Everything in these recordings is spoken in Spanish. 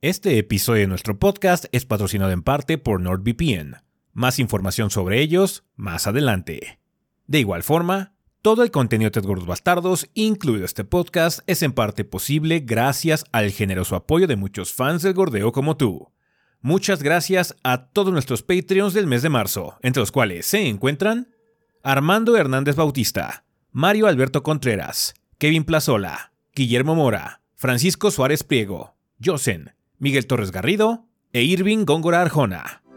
Este episodio de nuestro podcast es patrocinado en parte por NordVPN. Más información sobre ellos más adelante. De igual forma, todo el contenido de Gordos Bastardos, incluido este podcast, es en parte posible gracias al generoso apoyo de muchos fans del gordeo como tú. Muchas gracias a todos nuestros Patreons del mes de marzo, entre los cuales se encuentran Armando Hernández Bautista, Mario Alberto Contreras, Kevin Plazola, Guillermo Mora, Francisco Suárez Priego, Josen, Miguel Torres Garrido e Irving Góngora Arjona.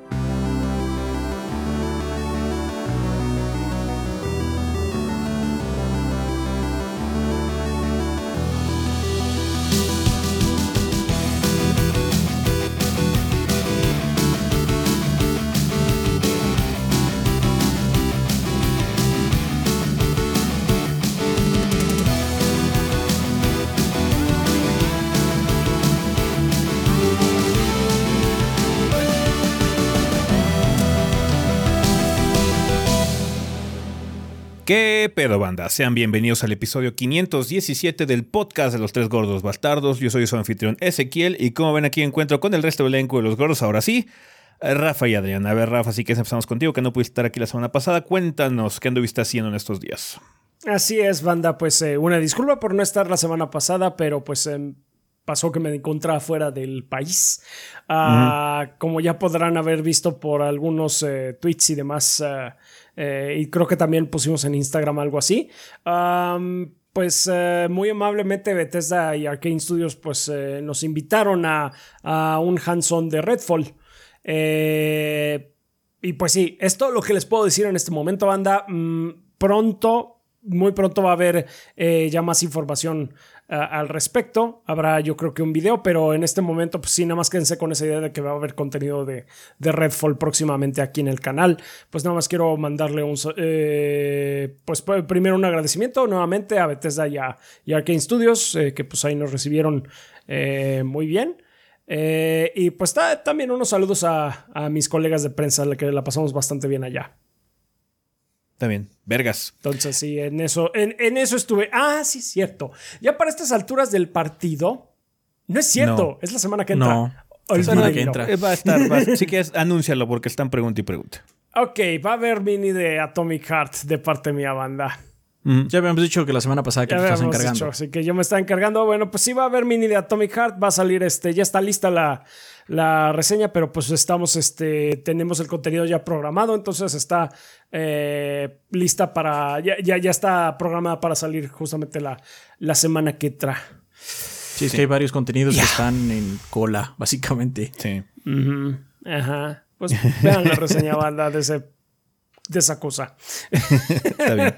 ¿Qué pedo, banda? Sean bienvenidos al episodio 517 del podcast de los tres gordos bastardos. Yo soy su anfitrión Ezequiel y como ven aquí encuentro con el resto del elenco de los gordos, ahora sí, Rafa y Adrián. A ver, Rafa, así que empezamos contigo, que no pudiste estar aquí la semana pasada. Cuéntanos qué anduviste haciendo en estos días. Así es, banda. Pues eh, una disculpa por no estar la semana pasada, pero pues em, pasó que me encontraba fuera del país. Ah, como ya podrán haber visto por algunos eh, tweets y demás, ah, eh, y creo que también pusimos en Instagram algo así. Pues eh, muy amablemente Bethesda y Arkane Studios pues eh, nos invitaron a, a un hands-on de Redfall. Y pues sí, es todo lo que les puedo decir en este momento, banda. Mm, pronto, muy pronto va a haber ya más información ah, al respecto. Habrá yo creo que un video, pero en este momento pues sí, nada más quédense con esa idea de que va a haber contenido de, de Redfall próximamente aquí en el canal. Pues nada más quiero mandarle un... eh, pues p- primero un agradecimiento nuevamente a Bethesda y a, y Arkane Studios, eh, que pues ahí nos recibieron eh, muy bien. Eh, y pues ta- también unos saludos a, a mis colegas de prensa, que la pasamos bastante bien allá. Está bien. Vergas. Entonces, sí, en eso, en, en eso estuve. Ah, sí, es cierto. Ya para estas alturas del partido, no es cierto, No. es la semana que entra. No, la semana que entra. Eh, Va a estar, va a- si quieres, anúncialo porque están pregunta y pregunta. Ok, va a haber mini de Atomic Heart de parte mía, banda. Ya habíamos dicho que la semana pasada que Ya te estás habíamos encargando. dicho, así que yo me estaba encargando. Bueno, pues sí va a haber mini de Atomic Heart. Va a salir este, ya está lista la, la reseña, pero pues estamos, este, tenemos el contenido ya programado, entonces está eh, lista para, ya, ya, ya está programada para salir justamente la, la semana que entra. Sí, es que hay varios contenidos que están en cola, básicamente. Sí. Ajá. Pues vean la reseña banda de, ese, de esa cosa. Está bien.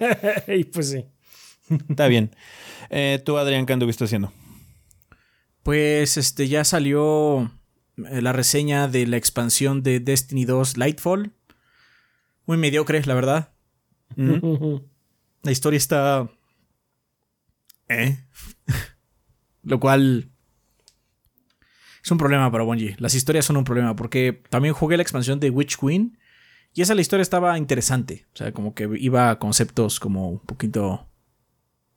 y pues sí. Está bien. Eh, Tú, Adrián, ¿qué anduviste haciendo? Pues este ya salió la reseña de la expansión de Destiny 2 Lightfall. Muy mediocre, la verdad. La historia está. ¿Eh? Lo cual. Es un problema para Bungie. Las historias son un problema. Porque también jugué la expansión de Witch Queen. Y esa la historia estaba interesante. O sea, como que iba a conceptos como un poquito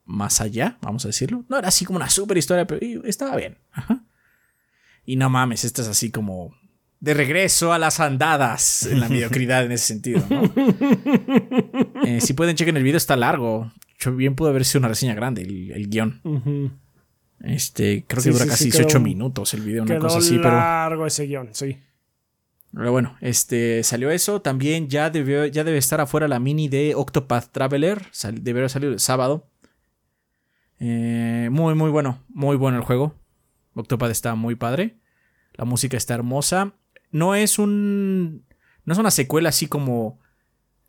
más allá, vamos a decirlo. No era así como una super historia, pero estaba bien. Ajá. Y no mames, esta es así como de regreso a las andadas en la mediocridad en ese sentido, ¿no? Eh, si pueden, chequen el video, está largo. Yo bien pudo haber sido una reseña grande, el, el guion. Este, creo Sí, que dura sí, casi sí, quedó 18 un- minutos el video, una cosa así, pero, largo ese guion, sí. pero bueno, este salió eso. También ya, debió, ya debe estar afuera la mini de Octopath Traveler. Sal- debería salir el sábado. Eh, muy, muy bueno. Muy bueno el juego. Octopath está muy padre. La música está hermosa. No es un. No es una secuela así como.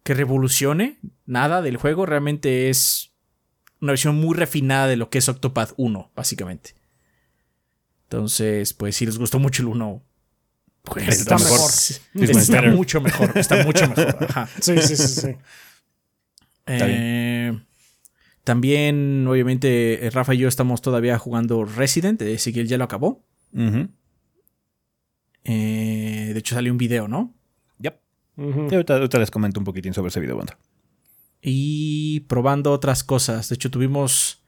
que revolucione nada del juego. Realmente es una versión muy refinada de lo que es Octopath 1, básicamente. Entonces, pues si les gustó mucho el 1, pues Está está mejor. mejor. Está mucho mejor. Está mucho mejor. Ajá. Sí, sí, sí, sí. Eh, también, obviamente, eh, Rafa y yo estamos todavía jugando Resident. Ezequiel ya lo acabó. Eh, de hecho, salió un video, ¿no? Yep. Ahorita, ahorita les comento un poquitín sobre ese video, banda. Y probando otras cosas. De hecho, tuvimos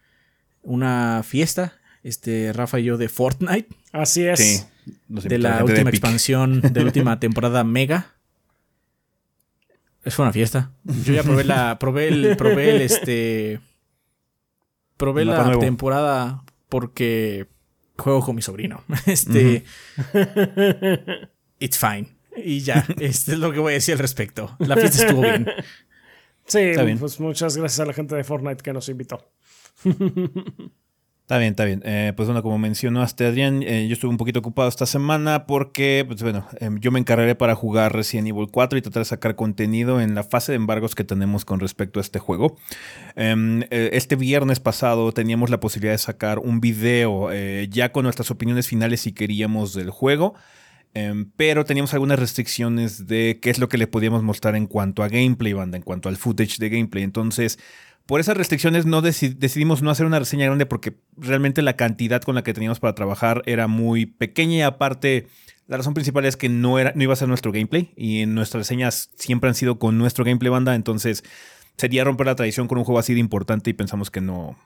una fiesta, este, Rafa y yo, de Fortnite. Así es. Sí. de la última expansión, de la última temporada Mega. Es una fiesta. Yo ya probé la, probé el, probé el, este, probé la temporada porque juego con mi sobrino. Este, it's fine. Y ya, este es lo que voy a decir al respecto. La fiesta estuvo bien. Sí, pues muchas gracias a la gente de Fortnite que nos invitó. Está bien, está bien. Eh, pues bueno, como mencionaste Adrián, eh, yo estuve un poquito ocupado esta semana porque, pues bueno, em, yo me encargaré para jugar Resident Evil 4 y tratar de sacar contenido en la fase de embargos que tenemos con respecto a este juego. Em, eh, este viernes pasado teníamos la posibilidad de sacar un video ya con nuestras opiniones finales si queríamos del juego. Em, pero teníamos algunas restricciones de qué es lo que le podíamos mostrar en cuanto a gameplay, banda, en cuanto al footage de gameplay. Entonces, por esas restricciones no decidimos no hacer una reseña grande porque realmente la cantidad con la que teníamos para trabajar era muy pequeña y aparte la razón principal es que no, era, no iba a ser nuestro gameplay y nuestras reseñas siempre han sido con nuestro gameplay banda, entonces sería romper la tradición con un juego así de importante y pensamos que no,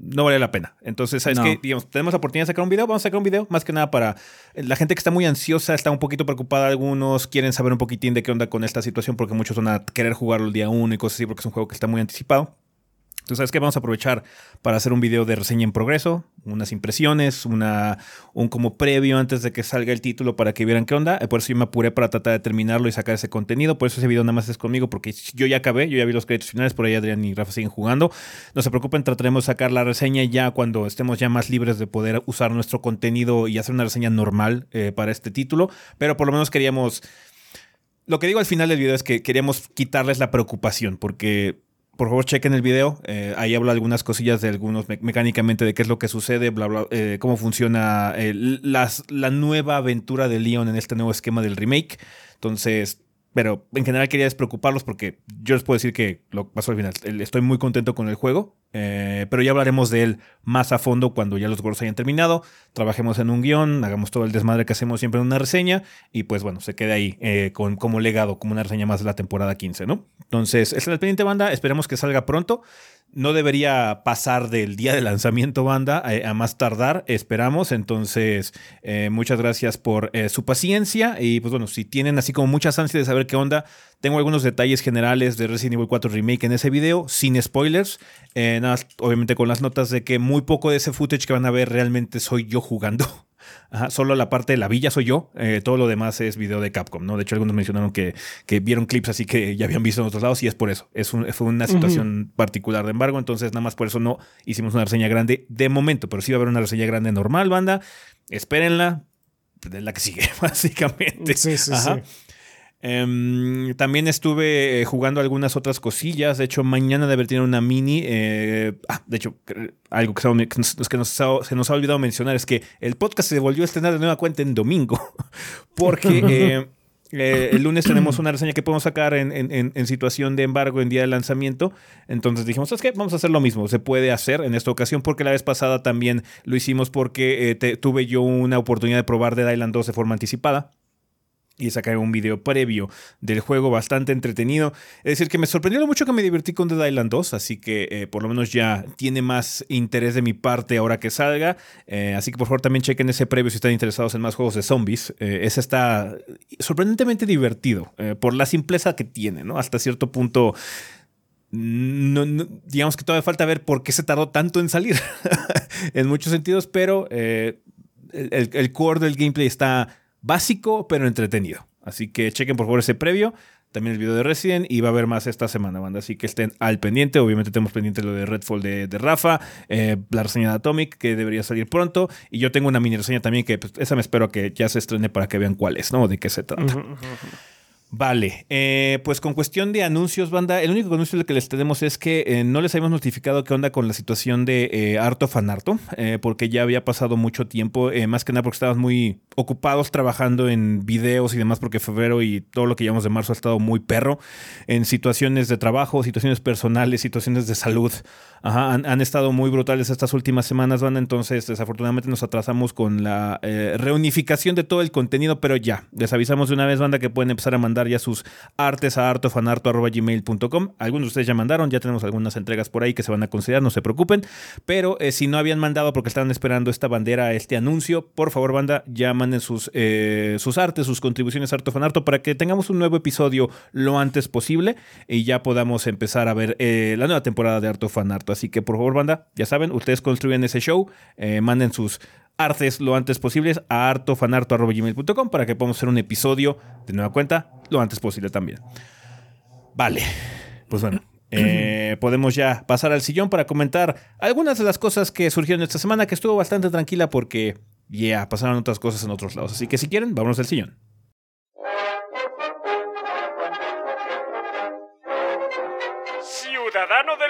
no vale la pena. Entonces, ¿sabes Digamos, tenemos la oportunidad de sacar un video, vamos a sacar un video, más que nada para la gente que está muy ansiosa, está un poquito preocupada, algunos quieren saber un poquitín de qué onda con esta situación porque muchos van a querer jugarlo el día uno y cosas así porque es un juego que está muy anticipado. Entonces, ¿sabes qué? Vamos a aprovechar para hacer un video de reseña en progreso, unas impresiones, una, un como previo antes de que salga el título para que vieran qué onda. Por eso yo me apuré para tratar de terminarlo y sacar ese contenido. Por eso ese video nada más es conmigo, porque yo ya acabé, yo ya vi los créditos finales, por ahí Adrián y Rafa siguen jugando. No se preocupen, trataremos de sacar la reseña ya cuando estemos ya más libres de poder usar nuestro contenido y hacer una reseña normal eh, para este título. Pero por lo menos queríamos... Lo que digo al final del video es que queríamos quitarles la preocupación, porque por favor chequen el video. Eh, ahí hablo algunas cosillas de algunos mecánicamente de qué es lo que sucede, bla, bla, eh, cómo funciona eh, las, la nueva aventura de Leon en este nuevo esquema del remake. Entonces, pero en general quería despreocuparlos porque yo les puedo decir que lo pasó al final. Estoy muy contento con el juego, eh, pero ya hablaremos de él más a fondo cuando ya los gordos hayan terminado. Trabajemos en un guion, hagamos todo el desmadre que hacemos siempre en una reseña y pues bueno, se quede ahí eh, con, como legado, como una reseña más de la temporada 15, ¿no? Entonces, es la pendiente banda, esperemos que salga pronto. No debería pasar del día de lanzamiento banda eh, a, más tardar, esperamos. Entonces, eh, muchas gracias por eh, su paciencia. Y pues bueno, si tienen así como muchas ansias de saber qué onda, tengo algunos detalles generales de Resident Evil 4 Remake en ese video, sin spoilers. nada, obviamente con las notas de que muy poco de ese footage que van a ver realmente soy yo jugando. solo la parte de la villa soy yo, eh, todo lo demás es video de Capcom, ¿no? De hecho, algunos mencionaron que, vieron clips así que ya habían visto en otros lados y es por eso. Es fue una situación particular de embargo, entonces nada más por eso no hicimos una reseña grande de momento, pero sí va a haber una reseña grande normal, banda. Espérenla, de la que sigue, básicamente. Sí, sí, sí. Em, también estuve eh, jugando algunas otras cosillas. De hecho, mañana debe tener una mini. Eh, ah, de hecho, algo que, se, nos ha, olvidado mencionar es que el podcast se volvió a estrenar de nueva cuenta en domingo. Porque eh, el lunes tenemos una reseña que podemos sacar en, situación de embargo en día de lanzamiento. Entonces dijimos, ¿sabes qué? Vamos a hacer lo mismo. Se puede hacer en esta ocasión porque la vez pasada también lo hicimos porque tuve yo una oportunidad de probar Dead Island 2 de forma anticipada y sacar un video previo del juego bastante entretenido. Es decir, que me sorprendió lo mucho que me divertí con Dead Island 2, así que eh, por lo menos ya tiene más interés de mi parte ahora que salga. Eh, así que por favor también chequen ese previo si están interesados en más juegos de zombies. Eh, ese está sorprendentemente divertido por la simpleza que tiene, ¿no? Hasta cierto punto... No, digamos que todavía falta ver por qué se tardó tanto en salir en muchos sentidos, pero el, el core del gameplay está básico pero entretenido. Así que chequen por favor ese previo. También el video de Resident y va a haber más esta semana, banda. Así que estén al pendiente. Obviamente tenemos pendiente lo de Redfall de, de Rafa, eh, la reseña de Atomic que debería salir pronto. Y yo tengo una mini reseña también que pues, esa me espero que ya se estrene para que vean cuál es, ¿no? De qué se trata. Vale, eh, pues con cuestión de anuncios, banda, el único anuncio que les tenemos es que eh, no les habíamos notificado qué onda con la situación de eh, Arto Fanarto, porque ya había pasado mucho tiempo, más que nada porque estábamos muy ocupados trabajando en videos y demás, porque febrero y todo lo que llevamos de marzo ha estado muy perro en situaciones de trabajo, situaciones personales, situaciones de salud. Ajá, han, estado muy brutales estas últimas semanas, banda, entonces desafortunadamente nos atrasamos con la reunificación de todo el contenido, pero ya, les avisamos de una vez, banda, que pueden empezar a mandar ya sus artes a artofanarto.gmail.com. Algunos de ustedes ya mandaron, ya tenemos algunas entregas por ahí que se van a considerar, no se preocupen. Pero eh, si no habían mandado porque estaban esperando esta bandera, este anuncio, por favor, banda, ya manden sus, eh, sus artes, sus contribuciones a Artofanarto para que tengamos un nuevo episodio lo antes posible y ya podamos empezar a ver eh, la nueva temporada de Artofanarto. Así que por favor, banda, ya saben, ustedes construyen ese show, manden sus artes lo antes posible a artofanarto.gmail.com para que podamos hacer un episodio de nueva cuenta lo antes posible también. Vale, pues bueno, eh, podemos ya pasar al sillón para comentar algunas de las cosas que surgieron esta semana, que estuvo bastante tranquila porque ya pasaron otras cosas en otros lados. Así que si quieren, vámonos al sillón. Ciudadano del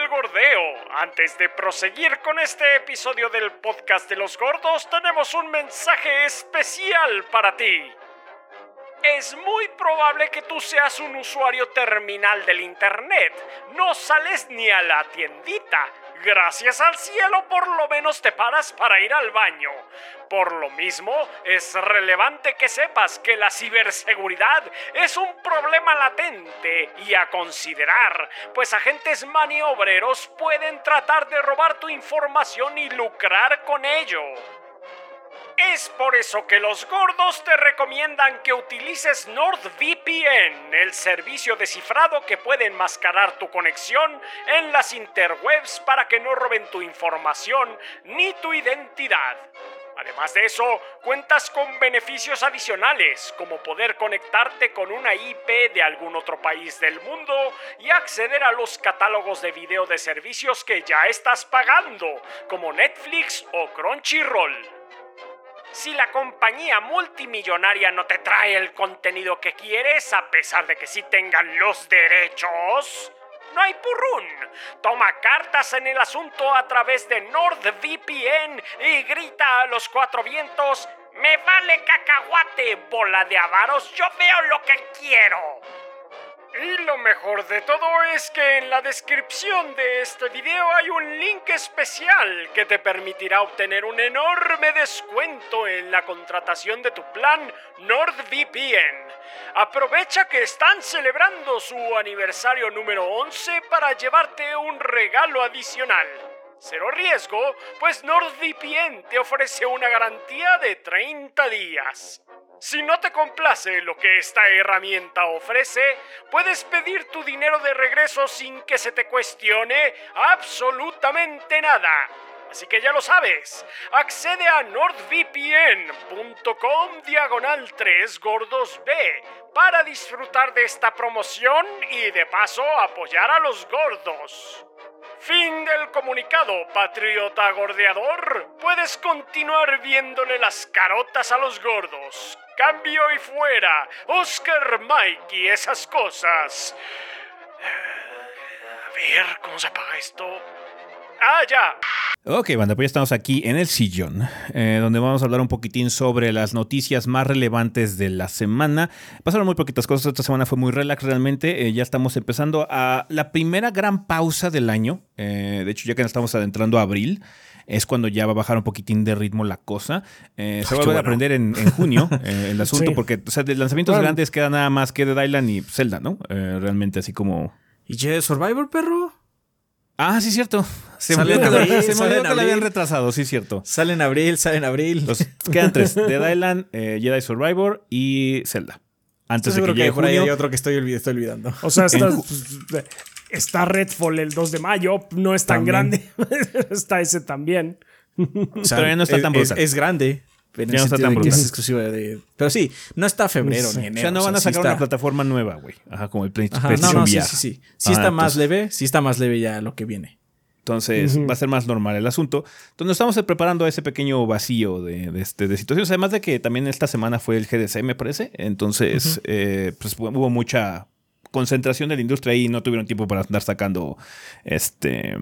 Antes de proseguir con este episodio del podcast de los gordos, tenemos un mensaje especial para ti. Es muy probable que tú seas un usuario terminal del Internet. No sales ni a la tiendita. Gracias al cielo por lo menos te paras para ir al baño. Por lo mismo, es relevante que sepas que la ciberseguridad es un problema latente y a considerar, pues agentes maniobreros pueden tratar de robar tu información y lucrar con ello. Es por eso que los gordos te recomiendan que utilices NordVPN, el servicio de cifrado que puede enmascarar tu conexión en las interwebs para que no roben tu información ni tu identidad. Además de eso, cuentas con beneficios adicionales, como poder conectarte con una IP de algún otro país del mundo y acceder a los catálogos de video de servicios que ya estás pagando, como Netflix o Crunchyroll. Si la compañía multimillonaria no te trae el contenido que quieres, a pesar de que sí tengan los derechos, no hay purrún. Toma cartas en el asunto a través de NordVPN y grita a los cuatro vientos: ¡Me vale cacahuate, bola de avaros! ¡Yo veo lo que quiero! Y lo mejor de todo es que en la descripción de este video hay un link especial que te permitirá obtener un enorme descuento en la contratación de tu plan NordVPN. Aprovecha que están celebrando su aniversario número 11 para llevarte un regalo adicional. Cero riesgo, pues NordVPN te ofrece una garantía de 30 días. Si no te complace lo que esta herramienta ofrece, puedes pedir tu dinero de regreso sin que se te cuestione absolutamente nada. Así que ya lo sabes, accede a nordvpn.com diagonal 3 gordos B para disfrutar de esta promoción y de paso apoyar a los gordos. Fin del comunicado, patriota gordeador. Puedes continuar viéndole las carotas a los gordos. Cambio y fuera. Oscar Mike y esas cosas. A ver, ¿cómo se apaga esto? Ah, ya. Ok, banda, pues ya estamos aquí en el sillón, eh, donde vamos a hablar un poquitín sobre las noticias más relevantes de la semana. Pasaron muy poquitas cosas, esta semana fue muy relax realmente, eh, ya estamos empezando a la primera gran pausa del año, eh, de hecho ya que nos estamos adentrando a abril, es cuando ya va a bajar un poquitín de ritmo la cosa. se va a aprender en, junio el asunto, porque o sea, de lanzamientos grandes queda nada más que Dead Island y Zelda, ¿no? realmente así como... ¿Y Jedi Survivor, perro? Ah, sí, cierto. Se me olvidó que, la habían retrasado, sí, cierto. Sale en abril, sale en abril. quedan tres: Dead Island, eh, Jedi Survivor y Zelda. Antes de que, llegue por ahí hay otro que estoy, olvidando. O sea, está, está, Redfall el 2 de mayo, no es tan grande. está ese también. O sea, no está tan es, es, grande. Pero no está tan brutal. Es exclusiva de. Pero sí, no está febrero ni enero. O sea, no van a sacar una plataforma nueva, güey. Ajá, como el PlayStation Ajá, no, no, Sí, sí, sí. Sí está más leve, sí está más leve ya lo que viene. Entonces va a ser más normal el asunto. Entonces nos estamos preparando a ese pequeño vacío de, de, este, de situaciones. Además de que también esta semana fue el GDC, me parece. Entonces, eh, pues hubo mucha concentración de la industria y no tuvieron tiempo para andar sacando este.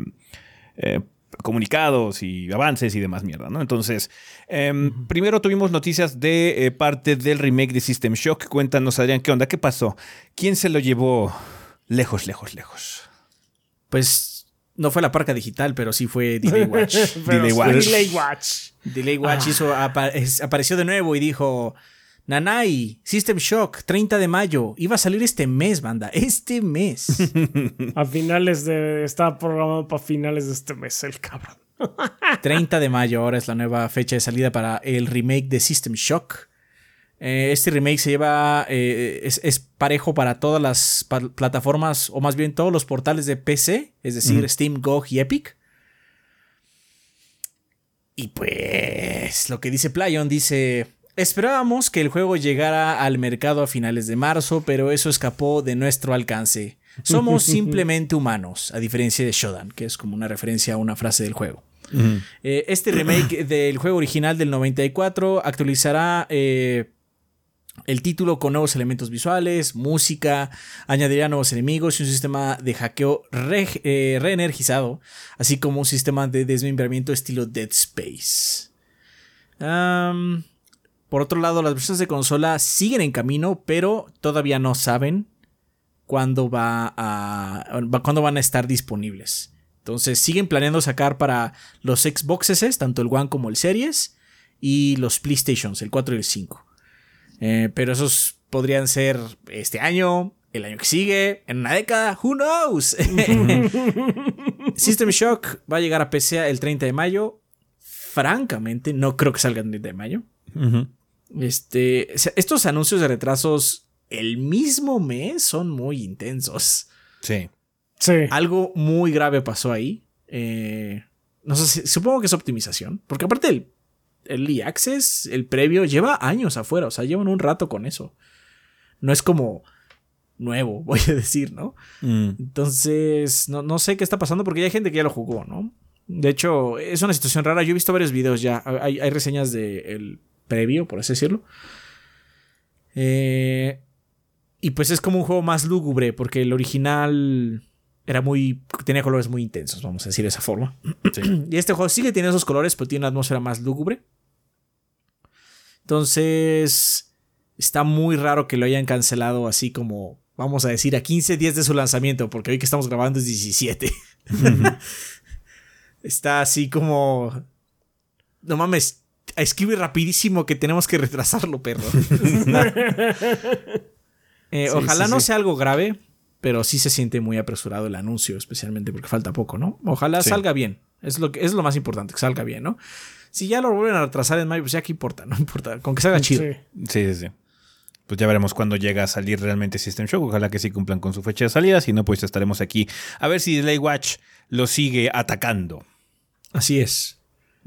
Eh, comunicados y avances y demás mierda, ¿no? Entonces, em, primero tuvimos noticias de eh, parte del remake de System Shock. Cuéntanos, Adrián, ¿qué onda? ¿Qué pasó? ¿Quién se lo llevó lejos, lejos, lejos? Pues no fue la parca digital, pero sí fue Delay Watch. Delay Watch. Delay Watch. Delay Watch ah. hizo, apareció de nuevo y dijo... Nanai, System Shock, 30 de mayo. Iba a salir este mes, banda. Este mes. A finales de. Está programado para finales de este mes, el cabrón. 30 de mayo ahora es la nueva fecha de salida para el remake de System Shock. Eh, este remake se lleva. eh, es, es parejo para todas las pa- plataformas, o más bien todos los portales de PC, es decir, Steam, GOG y Epic. Y pues. Lo que dice Playon dice. Esperábamos que el juego llegara al mercado a finales de marzo, pero eso escapó de nuestro alcance. Somos simplemente humanos, a diferencia de Shodan, que es como una referencia a una frase del juego. Eh, este remake del juego original del 94 actualizará eh, el título con nuevos elementos visuales, música, añadirá nuevos enemigos y un sistema de hackeo re- eh, reenergizado, así como un sistema de desmembramiento estilo Dead Space. Por otro lado, las versiones de consola siguen en camino, pero todavía no saben cuándo, va a, cuándo van a estar disponibles. Entonces siguen planeando sacar para los Xboxes, tanto el One como el Series, y los PlayStations, el 4 y el 5. Eh, pero esos podrían ser este año, el año que sigue, en una década, who knows. System Shock va a llegar a PC el 30 de mayo. Francamente, no creo que salga el 30 de mayo. Sea, estos anuncios de retrasos el mismo mes son muy intensos. Sí. Sí. Algo muy grave pasó ahí. Eh, no sé si, supongo que es optimización. Porque aparte el, el EA Access, el previo, lleva años afuera. O sea, llevan un rato con eso. No es como nuevo, voy a decir, ¿no? Mm. Entonces, no, no sé qué está pasando porque ya hay gente que ya lo jugó, ¿no? De hecho, es una situación rara. Yo he visto varios videos ya. Hay, hay reseñas del previo, por así decirlo. Eh, y pues es como un juego más lúgubre porque el original era muy. tenía colores muy intensos, vamos a decir de esa forma. Y este juego sigue teniendo esos colores, pero tiene una atmósfera más lúgubre. Entonces, está muy raro que lo hayan cancelado así como, vamos a decir, a 15 días de su lanzamiento, porque hoy que estamos grabando es 17. está así como... No mames, escribe rapidísimo que tenemos que retrasarlo, perro. Eh, Sí, ojalá sí, no sí. sea algo grave, pero sí se siente muy apresurado el anuncio, especialmente porque falta poco, ¿no? Ojalá salga bien. Es lo, que, es lo más importante, que salga bien, ¿no? Si ya lo vuelven a retrasar en mayo, pues ya qué importa, no importa. Con que salga chido. Sí. Sí, sí, sí. Pues ya veremos cuándo llega a salir realmente System Shock. Ojalá que sí cumplan con su fecha de salida. Si no, pues estaremos aquí a ver si Delay Watch lo sigue atacando. Así es.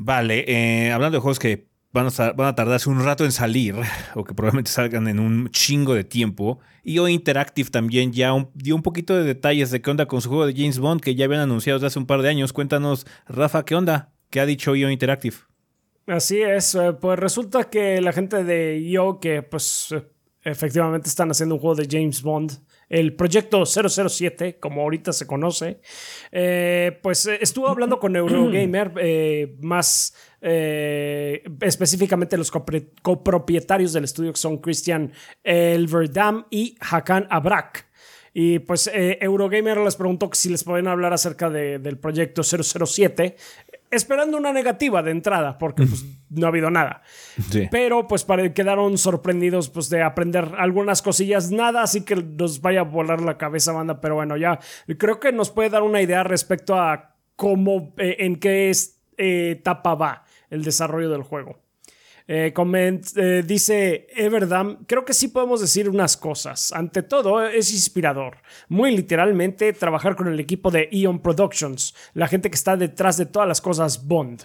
Vale, eh, hablando de juegos que van a, tardarse un rato en salir, o que probablemente salgan en un chingo de tiempo, IO Interactive también ya dio un poquito de detalles de qué onda con su juego de James Bond que ya habían anunciado desde hace un par de años. Cuéntanos, Rafa, ¿qué onda? ¿Qué ha dicho IO Interactive? Así es, eh, pues resulta que la gente de IO, que pues efectivamente están haciendo un juego de James Bond, el proyecto 007, como ahorita se conoce, eh, pues eh, estuvo hablando con Eurogamer, eh, más eh, específicamente los copropietarios del estudio, que son Christian Elverdam y Hakan Abrak. Y pues eh, Eurogamer les preguntó si les pueden hablar acerca de- del proyecto 007, esperando una negativa de entrada, porque pues, no ha habido nada. Sí. Pero pues para, quedaron sorprendidos pues de aprender algunas cosillas, nada así que nos vaya a volar la cabeza banda, pero bueno, ya creo que nos puede dar una idea respecto a cómo, eh, en qué es- eh, etapa va el desarrollo del juego. Eh, coment- eh, dice Everdam, creo que sí podemos decir unas cosas. Ante todo, es inspirador. Muy literalmente, trabajar con el equipo de Eon Productions, la gente que está detrás de todas las cosas Bond.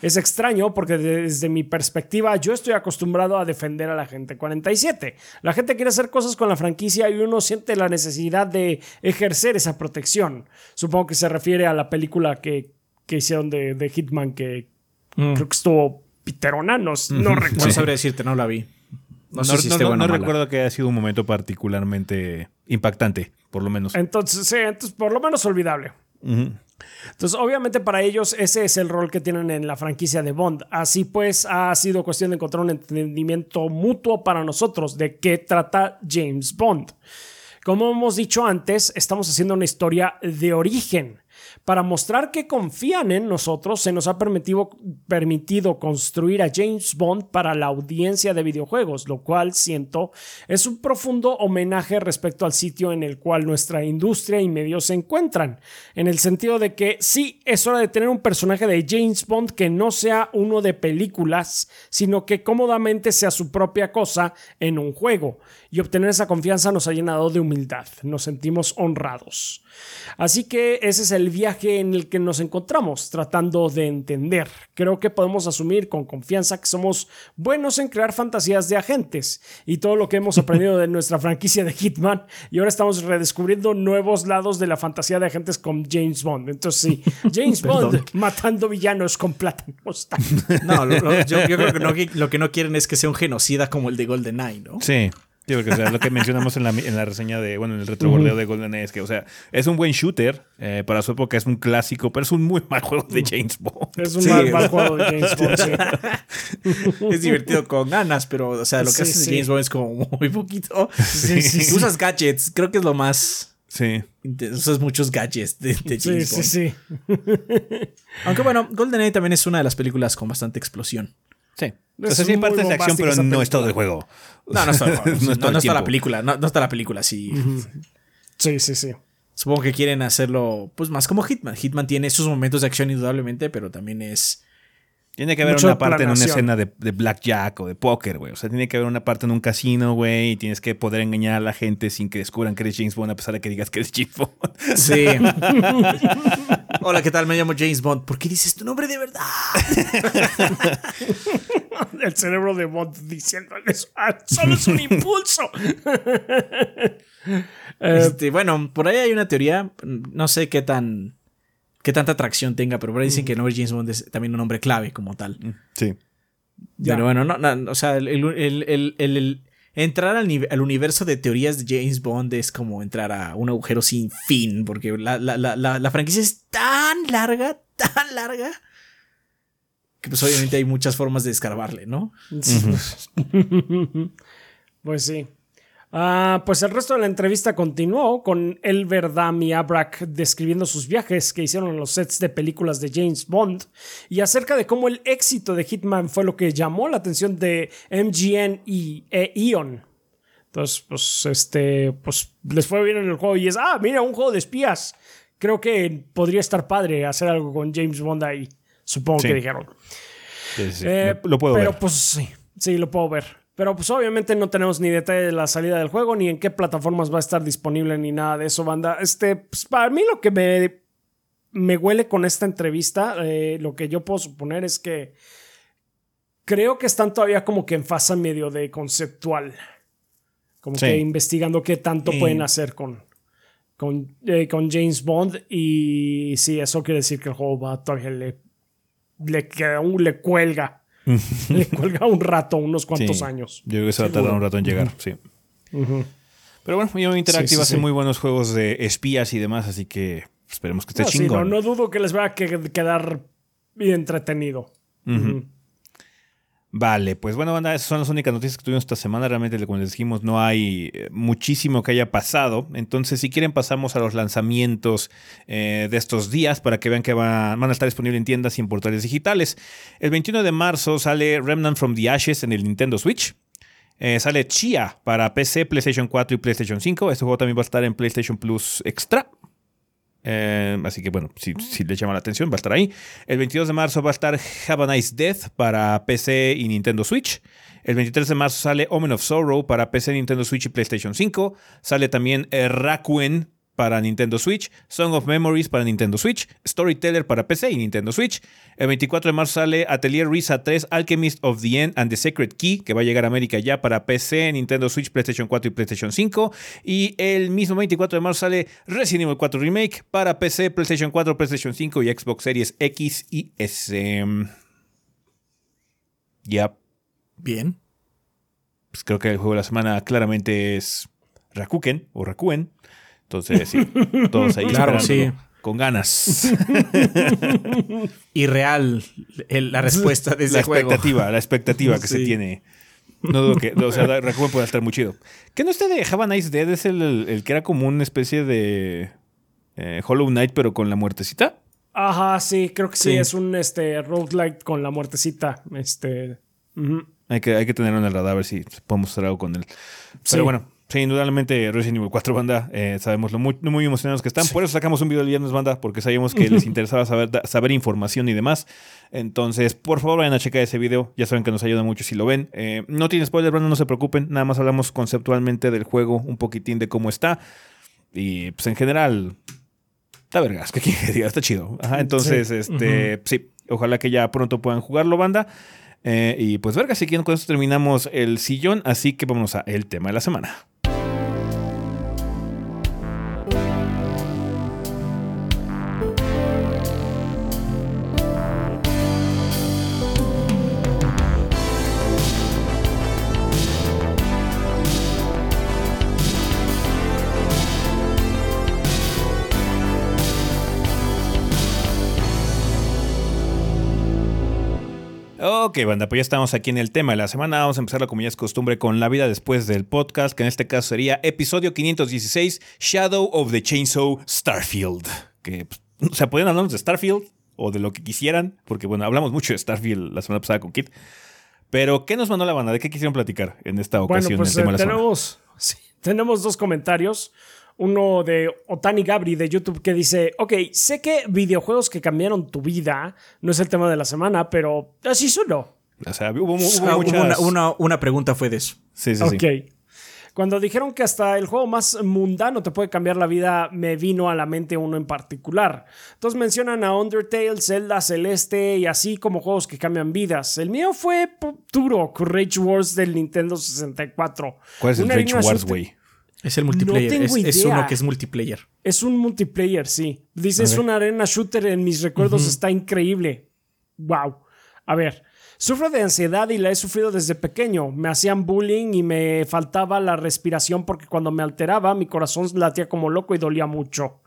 Es extraño porque desde mi perspectiva yo estoy acostumbrado a defender a la gente 47. La gente quiere hacer cosas con la franquicia y uno siente la necesidad de ejercer esa protección. Supongo que se refiere a la película que, que hicieron de, de Hitman que creo que estuvo piterona, no, no recuerdo. No sabría decirte, no la vi. No, No, sé si no- esté no- buena no o mala. recuerdo que haya sido un momento particularmente impactante, por lo menos. Entonces, sí, entonces por lo menos olvidable. Entonces, obviamente para ellos ese es el rol que tienen en la franquicia de Bond. Así pues, ha sido cuestión de encontrar un entendimiento mutuo para nosotros de qué trata James Bond. Como hemos dicho antes, estamos haciendo una historia de origen. Para mostrar que confían en nosotros, se nos ha permitido, permitido construir a James Bond para la audiencia de videojuegos, lo cual siento es un profundo homenaje respecto al sitio en el cual nuestra industria y medios se encuentran, en el sentido de que sí es hora de tener un personaje de James Bond que no sea uno de películas, sino que cómodamente sea su propia cosa en un juego. Y obtener esa confianza nos ha llenado de humildad, nos sentimos honrados. Así que ese es el viaje en el que nos encontramos, tratando de entender. Creo que podemos asumir con confianza que somos buenos en crear fantasías de agentes y todo lo que hemos aprendido de nuestra franquicia de Hitman y ahora estamos redescubriendo nuevos lados de la fantasía de agentes con James Bond. Entonces sí, James Bond matando villanos con plátanos. No, yo, creo que no, lo que no quieren es que sea un genocida como el de GoldenEye, ¿no? Sí. Sí, porque o sea, lo que mencionamos en la, en la reseña de, bueno, en el retrobordeo de GoldenEye es que, o sea, es un buen shooter, eh, para su época es un clásico, pero es un muy mal juego de James Bond. Es un mal, juego de James Bond, Es divertido con ganas, pero, o sea, lo que hace James Bond es como muy poquito. Usas gadgets, creo que es lo más... Sí. Usas muchos gadgets de, James Bond. Sí, sí, sí. Aunque bueno, GoldenEye también es una de las películas con bastante explosión. Sí. O sea, sí partes de acción, pero no es todo el juego. No, no está, no, está la película. No, está la película, sí. Sí, sí, sí. Supongo que quieren hacerlo pues más como Hitman. Hitman tiene sus momentos de acción indudablemente, pero también es... Tiene que haber una parte en una escena de, de blackjack o de póker, güey. O sea, tiene que haber una parte en un casino, güey, y tienes que poder engañar a la gente sin que descubran que eres James Bond a pesar de que digas que eres James Bond. Sí. Hola, ¿qué tal? Me llamo James Bond. ¿Por qué dices tu nombre de verdad? El cerebro de Bond diciendo eso. Ah, solo es un impulso. Este, bueno, por ahí hay una teoría. No sé qué tan. qué tanta atracción tenga, pero por ahí dicen que el nombre James Bond es también un nombre clave como tal. Sí. Pero bueno, no, o sea, el, entrar al, universo de teorías de James Bond es como entrar a un agujero sin fin, porque la, franquicia es tan larga, tan larga, que pues obviamente hay muchas formas de escarbarle, ¿no? pues sí. Ah, pues el resto de la entrevista continuó con Elver Dami Abrak describiendo sus viajes que hicieron en los sets de películas de James Bond y acerca de cómo el éxito de Hitman fue lo que llamó la atención de MGN y e Eon. Entonces, pues, este, pues les fue bien en el juego y es, ah, mira, un juego de espías. Creo que podría estar padre hacer algo con James Bond ahí. Supongo que dijeron. Eh, lo, puedo ver. Pero pues sí, sí, lo puedo ver. Pero pues obviamente no tenemos ni detalle de la salida del juego, ni en qué plataformas va a estar disponible, ni nada de eso, banda. Este, pues, para mí lo que me, me huele con esta entrevista, eh, lo que yo puedo suponer es que creo que están todavía como que en fase medio de conceptual. Como que investigando qué tanto pueden hacer con, con, eh, con, James Bond. Y sí, eso quiere decir que el juego va todavía le, le, le cuelga le cuelga un rato, unos cuantos años. Yo creo que se va a tardar un rato en llegar, sí. Pero bueno, Yo Interactive hace muy buenos juegos de espías y demás, así que esperemos que esté no, chingón. No, dudo que les vaya a quedar bien entretenido. Vale, pues bueno, banda, esas son las únicas noticias que tuvimos esta semana. Realmente, como les dijimos, no hay eh, muchísimo que haya pasado. Entonces, si quieren, pasamos a los lanzamientos eh, de estos días para que vean que van, a estar disponibles en tiendas y en portales digitales. El 21 de marzo sale Remnant from the Ashes en el Nintendo Switch. Eh, sale Chia para PC, PlayStation 4 y PlayStation 5. Este juego también va a estar en PlayStation Plus Extra. Eh, así que bueno, si, si llama la atención, va a estar ahí. El 22 de marzo va a estar Have a Nice Death para PC y Nintendo Switch. El 23 de marzo sale Omen of Sorrow para PC, Nintendo Switch y PlayStation 5. Sale también eh, Rakuen para Nintendo Switch, Song of Memories para Nintendo Switch, Storyteller para PC y Nintendo Switch. El 24 de marzo sale Atelier Risa 3, Alchemist of the End and the Secret Key, que va a llegar a América ya para PC, Nintendo Switch, PlayStation 4 y PlayStation 5. Y el mismo 24 de marzo sale Resident Evil 4 Remake para PC, PlayStation 4, PlayStation 5 y Xbox Series X y S. Ya. Bien. Pues creo que el juego de la semana claramente es Rakuken o Rakuen. Entonces, sí, todos ahí claro, sí. con ganas. Irreal la respuesta de ese la expectativa, La expectativa que se tiene. No dudo que, o sea, puede estar muy chido. ¿Qué no este de Java Nice Dead es el, el, que era como una especie de eh, Hollow Knight, pero con la muertecita. Ajá, sí, creo que sí, Sí. es un este roguelike con la muertecita. Este. Hay que, hay que tenerlo en el radar a ver si podemos hacer algo con él. Pero Sí. bueno, sí, indudablemente Resident Evil 4 banda, eh, sabemos lo muy, muy emocionados que están. Por eso sacamos un video el viernes banda, porque sabíamos que les interesaba saber, saber información y demás. Entonces, por favor, vayan a checar ese video. Ya saben que nos ayuda mucho si lo ven. Eh, no tiene spoiler, banda, no se preocupen. Nada más hablamos conceptualmente del juego, un poquitín de cómo está. Y pues en general, está vergas, que que diga, está chido. Ajá, entonces, este, sí, ojalá que ya pronto puedan jugarlo, banda. Eh, y pues verga, si quieren, con esto terminamos el sillón, así que vámonos a el tema de la semana. Ok, banda, pues ya estamos aquí en el tema de la semana. Vamos a empezarlo como ya es costumbre con la vida después del podcast, que en este caso sería episodio 516, Shadow of the Chainsaw Starfield. Que, pues, o sea, podrían hablarnos de Starfield o de lo que quisieran, porque bueno, hablamos mucho de Starfield la semana pasada con Kit. Pero, ¿qué nos mandó la banda? ¿De qué quisieron platicar en esta Bueno, ocasión pues en el tema eh, de la semana? tenemos, sí, tenemos dos comentarios. Uno de Otani Gabri de YouTube que dice, ok, sé que videojuegos que cambiaron tu vida no es el tema de la semana, pero así sonó. O sea, hubo, hubo Ah, muchas... una, una- una pregunta fue de eso. Sí, sí, ok. sí. Cuando dijeron que hasta el juego más mundano te puede cambiar la vida, me vino a la mente uno en particular. Entonces mencionan a Undertale, Zelda, Celeste y así como juegos que cambian vidas. El mío fue pu- Turok, Rage Wars del Nintendo 64. ¿Cuál es el Rage Wars, güey? Es el multiplayer. tengo es, uno que es multiplayer. Es un multiplayer, sí. Dice, es una arena shooter en mis recuerdos, está increíble. Wow. A ver, sufro de ansiedad y la he sufrido desde pequeño. Me hacían bullying y me faltaba la respiración porque cuando me alteraba mi corazón latía como loco y dolía mucho.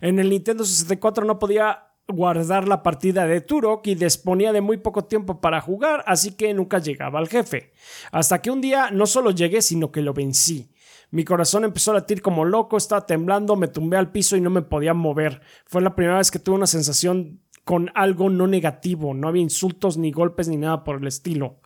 En el Nintendo 64 no podía guardar la partida de Turok y disponía de muy poco tiempo para jugar, así que nunca llegaba al jefe. Hasta que un día no solo llegué, sino que lo vencí. Mi corazón empezó a latir como loco, estaba temblando, me tumbé al piso y no me podía mover. Fue la primera vez que tuve una sensación con algo no negativo, no había insultos ni golpes ni nada por el estilo.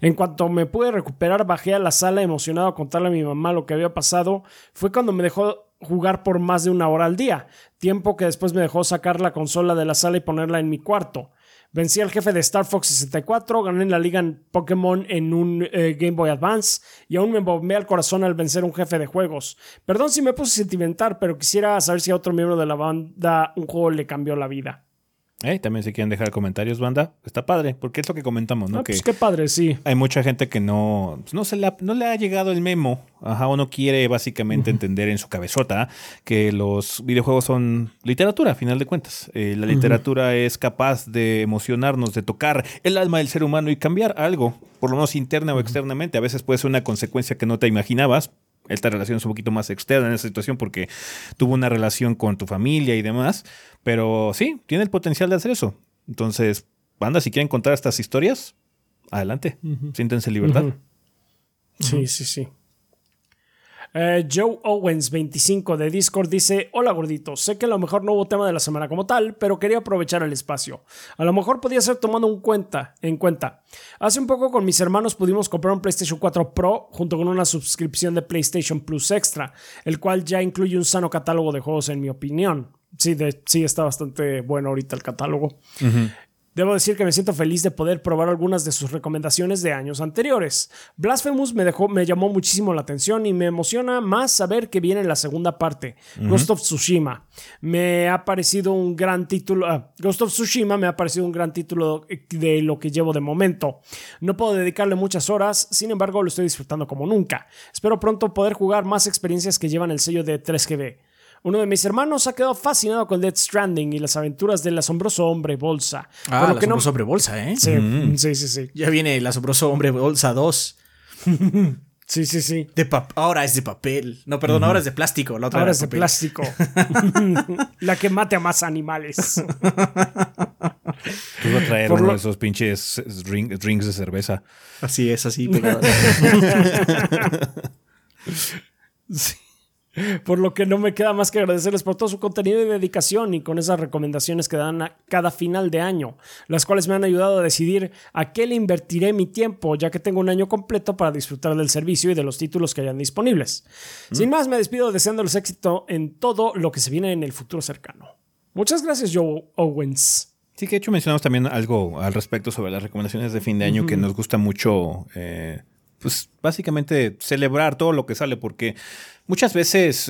En cuanto me pude recuperar, bajé a la sala emocionado a contarle a mi mamá lo que había pasado. Fue cuando me dejó jugar por más de una hora al día, tiempo que después me dejó sacar la consola de la sala y ponerla en mi cuarto. Vencí al jefe de Star Fox 64, gané la liga en Pokémon en un eh, Game Boy Advance y aún me bombé al corazón al vencer un jefe de juegos. Perdón si me puse sentimental, pero quisiera saber si a otro miembro de la banda un juego le cambió la vida. Eh, también si quieren dejar comentarios, banda, está padre, porque es lo que comentamos, ¿no? Ah, que pues qué padre, sí. hay mucha gente que no, pues no, se la- no le ha llegado el memo, ajá, o no quiere básicamente entender en su cabezota que los videojuegos son literatura, a final de cuentas. Eh, la literatura es capaz de emocionarnos, de tocar el alma del ser humano y cambiar algo, por lo menos interna o externamente. A veces puede ser una consecuencia que no te imaginabas. Esta relación es un poquito más externa en esa situación porque tuvo una relación con tu familia y demás, pero sí, tiene el potencial de hacer eso. Entonces, banda, si quieren contar estas historias, adelante, siéntense en libertad. Ujú. Sí, sí, sí. Eh, Joe Owens, 25 de Discord, dice: Hola gorditos, sé que a lo mejor no hubo tema de la semana como tal, pero quería aprovechar el espacio. A lo mejor podía ser tomando cuenta, en cuenta. Hace un poco con mis hermanos pudimos comprar un PlayStation 4 Pro junto con una suscripción de PlayStation Plus Extra, el cual ya incluye un sano catálogo de juegos, en mi opinión. Sí, sí está bastante bueno ahorita el catálogo. Debo decir que me siento feliz de poder probar algunas de sus recomendaciones de años anteriores. Blasphemous me, dejó, me llamó muchísimo la atención y me emociona más saber que viene la segunda parte, Ghost of Tsushima. Me ha parecido un gran título. ah, Ghost of Tsushima me ha parecido un gran título de lo que llevo de momento. No puedo dedicarle muchas horas, sin embargo lo estoy disfrutando como nunca. Espero pronto poder jugar más experiencias que llevan el sello de 3GB. Uno de mis hermanos ha quedado fascinado con Dead Stranding y las aventuras del asombroso hombre bolsa. Ah, Por el que no- asombroso hombre bolsa, ¿eh? Sí, sí, sí, sí. Ya viene el asombroso hombre bolsa 2. Sí, sí, sí. De ahora es de papel. No, perdón, ahora es de plástico. La otra Ahora es de papel. plástico. La que mate a más animales. Pues voy a traer Por uno lo- de esos pinches ring- drinks de cerveza. Así es, así pegado. Por lo que no me queda más que agradecerles por todo su contenido y dedicación y con esas recomendaciones que dan a cada final de año, las cuales me han ayudado a decidir a qué le invertiré mi tiempo, ya que tengo un año completo para disfrutar del servicio y de los títulos que hayan disponibles. Sin más, me despido deseándoles éxito en todo lo que se viene en el futuro cercano. Muchas gracias, Joe Owens. Sí, que de hecho mencionamos también algo al respecto sobre las recomendaciones de fin de año que nos gusta mucho, eh, pues básicamente celebrar todo lo que sale, porque muchas veces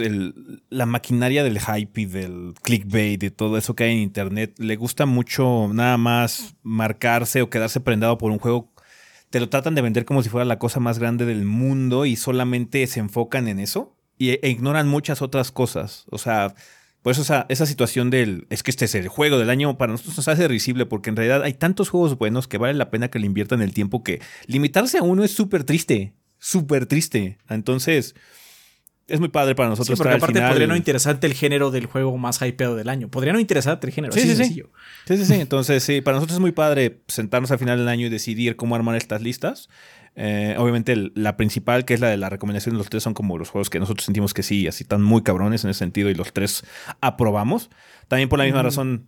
la maquinaria del hype y del clickbait y todo eso que hay en internet le gusta mucho nada más marcarse o quedarse prendado por un juego. Te lo tratan de vender como si fuera la cosa más grande del mundo y solamente se enfocan en eso e ignoran muchas otras cosas. O sea, por eso esa, esa situación del es que este es el juego del año para nosotros nos hace risible porque en realidad hay tantos juegos buenos que vale la pena que le inviertan el tiempo que limitarse a uno es súper triste, súper triste. Entonces es muy padre para Sí, nosotros. porque aparte final- podría no interesarte el género del juego más hypeado del año. Podría no interesarte el género, Sí, así sí, de sí. sencillo. Sí, sí, sí. Entonces, sí, para nosotros es muy padre sentarnos al final del año y decidir cómo armar estas listas. Eh, obviamente, el- la principal, que es la de la recomendación de los tres, son como los juegos que nosotros sentimos que sí, así están muy cabrones en ese sentido y los tres aprobamos. También por la misma razón,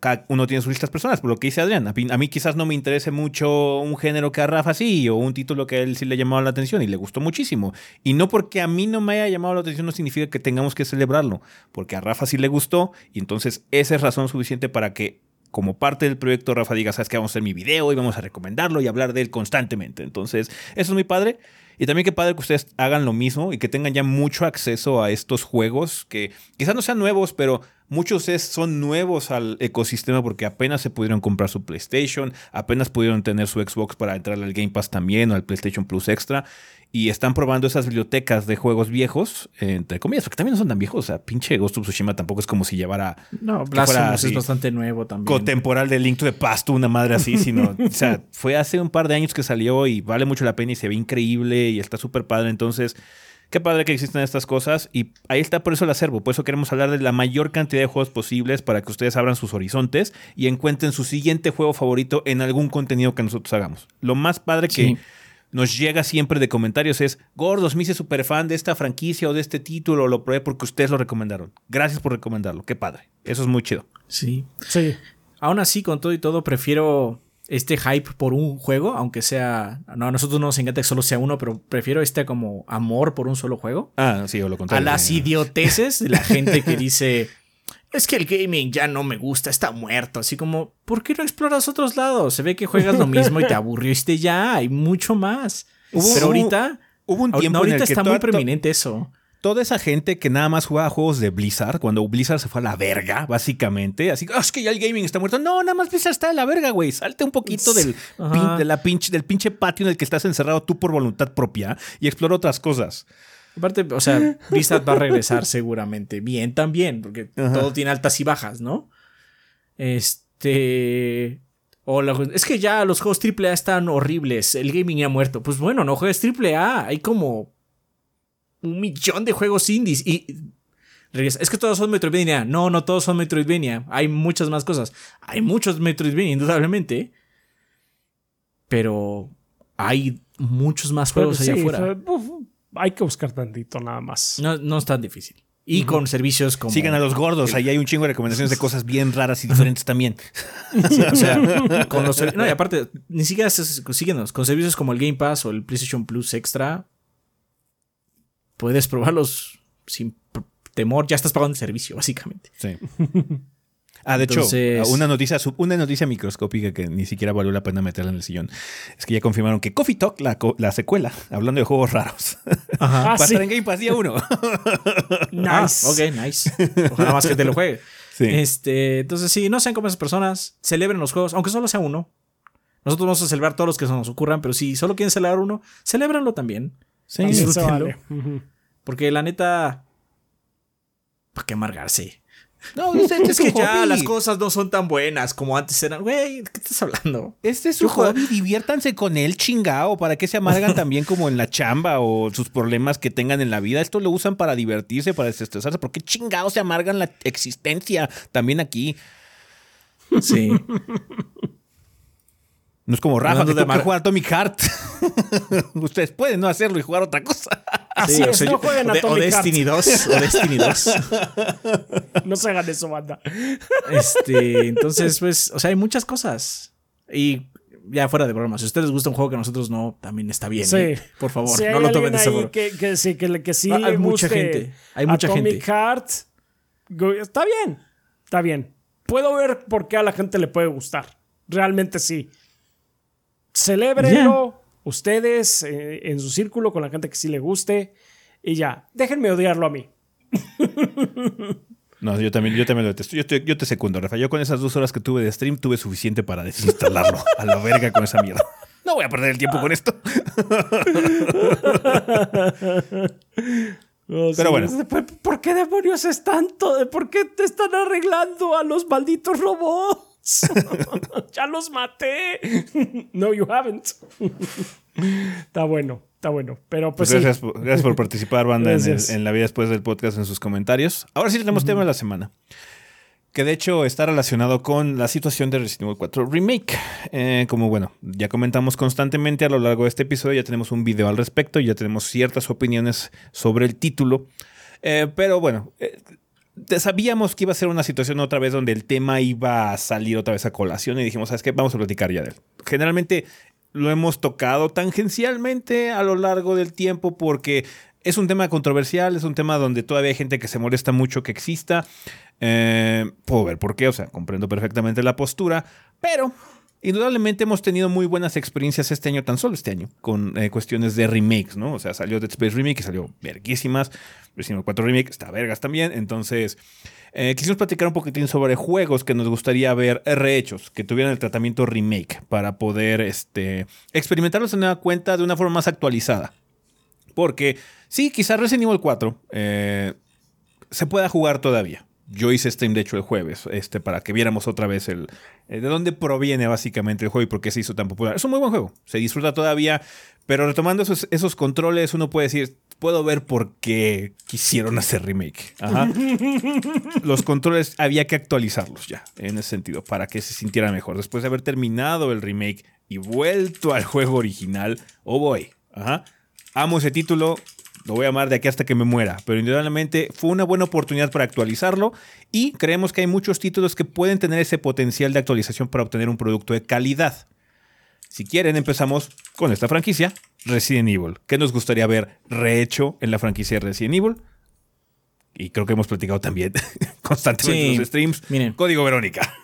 cada uno tiene sus listas personales, por lo que dice Adrián. A mí, a mí quizás no me interese mucho un género que a Rafa sí, o un título que a él sí le llamaba la atención y le gustó muchísimo. Y no porque a mí no me haya llamado la atención no significa que tengamos que celebrarlo, porque a Rafa sí le gustó y entonces esa es razón suficiente para que como parte del proyecto Rafa diga, sabes que vamos a hacer mi video y vamos a recomendarlo y hablar de él constantemente. Entonces, eso es muy padre. Y también qué padre que ustedes hagan lo mismo y que tengan ya mucho acceso a estos juegos que quizás no sean nuevos, pero muchos son nuevos al ecosistema porque apenas se pudieron comprar su PlayStation, apenas pudieron tener su Xbox para entrar al Game Pass también o al PlayStation Plus Extra y están probando esas bibliotecas de juegos viejos, eh, entre comillas, porque también no son tan viejos. O sea, pinche Ghost of Tsushima tampoco es como si llevara No, Blasphemous es bastante nuevo también. contemporáneo de Link to the Past, una madre así, sino, o sea, fue hace un par de años que salió y vale mucho la pena y se ve increíble y está súper padre. Entonces, qué padre que existen estas cosas y ahí está por eso el acervo. Por eso queremos hablar de la mayor cantidad de juegos posibles para que ustedes abran sus horizontes y encuentren su siguiente juego favorito en algún contenido que nosotros hagamos. Lo más padre que Sí. Nos llega siempre de comentarios es, Gordos, me hice súper fan de esta franquicia o de este título, lo probé porque ustedes lo recomendaron. Gracias por recomendarlo, qué padre. Eso es muy chido. Sí. Sí. Aún así, con todo y todo, prefiero este hype por un juego, aunque sea. No, a nosotros no nos encanta que solo sea uno, pero prefiero este como amor por un solo juego. Ah, sí, o lo A contrario. las Sí. idioteces de la gente que dice. Es que el gaming ya no me gusta, está muerto. Así como, ¿por qué no exploras otros lados? Se ve que juegas lo mismo y te aburriste ya. Hay mucho más. Hubo- Pero ahorita. Hubo un tiempo no, en ahorita el que está muy preeminente eso. toda esa gente que nada más jugaba juegos de Blizzard, cuando Blizzard se fue a la verga, básicamente, así, "Ah, es que ya el gaming está muerto. No, nada más Blizzard está de la verga, güey. Salte un poquito del, pin- de la pinche, del pinche patio en el que estás encerrado tú por voluntad propia y explora otras cosas. Aparte, o sea, Blizzard va a regresar seguramente bien también, porque Ajá. todo tiene altas y bajas, ¿no? Este. O la- es que ya los juegos AAA están horribles, el gaming ya ha muerto. Pues bueno, no juegues AAA, hay como un millón de juegos indies y. Es que todos son Metroidvania. No, no todos son Metroidvania. Hay muchas más cosas. Hay muchos Metroidvania, indudablemente. Pero hay muchos más juegos allá sí, afuera. Hay que buscar tantito nada más. No, no es tan difícil. Y con servicios como. Sigan a los gordos, ahí hay un chingo de recomendaciones de cosas bien raras y diferentes también. O sea, con los. No, y aparte, ni siquiera síguenos. Con servicios como el Game Pass o el PlayStation Plus Extra, puedes probarlos sin temor. Ya estás pagando el servicio, básicamente. Sí. Ah, de Entonces- hecho, una noticia, una noticia microscópica que ni siquiera valió la pena meterla en el sillón. Es que ya confirmaron que Coffee Talk, la, secuela, hablando de juegos raros, Ah, va a sí. estar en Game Pass día uno. Nice. Ah, ok, nice. Ojalá más que te lo juegue. Sí. Este, entonces, sí, no sean como esas personas. Celebren los juegos, aunque solo sea uno. Nosotros vamos a celebrar todos los que se nos ocurran, pero si solo quieren celebrar uno, celébrenlo también. Sí, También se disfrútenlo. vale. Porque la neta. ¿Para qué amargarse? No, este, este Es que ya hobby. las cosas no son tan buenas como antes eran. Güey, ¿de qué estás hablando? Este es su hobby, diviértanse con él, chingao. ¿Para qué se amargan también como en la chamba o sus problemas que tengan en la vida? Esto lo usan para divertirse, para desestresarse. ¿Por qué chingao se amargan la existencia también aquí? Sí. No es como Rafa, que de tengo que jugar Atomic Heart. Ustedes pueden no hacerlo y jugar otra cosa. Así o es, sea, no jueguen o de- o Atomic Heart. Destiny 2. O Destiny 2. No se hagan eso, banda. Este, entonces, pues, o sea, hay muchas cosas. Y ya fuera de broma, si a ustedes les gusta un juego que a nosotros no, también está bien. Sí. ¿eh? Por favor, no lo tomen de que, que sí, que, sí Ah, hay mucha gente, hay mucha Atomic gente. Heart, está bien, está bien. Puedo ver por qué a la gente le puede gustar. Realmente sí. Celébrenlo ustedes eh, en su círculo con la gente que sí le guste y ya. Déjenme odiarlo a mí. No, yo también, yo también lo detesto. Yo te, yo te secundo, Rafa. Yo con esas dos horas que tuve de stream tuve suficiente para desinstalarlo. a la verga con esa mierda. No voy a perder el tiempo con esto. Oh, Pero bueno. ¿Por, por qué demonios es tanto? ¿Por qué te están arreglando a los malditos robots? ya los maté. no, you haven't. está bueno, está bueno. Pero pues, Pues sí. gracias, por, gracias por participar, banda, en, el- en la vida después del podcast, en sus comentarios. Ahora sí tenemos tema de la semana. Que de hecho está relacionado con la situación de Resident Evil 4 Remake. Eh, como bueno, ya comentamos constantemente a lo largo de este episodio, ya tenemos un video al respecto, ya tenemos ciertas opiniones sobre el título. Eh, pero bueno, eh, sabíamos que iba a ser una situación otra vez donde el tema iba a salir otra vez a colación y dijimos, ¿sabes qué? Vamos a platicar ya de él. Generalmente lo hemos tocado tangencialmente a lo largo del tiempo porque es un tema controversial, es un tema donde todavía hay gente que se molesta mucho que exista. Eh, puedo ver por qué, o sea, comprendo perfectamente la postura, pero indudablemente hemos tenido muy buenas experiencias este año, tan solo este año, con eh, cuestiones de remakes, ¿no? O sea, salió Dead Space Remake y salió verguísimas. Resident Evil 4 Remake está vergas también. Entonces, eh, quisimos platicar un poquitín sobre juegos que nos gustaría ver rehechos, que tuvieran el tratamiento remake para poder este, experimentarlos en nueva cuenta de una forma más actualizada. Porque sí, quizás Resident Evil 4 eh, se pueda jugar todavía. Yo hice stream, de hecho, el jueves, este, para que viéramos otra vez el, eh, de dónde proviene básicamente el juego y por qué se hizo tan popular. Es un muy buen juego, se disfruta todavía, pero retomando esos, esos controles, uno puede decir, puedo ver por qué quisieron hacer remake. Ajá. Los controles había que actualizarlos ya, en ese sentido, para que se sintiera mejor. Después de haber terminado el remake y vuelto al juego original, oh boy, ajá. Amo ese título, lo voy a amar de aquí hasta que me muera, pero indudablemente fue una buena oportunidad para actualizarlo y creemos que hay muchos títulos que pueden tener ese potencial de actualización para obtener un producto de calidad. Si quieren, empezamos con esta franquicia, Resident Evil. ¿Qué nos gustaría ver rehecho en la franquicia de Resident Evil? Y creo que hemos platicado también constantemente Sí, en los streams. miren. Código Verónica.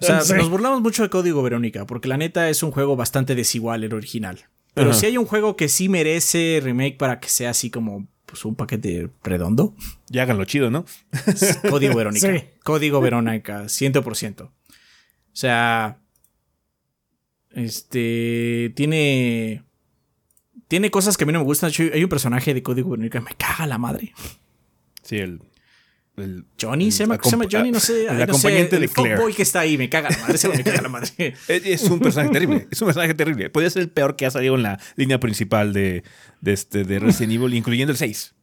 O sea, Sí. nos burlamos mucho de Código Verónica, porque la neta es un juego bastante desigual el original. Pero si hay un juego que sí merece remake para que sea así como pues, un paquete redondo, Ya háganlo chido, ¿no? Código Verónica. Sí. Código Verónica, 100%. O sea, este tiene tiene cosas que a mí no me gustan. Hay un personaje de Código Verónica que me caga la madre. Sí, el. El- Johnny, el ¿se llama, se llama Johnny? No sé. El no sé, de el Claire. fuckboy que está ahí, me caga la madre. Güey me caga la madre. Es, es un personaje terrible. Es un personaje terrible. Podría ser el peor que ha salido en la línea principal de, de, este, de Resident Evil, incluyendo el 6.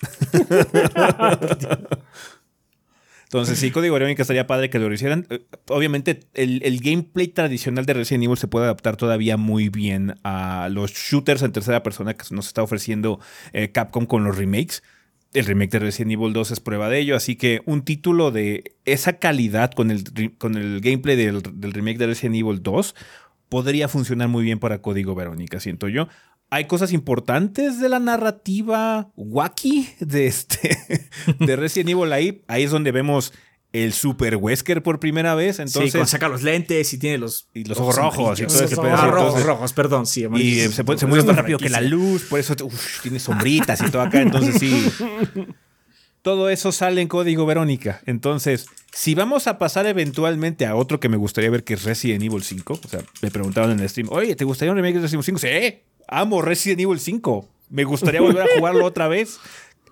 Entonces, sí, Código Verónica estaría padre que lo hicieran. Eh, Obviamente, el, el gameplay tradicional de Resident Evil se puede adaptar todavía muy bien a los shooters en tercera persona que nos está ofreciendo eh, Capcom con los remakes. El remake de Resident Evil 2 es prueba de ello, así que un título de esa calidad con el, con el gameplay del, del remake de Resident Evil 2 podría funcionar muy bien para Código Verónica, siento yo. Hay cosas importantes de la narrativa wacky de, este, de Resident Evil ahí. Ahí es donde vemos el Super Wesker por primera vez. Entonces, sí, cuando saca los lentes y tiene los, Y los ojos rojos y todo ese Ah, rojos, Entonces- rojos, perdón, sí. y eh, se, puede- se mueve más rápido que la luz, por eso uf, tiene sombritas y todo acá. Entonces, sí. Todo eso sale en código Verónica. Entonces, si vamos a pasar eventualmente a otro que me gustaría ver, que es Resident Evil 5, o sea, me preguntaban en el stream, oye, ¿te gustaría un remake de Resident Evil 5? Sí, amo Resident Evil 5. Me gustaría volver a jugarlo otra vez.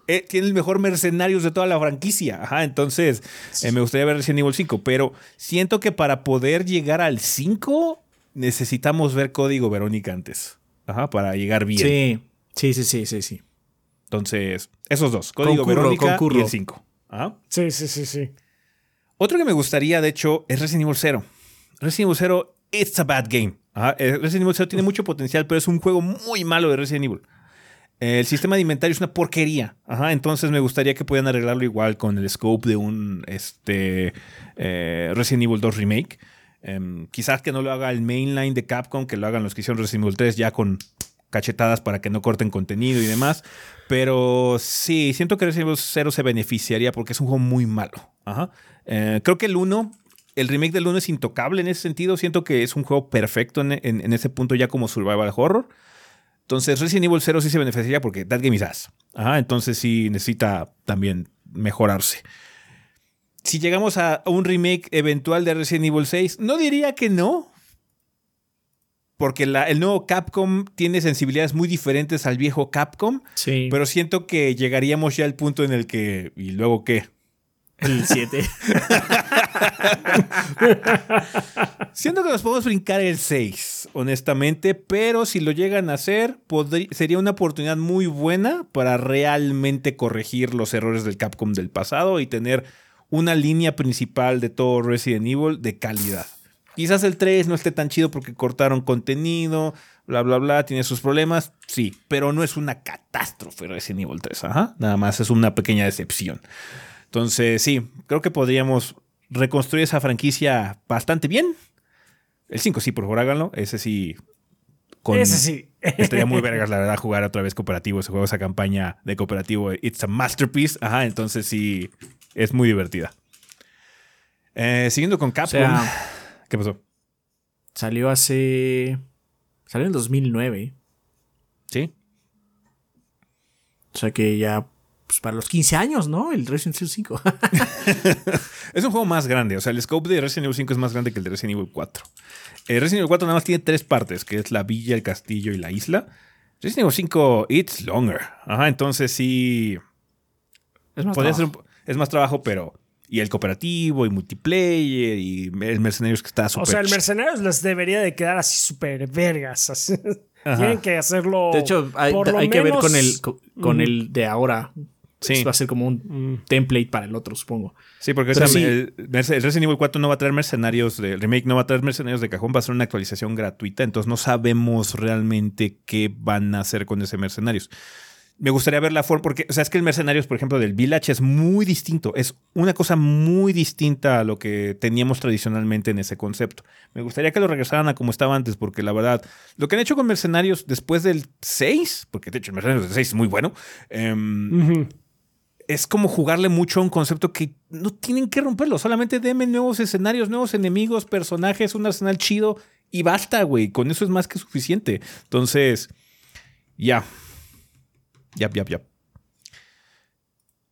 Eh, tiene el mejor mercenarios de toda la franquicia. Ajá, entonces eh, me gustaría ver Resident Evil 5, pero siento que para poder llegar al 5 necesitamos ver código Verónica antes. Ajá, para llegar bien. Sí, sí, sí, sí, sí, sí. Entonces, esos dos, código Concurro, Verónica concurro. y el 5. Ajá. Sí, sí, sí, sí. Otro que me gustaría, de hecho, es Resident Evil 0. Resident Evil 0 it's a bad game. Eh, Resident Evil 0 tiene mucho potencial, pero es un juego muy malo de Resident Evil. El sistema de inventario es una porquería. entonces me gustaría que pudieran arreglarlo igual con el scope de un este, eh, Resident Evil 2 Remake. Em, quizás que no lo haga el mainline de Capcom, que lo hagan los que hicieron Resident Evil 3 ya con cachetadas para que no corten contenido y demás. Pero sí, siento que Resident Evil 0 se beneficiaría porque es un juego muy malo. Eh, creo que el 1 el remake del 1 es intocable en ese sentido. Siento que es un juego perfecto en, ese punto ya como survival horror. Entonces Resident Evil 0 sí se beneficiaría porque that game is ass. Ajá, entonces sí necesita también mejorarse. Si llegamos a un remake eventual de Resident Evil 6, no diría que no. Porque el nuevo Capcom tiene sensibilidades muy diferentes al viejo Capcom. Sí. Pero siento que llegaríamos ya al punto en el que. ¿Y luego qué? El 7. Siento que nos podemos brincar el 6, honestamente, pero si lo llegan a hacer, sería una oportunidad muy buena para realmente corregir los errores del Capcom del pasado y tener una línea principal de todo Resident Evil de calidad. Quizás el 3 no esté tan chido porque cortaron contenido, bla, bla, bla, tiene sus problemas, sí, pero no es una catástrofe Resident Evil 3, ajá, nada más es una pequeña decepción. Entonces, sí, creo que podríamos reconstruir esa franquicia bastante bien. El 5 sí, por favor, háganlo. Ese sí. ese sí. estaría muy vergas, la verdad, jugar otra vez cooperativo. Ese juego, esa campaña de cooperativo, It's a Masterpiece. Ajá, entonces sí, es muy divertida. Eh, siguiendo con Capcom. ¿Qué pasó? Salió hace. Salió en 2009. Sí. O sea que ya pues, para los 15 años, ¿no? El Resident Evil 5. es un juego más grande. O sea, el scope de Resident Evil 5 es más grande que el de Resident Evil 4. El Resident Evil 4 nada más tiene tres partes, que es la villa, el castillo y la isla. Resident Evil 5, it's longer. Ajá, entonces sí. Es más trabajo. es más trabajo, pero. Y el cooperativo, y multiplayer, y el Mercenarios que está súper. O sea, el Mercenarios les debería de quedar así súper vergas. Tienen que hacerlo. De hecho, hay, que ver con el, con, el de ahora. Sí. Va a ser como un template para el otro, supongo. Sí, porque el, Resident Evil 4 no va a traer mercenarios, de, el remake no va a traer mercenarios de cajón, va a ser una actualización gratuita, entonces no sabemos realmente qué van a hacer con ese mercenarios. Me gustaría ver la forma, porque, o sea, es que el Mercenarios, por ejemplo, del Village es muy distinto. Es una cosa muy distinta a lo que teníamos tradicionalmente en ese concepto. Me gustaría que lo regresaran a como estaba antes, porque la verdad, lo que han hecho con Mercenarios después del 6, porque de hecho el Mercenarios del 6 es muy bueno, em, es como jugarle mucho a un concepto que no tienen que romperlo. Solamente denme nuevos escenarios, nuevos enemigos, personajes, un arsenal chido y basta, güey. Con eso es más que suficiente. Entonces, ya. Yap, yap, yap.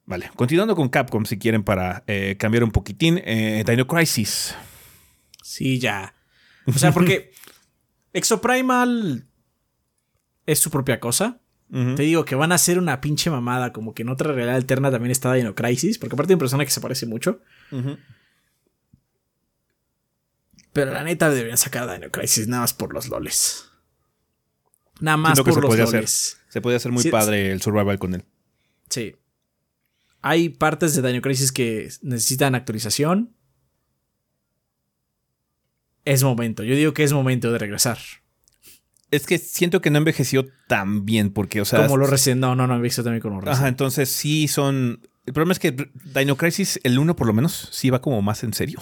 Vale, continuando con Capcom, si quieren, para eh, cambiar un poquitín. Eh, Dino Crisis. Sí, ya. O sea, porque Exoprimal es su propia cosa. Te digo que van a ser una pinche mamada, como que en otra realidad alterna también está Dino Crisis, porque aparte hay un personaje que se parece mucho. Pero la neta deberían sacar a Dino Crisis nada más por los loles. Nada más por los loles. Se puede hacer muy padre el survival con él. Sí. Hay partes de Dino Crisis que necesitan actualización. Es momento. Yo digo que es momento de regresar. Es que siento que no envejeció tan bien porque, o sea... Como lo recién... No, no, no envejeció también como recién. Ajá, entonces sí son... El problema es que Dino Crisis, el 1 por lo menos, sí va como más en serio.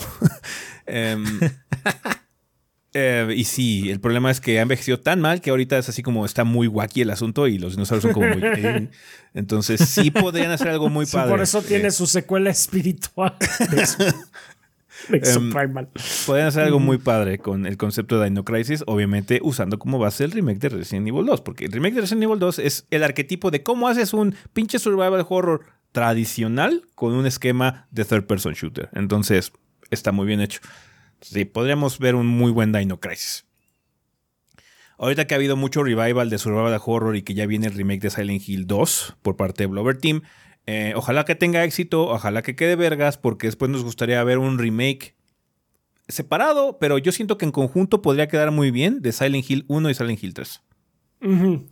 eh, eh, y sí, el problema es que ha envejecido tan mal que ahorita es así como está muy wacky el asunto y los dinosaurios son como muy. Eh, entonces sí podrían hacer algo muy padre. Por eso tiene su secuela espiritual. Em, podrían hacer algo muy padre con el concepto de Dino Crisis, obviamente usando como base el remake de Resident Evil 2, porque el remake de Resident Evil 2 es el arquetipo de cómo haces un pinche survival horror tradicional con un esquema de third person shooter. Entonces, está muy bien hecho. Sí, podríamos ver un muy buen Dino Crisis. Ahorita que ha habido mucho revival de Survival Horror y que ya viene el remake de Silent Hill 2 por parte de Blover Team, eh, ojalá que tenga éxito, ojalá que quede vergas, porque después nos gustaría ver un remake separado, pero yo siento que en conjunto podría quedar muy bien de Silent Hill 1 y Silent Hill 3.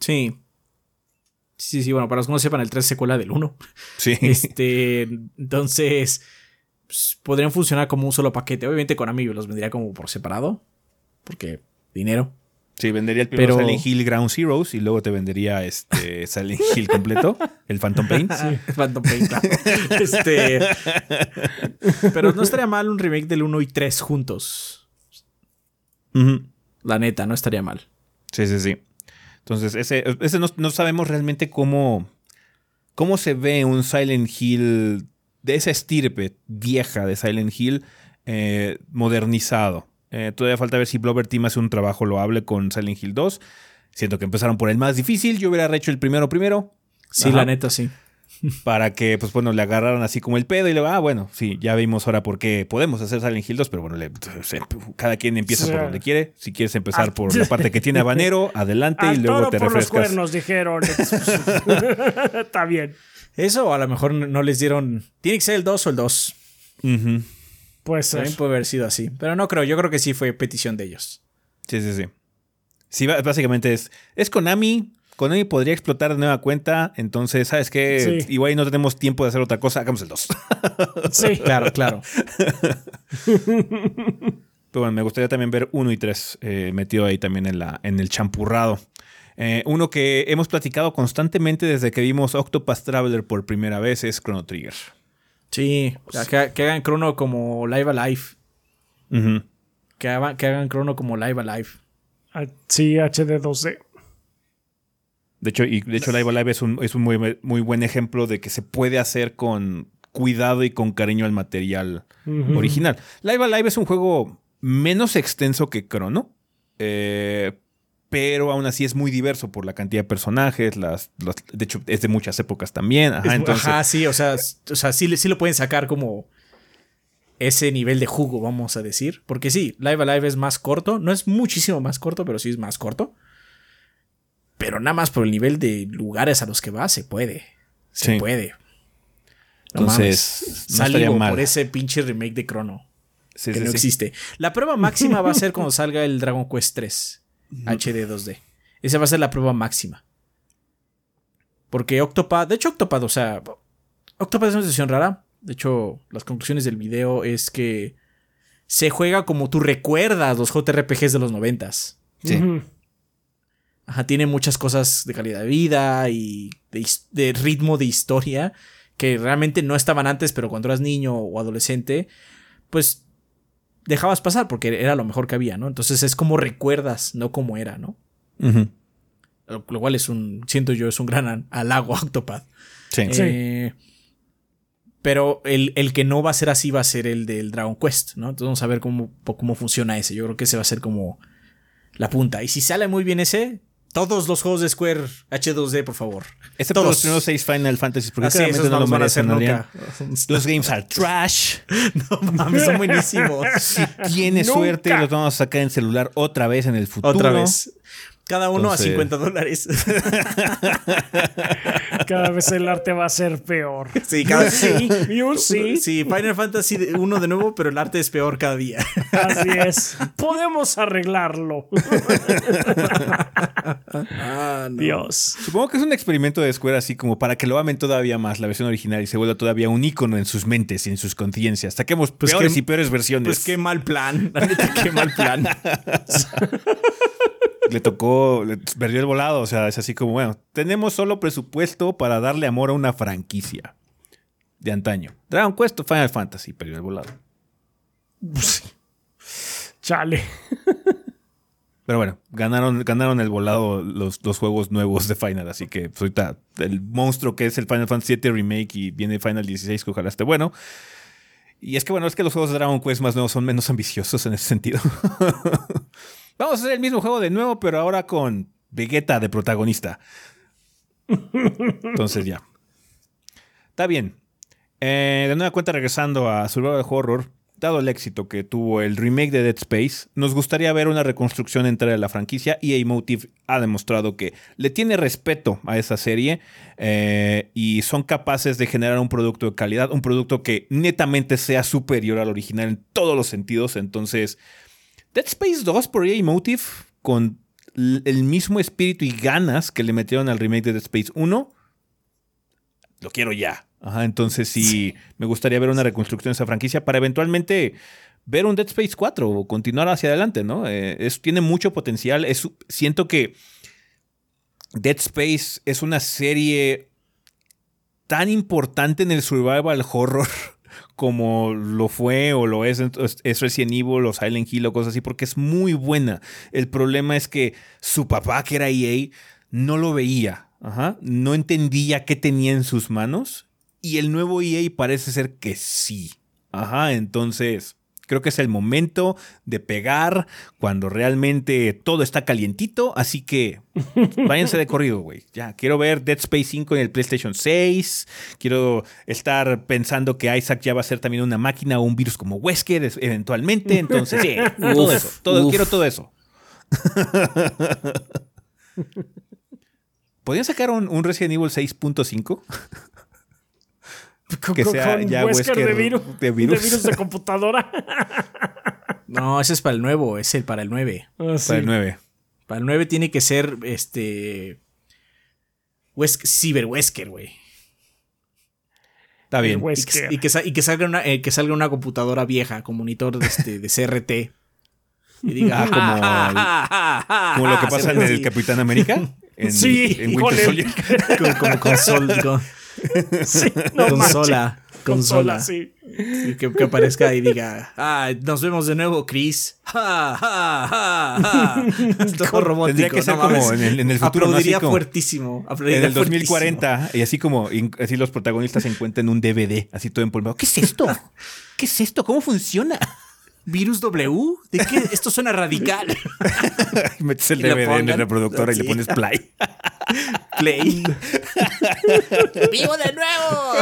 Sí. Sí, sí, bueno, para los que no sepan, el 3 es secuela del 1. Sí. Este, entonces, pues, podrían funcionar como un solo paquete. Obviamente con Konami los vendría como por separado. porque dinero. Sí, vendería el primero Pero- Silent Hill Ground Zeroes y luego te vendería este Silent Hill completo, el Phantom Pain. Phantom Pain, claro. Este, pero no estaría mal un remake del 1 y 3 juntos. La neta, no estaría mal. Sí, sí, sí. Entonces, ese, ese no, no sabemos realmente cómo, cómo se ve un Silent Hill de esa estirpe vieja de Silent Hill eh, modernizado. Eh, todavía falta ver si Blover Team hace un trabajo loable con Silent Hill 2. Siento que empezaron por el más difícil. Yo hubiera hecho el primero primero. Sí, Ajá. la neta, sí. Para que, pues bueno, le agarraran así como el pedo y luego, ah, bueno, sí, ya vimos ahora por qué podemos hacer Silent Hill 2, pero bueno, le- se- cada quien empieza Sí. por donde quiere. Si quieres empezar Ah, por la parte que tiene habanero, adelante y luego toro te por los refrescas. cuernos, dijeron. Está bien. Eso, o a lo mejor no les dieron. Tiene que ser el 2 o el 2. Ujú. Puede ser. También puede haber sido así. Pero no creo. Yo creo que sí fue petición de ellos. Sí, sí, sí. Sí, básicamente es, es Konami. Konami podría explotar de nueva cuenta. Entonces, ¿sabes qué? Sí. Igual no tenemos tiempo de hacer otra cosa. Hagamos el 2. Sí. Claro, claro. Pero bueno, me gustaría también ver 1 y 3 metido ahí también en, la, en el champurrado. Eh, uno que hemos platicado constantemente desde que vimos Octopath Traveler por primera vez es Chrono Trigger. Sí. o sea, que, que hagan Chrono como Live Alive. Ujú. Que, haga- que hagan Chrono como Live Alive. Ah, Sí, HD2D. De hecho, y de hecho Live Alive es un, es un muy, muy buen ejemplo de que se puede hacer con cuidado y con cariño al material Ujú. original. Live Alive es un juego menos extenso que Chrono, eh, pero aún así es muy diverso por la cantidad de personajes, las, las- de hecho es de muchas épocas también. Ajá, Es- entonces, Ajá, sí, o sea, o sea sí, sí lo pueden sacar como ese nivel de jugo, vamos a decir. Porque sí, Live Alive es más corto. No es muchísimo más corto, pero sí es más corto. Pero nada más por el nivel de lugares a los que va, se puede. Se Sí. puede. No Entonces, mames. no Salivo estaría mal. por ese pinche remake de Chrono. sí, que no existe. La prueba máxima va a ser cuando salga el Dragon Quest 3 HD 2D. Esa va a ser la prueba máxima. Porque Octopad, de hecho Octopad, o sea, Octopad es una situación rara. De hecho, las conclusiones del video es que se juega como tú recuerdas los JRPGs de los noventas. Sí. Ajá, tiene muchas cosas de calidad de vida y de, de ritmo de historia que realmente no estaban antes, pero cuando eras niño o adolescente, pues dejabas pasar porque era lo mejor que había, ¿no? Entonces es como recuerdas, no como era, ¿no? Lo, lo cual es un, siento yo, es un gran an- halago a Octopath. Sí. Sí. Eh, pero el, el que no va a ser así va a ser el del Dragon Quest, ¿no? Entonces vamos a ver cómo, cómo funciona ese. Yo creo que ese va a ser como la punta. Y si sale muy bien ese, todos los juegos de Square H2D, por favor. Excepto Todos. los primeros seis Final Fantasy, porque Así, claramente no no lo los van a hacer merecen. nunca. Los games are trash. No mames, son buenísimos. Si tienes Nunca. suerte, los vamos a sacar en celular otra vez en el futuro. Otra vez. Cada uno Entonces- a 50 dólares. Cada vez el arte va a ser peor. sí, cada Sí, you sí. Sí, Final Fantasy 1 de nuevo, pero el arte es peor cada día. Así es. Podemos arreglarlo. Ah, no. Dios. Supongo que es un experimento de Square así como para que lo amen todavía más la versión original y se vuelva todavía un icono en sus mentes y en sus conciencias. Saquemos Pues peores qué- y peores versiones. Pues qué mal plan. Qué mal plan. Le tocó, le perdió el volado. O sea, es así como, bueno, tenemos solo presupuesto para darle amor a una franquicia de antaño. Dragon Quest o Final Fantasy, perdió el volado. Chale. Pero bueno, ganaron, ganaron el volado los, juegos nuevos de Final, así que pues, ahorita el monstruo que es el Final Fantasy VII Remake y viene Final 16 que ojalá esté bueno. Y es que bueno, es que los juegos de Dragon Quest más nuevos son menos ambiciosos en ese sentido. Vamos a hacer el mismo juego de nuevo, pero ahora con Vegeta de protagonista. Entonces ya. Está bien. Eh, de nueva cuenta, regresando a Survival Horror, dado el éxito que tuvo el remake de Dead Space, nos gustaría ver una reconstrucción entera de la franquicia y Emotive ha demostrado que le tiene respeto a esa serie eh, y son capaces de generar un producto de calidad, un producto que netamente sea superior al original en todos los sentidos. Entonces, Dead Space 2 por EA con el mismo espíritu y ganas que le metieron al remake de Dead Space 1, lo quiero ya. Ajá, entonces sí, me gustaría ver una reconstrucción de esa franquicia para eventualmente ver un Dead Space 4 o continuar hacia adelante, ¿no? Eh, es, tiene mucho potencial. Es, siento que Dead Space es una serie tan importante en el survival horror como lo fue o lo es, es Resident Evil o Silent Hill o cosas así, porque es muy buena. El problema es que su papá, que era EA, no lo veía, no entendía qué tenía en sus manos, y el nuevo EA parece ser que sí. Ajá, entonces creo que es el momento de pegar cuando realmente todo está calientito. Así que váyanse de corrido, güey. Ya, quiero ver Dead Space 5 en el PlayStation 6. Quiero estar pensando que Isaac ya va a ser también una máquina o un virus como Wesker eventualmente. Entonces, sí, todo eso. Todo, quiero todo eso. ¿Podrían sacar un, un Resident Evil 6.5? Que sea ya Wesker, de, virus, de, virus. de computadora. no, ese es para el nuevo, es el para el 9. Ah, para el 9. Para el 9 tiene que ser este. Cyber Wesker, güey. Está bien. Y que, y que, salga una, eh, que salga una computadora vieja con monitor de, este, de CRT. Y diga, ah, como, como lo que pasa en el Capitán América. En, sí, en Winter Soldier. como, con Sol, sí, consola. Consola. sí. que, aparezca y diga, ah, nos vemos de nuevo, Chris. Ja, ja, Todo romántico. Tendría que ser como en el, en el futuro. Aplaudiría fuertísimo. en el 2040. Y así como así los protagonistas se encuentran un DVD, así todo empolvado. ¿Qué es esto? ¿Qué es esto? ¿Cómo funciona? ¿Virus W? ¿De qué? Esto suena radical. Metes el DVD en el reproductor y le pones play. Play. ¡Vivo de nuevo!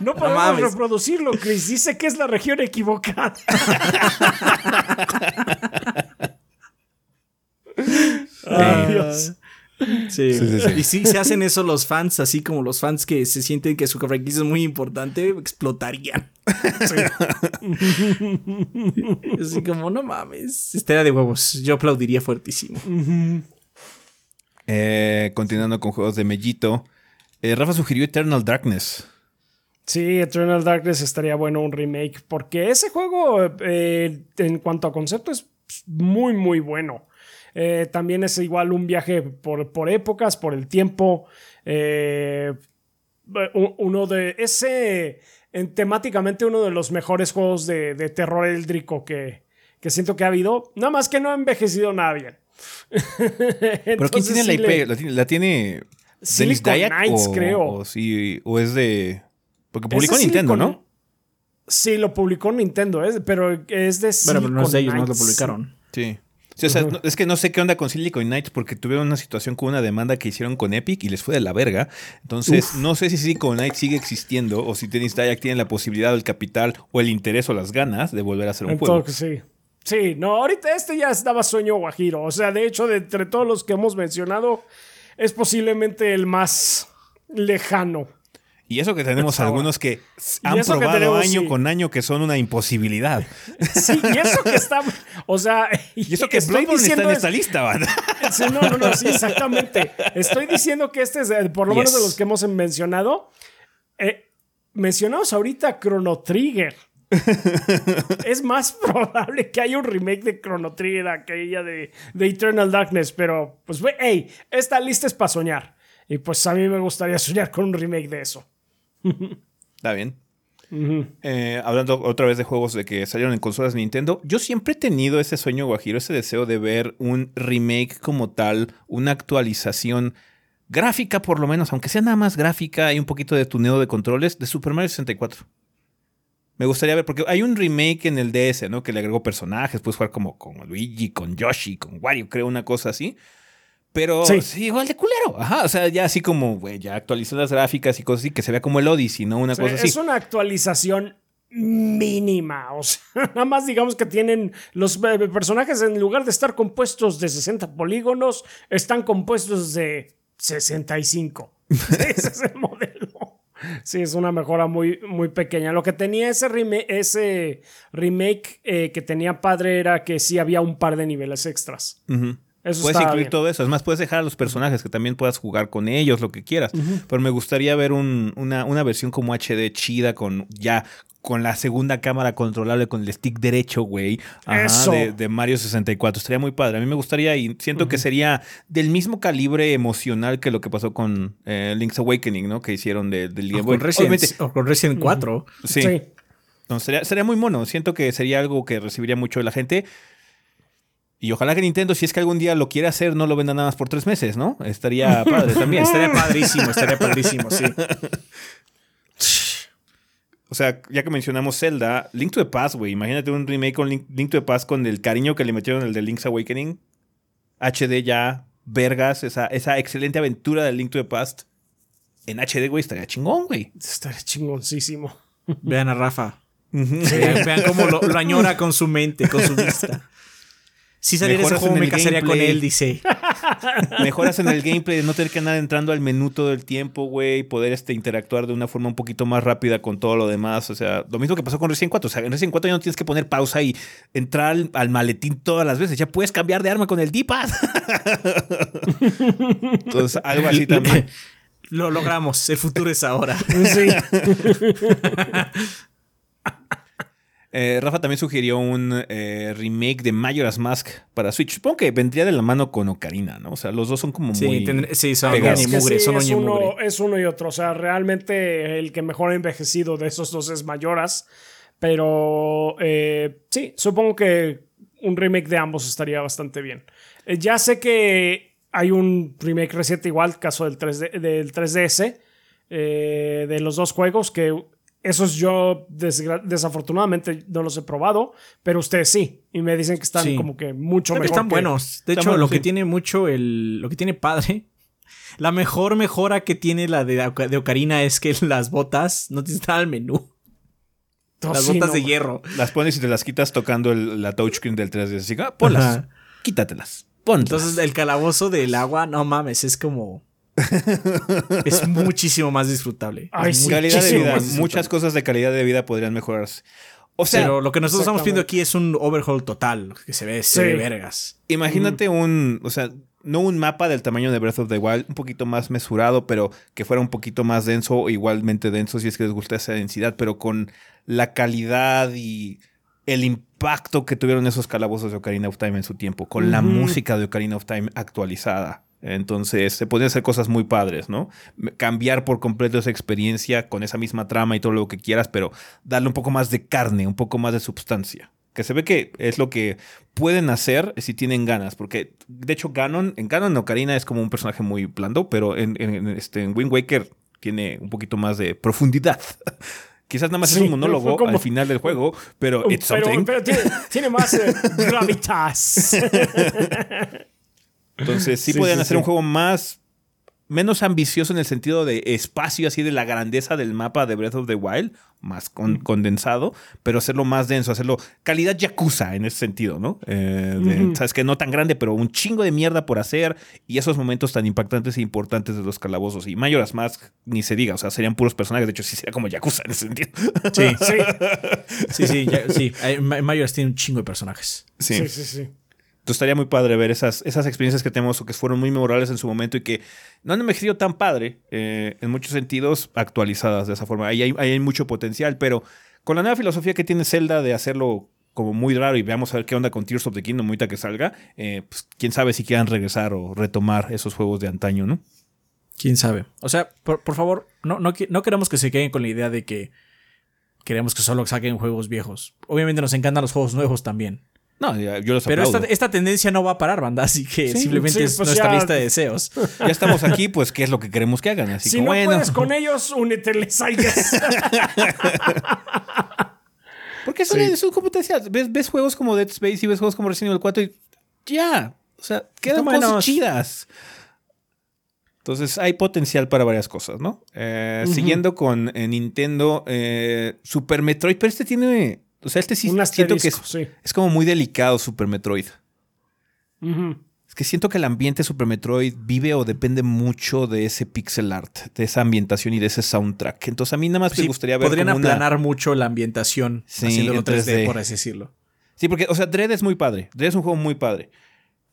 No podemos reproducirlo, Chris. Dice que es la región equivocada. Ay, Dios. Sí. Y si se hacen eso los fans, así como los fans que se sienten que su franquicia es muy importante, explotarían. así como, no mames. Estaría de huevos. Yo aplaudiría fuertísimo. Eh, continuando con juegos de Mellito. Eh, Rafa sugirió Eternal Darkness. Sí, Eternal Darkness estaría bueno un remake. Porque ese juego, eh, en cuanto a concepto, es muy, muy bueno. También es igual un viaje por, por épocas, por el tiempo. Uno de ese, en, temáticamente uno de los mejores juegos de, terror eldrico que, que, siento que ha habido. Nada más que no ha envejecido nada bien. ¿Pero quién tiene la IP? ¿La tiene, Dennis Knights, creo. O, o es de... Porque publicó Nintendo, ¿no? Sí, lo publicó Nintendo, pero es de Bueno, pero no es de ellos, no lo publicaron. Sí es que no sé qué onda con Silicon Knights porque tuvieron una situación con una demanda que hicieron con Epic y les fue de la verga. Entonces, no sé si Silicon Knights sigue existiendo o si Tennis Dayak tiene la posibilidad, el capital o el interés o las ganas de volver a hacer un juego. Sí. Sí, no, ahorita este ya estaba sueño guajiro. O sea, de hecho, de entre todos los que hemos mencionado, es posiblemente el más lejano. Y eso que tenemos algunos que han probado año con año que son una imposibilidad. Sí, y eso que está. O sea. Y eso que Bloodborne está en esta lista, ¿verdad? Sí, no, no, no, sí, exactamente. Estoy diciendo que este es, por lo menos de los que hemos mencionado. Eh, mencionamos ahorita Chrono Trigger. es más probable que haya un remake de Chrono Trigger aquella de, de Eternal Darkness, pero pues, hey, esta lista es para soñar. Y pues a mí me gustaría soñar con un remake de eso. Está bien. Eh, hablando otra vez de juegos de que salieron en consolas Nintendo, yo siempre he tenido ese sueño guajiro, ese deseo de ver un remake como tal, una actualización gráfica por lo menos, aunque sea nada más gráfica y un poquito de tuneo de controles de Super Mario 64. Me gustaría ver, porque hay un remake en el DS, ¿no? Que le agregó personajes, puedes jugar como con Luigi, con Yoshi, con Wario, creo, una cosa así. Pero sí. igual de culero. Ajá, o sea, ya así como, güey, ya actualizó las gráficas y cosas así, que se vea como el Odyssey, ¿no? Una cosa así. Es una actualización mínima. O sea, nada más digamos que tienen los eh, personajes en lugar de estar compuestos de 60 polígonos, están compuestos de 65. Ese es el. Sí, es una mejora muy, muy pequeña. Lo que tenía ese, remake, ese remake eh, que tenía padre era que sí había un par de niveles extras puedes incluir todo eso. Es más, puedes dejar a los personajes que también puedas jugar con ellos, lo que quieras. Pero me gustaría ver una, versión como HD chida con ya con la segunda cámara controlable con el stick derecho, güey. Eso. De, de Mario 64. Estaría muy padre. A mí me gustaría y siento que sería del mismo calibre emocional que lo que pasó con eh, Link's Awakening, ¿no? Que hicieron de- del Game O Boy. con Resident, o con Resident 4. sí. Sí. No, sería, sería muy mono. Siento que sería algo que recibiría mucho de la gente. Y ojalá que Nintendo, si es que algún día lo quiere hacer, no lo venda nada más por tres meses, ¿no? Estaría padre también. Estaría padrísimo, estaría padrísimo, sí. O sea, ya que mencionamos Zelda, Link to the Past, güey. Imagínate un remake con Link, Link to the Past con el cariño que le metieron el de Link's Awakening. HD ya, vergas, esa, esa excelente aventura de Link to the Past. En HD, güey, estaría chingón, güey. Estaría chingoncísimo. Vean a Rafa. Vean, vean cómo lo, lo añora con su mente, con su vista. Si saliera ese Mejoras juego en me el casaría con gameplay. él, dice. Mejoras en el gameplay de no tener que andar entrando al menú todo el tiempo, güey. Poder este, interactuar de una forma un poquito más rápida con todo lo demás. O sea, lo mismo que pasó con Resident 4. O sea, en Resident 4 ya no tienes que poner pausa y entrar al, al maletín todas las veces. Ya puedes cambiar de arma con el D-pad. Entonces, algo así también. Lo logramos, el futuro es ahora. Sí. Eh, Rafa también sugirió un eh, remake de Majora's Mask para Switch. Supongo que vendría de la mano con Ocarina, ¿no? O sea, los dos son como Sí, muy... tendré- sí, son pegados. Es que mugre, sí, son es, uno, mugre. es uno y otro. O sea, realmente el que mejor ha envejecido de esos dos es Mayoras. Pero eh, sí, supongo que un remake de ambos estaría bastante bien. Eh, ya sé que hay un remake reciente igual, caso del, 3D, del 3DS, eh, de los dos juegos, que esos yo desafortunadamente no los he probado, pero ustedes sí. Y me dicen que están Sí. como que mucho Creo que mejor. están que- buenos. De Están hecho, buenos, lo que tiene mucho el. Lo que tiene padre. La mejor mejora que tiene la de, Oca- de Ocarina es que las botas no te están al menú. Oh, las sí, botas no, de hierro. Las pones y te las quitas tocando el- la touchscreen del 3D. Así que, ah, ponlas. Ajá. Quítatelas. Ponlas. Entonces, el calabozo del agua, no mames, es como. es muchísimo más disfrutable. Ay, Es sí. calidad de muchísimo vida. más disfrutable. Muchas cosas de calidad de vida podrían mejorarse. O sea, Pero lo que nosotros estamos viendo aquí es un overhaul total, que se ve, se ve vergas. imagínate un, o sea, no un mapa del tamaño de Breath of the Wild, un poquito más mesurado, pero que fuera un poquito más denso, o igualmente denso si es que les gusta esa densidad, pero con la calidad y el impacto que tuvieron esos calabozos de Ocarina of Time en su tiempo, con la música de Ocarina of Time actualizada. Entonces, se podían hacer cosas muy padres, ¿no? Cambiar por completo esa experiencia con esa misma trama y todo lo que quieras, pero darle un poco más de carne, un poco más de substancia. Que se ve que es lo que pueden hacer si tienen ganas. Porque, de hecho, Ganon, en Ganon Ocarina es como un personaje muy blando, pero en, este, en Wind Waker tiene un poquito más de profundidad. Quizás nada más es un monólogo como- al final del juego, pero it's pero, something. pero tiene, tiene más eh, gravitas. Entonces, sí, Sí, podían sí, hacer sí. un juego más. Menos ambicioso en el sentido de espacio, así de la grandeza del mapa de Breath of the Wild, más con- condensado, pero hacerlo más denso, hacerlo calidad Yakuza en ese sentido, ¿no? Eh, de. Sabes que no tan grande, pero un chingo de mierda por hacer y esos momentos tan impactantes e importantes de los calabozos. Y Majora's Mask, ni se diga, o sea, serían puros personajes, de hecho, sí sería como Yakuza en ese sentido. Sí, sí, sí, sí, ya- sí. Ma- Majora's tiene un chingo de personajes. Sí. sí, sí, sí. Entonces estaría muy padre ver esas, esas experiencias que tenemos o que fueron muy memorables en su momento y que no han envejecido tan padre eh, en muchos sentidos actualizadas de esa forma. Ahí hay, mucho potencial, pero con la nueva filosofía que tiene Zelda de hacerlo como muy raro y veamos a ver qué onda con Tears of the Kingdom ahorita que salga, eh, pues quién sabe si quieran regresar o retomar esos juegos de antaño, ¿no? ¿Quién sabe? O sea, por, por favor, no, no, no queremos que se queden con la idea de que queremos que solo saquen juegos viejos. Obviamente nos encantan los juegos nuevos también. No, ya- yo los Pero esta, tendencia no va a parar, banda, así que Sí, simplemente sí, es pues nuestra ya- lista de deseos. Ya estamos aquí, pues qué es lo que queremos que hagan. Así Si que no bueno. puedes con ellos, úneteles, guess. Porque son, Sí. son como te decía, ves, ves juegos como Dead Space y ves juegos como Resident Evil 4 y ya. O sea, quedan cosas chidas. Entonces hay potencial para varias cosas, ¿no? Eh. Siguiendo con eh, Nintendo, eh, Super Metroid, pero este tiene. O sea, este sí Un siento que es, asterisco, sí. es como muy delicado Super Metroid. Es que siento que el ambiente Super Metroid vive o depende mucho de ese pixel art, de esa ambientación y de ese soundtrack. Entonces a mí nada más me Sí, gustaría ver. podrían como una- aplanar mucho la ambientación Sí, haciéndolo en 3D, 3D. por así decirlo. Sí, porque, o sea, Dread es muy padre. Dread es un juego muy padre.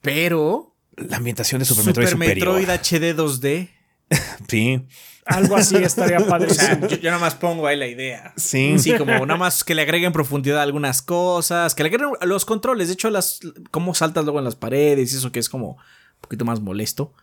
Pero La ambientación de Super, Super, Metroid es superior. Metroid HD 2D Sí. Algo así estaría O padrísimo. sea, yo, yo nada más pongo ahí la idea. Sí. Sí, como nada más que le agreguen profundidad a algunas cosas, que le agreguen los controles. De hecho, las cómo saltas luego en las paredes y eso que es como un poquito más molesto.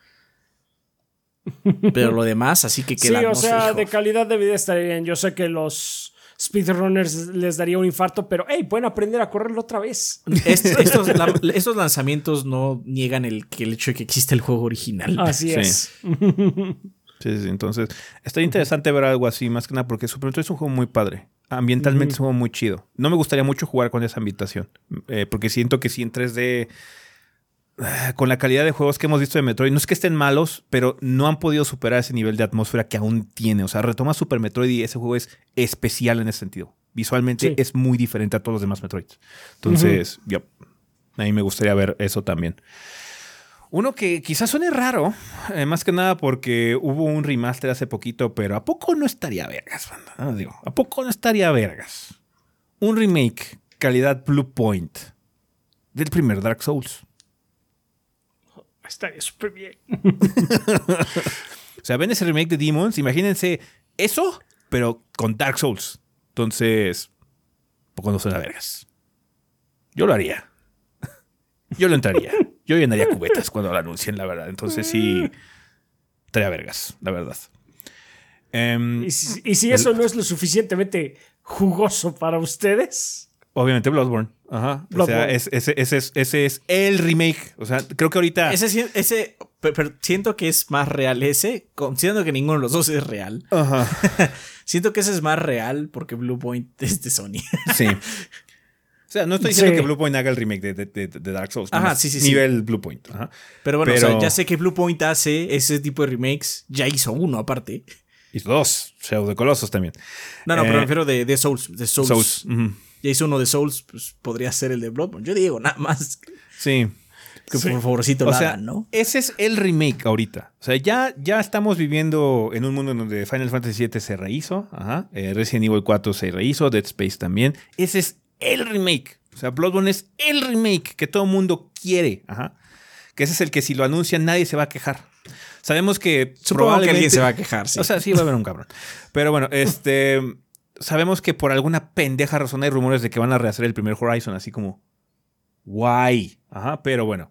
Pero lo demás, así que Sí, queda. o no sé, sea, hijo. de calidad de vida estaría bien. Yo sé que los speedrunners les daría un infarto, pero hey, pueden aprender a correrlo otra vez. Est- estos, la- estos lanzamientos no niegan el, que el hecho de que existe el juego original. Así Sí. es. Sí, sí, entonces está interesante ver algo así, más que nada, porque Super Metroid es un juego muy padre. Ambientalmente es un juego muy chido. No me gustaría mucho jugar con esa ambientación, eh, porque siento que sí en 3D, ah, con la calidad de juegos que hemos visto de Metroid, no es que estén malos, pero no han podido superar ese nivel de atmósfera que aún tiene. O sea, retoma Super Metroid y ese juego es especial en ese sentido. Visualmente Sí. es muy diferente a todos los demás Metroids. Entonces, yo, a mí me gustaría ver eso también. Uno que quizás suene raro, eh, más que nada porque hubo un remaster hace poquito, pero ¿a poco no estaría vergas, banda? No, digo, ¿a poco no estaría vergas? Un remake, calidad Blue Point, del primer Dark Souls. Estaría súper bien. O sea, ven ese remake de Demons, imagínense eso, pero con Dark Souls. Entonces, ¿a poco no suena vergas? Yo lo haría. Yo lo entraría. Yo llenaría cubetas cuando lo anuncien, la verdad. Entonces sí, estaría vergas, la verdad. Em, Y si, y si eso no es lo suficientemente jugoso para ustedes, obviamente Bloodborne. Ajá. O sea, Bloodborne. es- ese, ese es, ese es el remake. O sea, creo que ahorita... Ese, sí- ese pero, pero siento que es más real ese, considerando que ninguno de los dos es real. Ajá. Siento que ese es más real porque Blue Point es de Sony. Sí. O sea, no estoy diciendo Sí. que Bluepoint haga el remake de, de- de- Dark Souls. Ajá, sí, sí, sí. Nivel Bluepoint. Ajá. Pero bueno, Pero- o sea, ya sé que Blue Point hace ese tipo de remakes. Ya hizo uno aparte. Y dos. Shadow de Colossus también. No, no, Eh, pero me refiero de, de Souls. De Souls. Souls. Ya hizo uno de Souls, pues podría ser el de Bloodborne. Yo digo, nada más. Sí. Que por favorcito O sea, hagan, ¿no? ese es el remake ahorita. O sea, ya, ya estamos viviendo en un mundo en donde Final Fantasy VII se rehizo. Ajá. Eh, Resident Evil 4 se rehizo. Dead Space también. Ese es el remake. O sea, Bloodborne es el remake que todo mundo quiere. Ajá. Que ese es el que si lo anuncian nadie se va a quejar. Sabemos que Supongo que alguien probablemente- se va a quejar, sí. O sea, sí va a haber un cabrón. Pero bueno, este. sabemos que por alguna pendeja razón hay rumores de que van a rehacer el primer Horizon, así como. Guay. Ajá, pero bueno.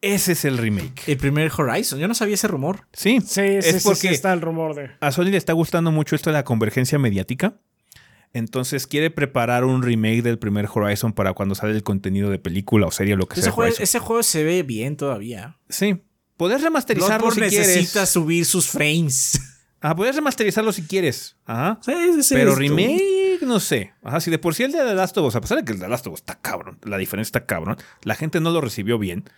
Ese es el remake. el primer Horizon. Yo no sabía ese rumor. Sí, sí, sí, es sí, sí, porque está el rumor de. a Sony le está gustando mucho esto de la convergencia mediática. Entonces quiere preparar un remake del primer Horizon para cuando sale el contenido de película o serie o lo que Ese sea. juego, ese juego se ve bien todavía. Sí. Podés remasterizarlo si Bloodborne quieres. necesita subir sus frames. Ah, podés remasterizarlo si quieres. Ajá. Sí, sí, sí, Pero remake, no sé. Ajá, si de por sí el de The Last of Us, a pesar de que el de The Last of Us está cabrón, la diferencia está cabrón, la gente no lo recibió bien.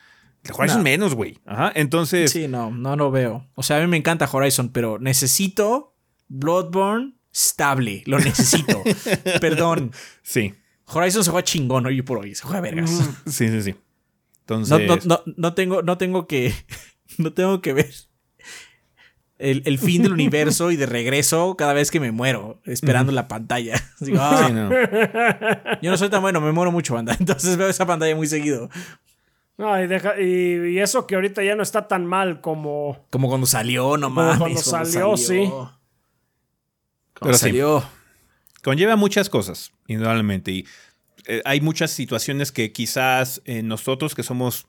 El Horizon No. menos, güey. Ajá, entonces. Sí, no, no lo veo. O sea, a mí me encanta Horizon, pero necesito Bloodborne estable. Lo necesito. Perdón. Sí, Horizon se juega chingón hoy por hoy. Se juega vergas. sí, sí, sí. Entonces. No, no, no, no tengo, no tengo que. No tengo que ver el, el fin del universo y de regreso cada vez que me muero, esperando la pantalla. Digo, ah, sí, no. Yo no soy tan bueno, me muero mucho, banda. Entonces veo esa pantalla muy seguido. No, y, deja- y- y eso que ahorita ya no está tan mal como. Como cuando salió, no Como mames. cuando salió, sí. Pero sí. salió. Conlleva muchas cosas, indudablemente. Y eh, hay muchas situaciones que quizás eh, nosotros que somos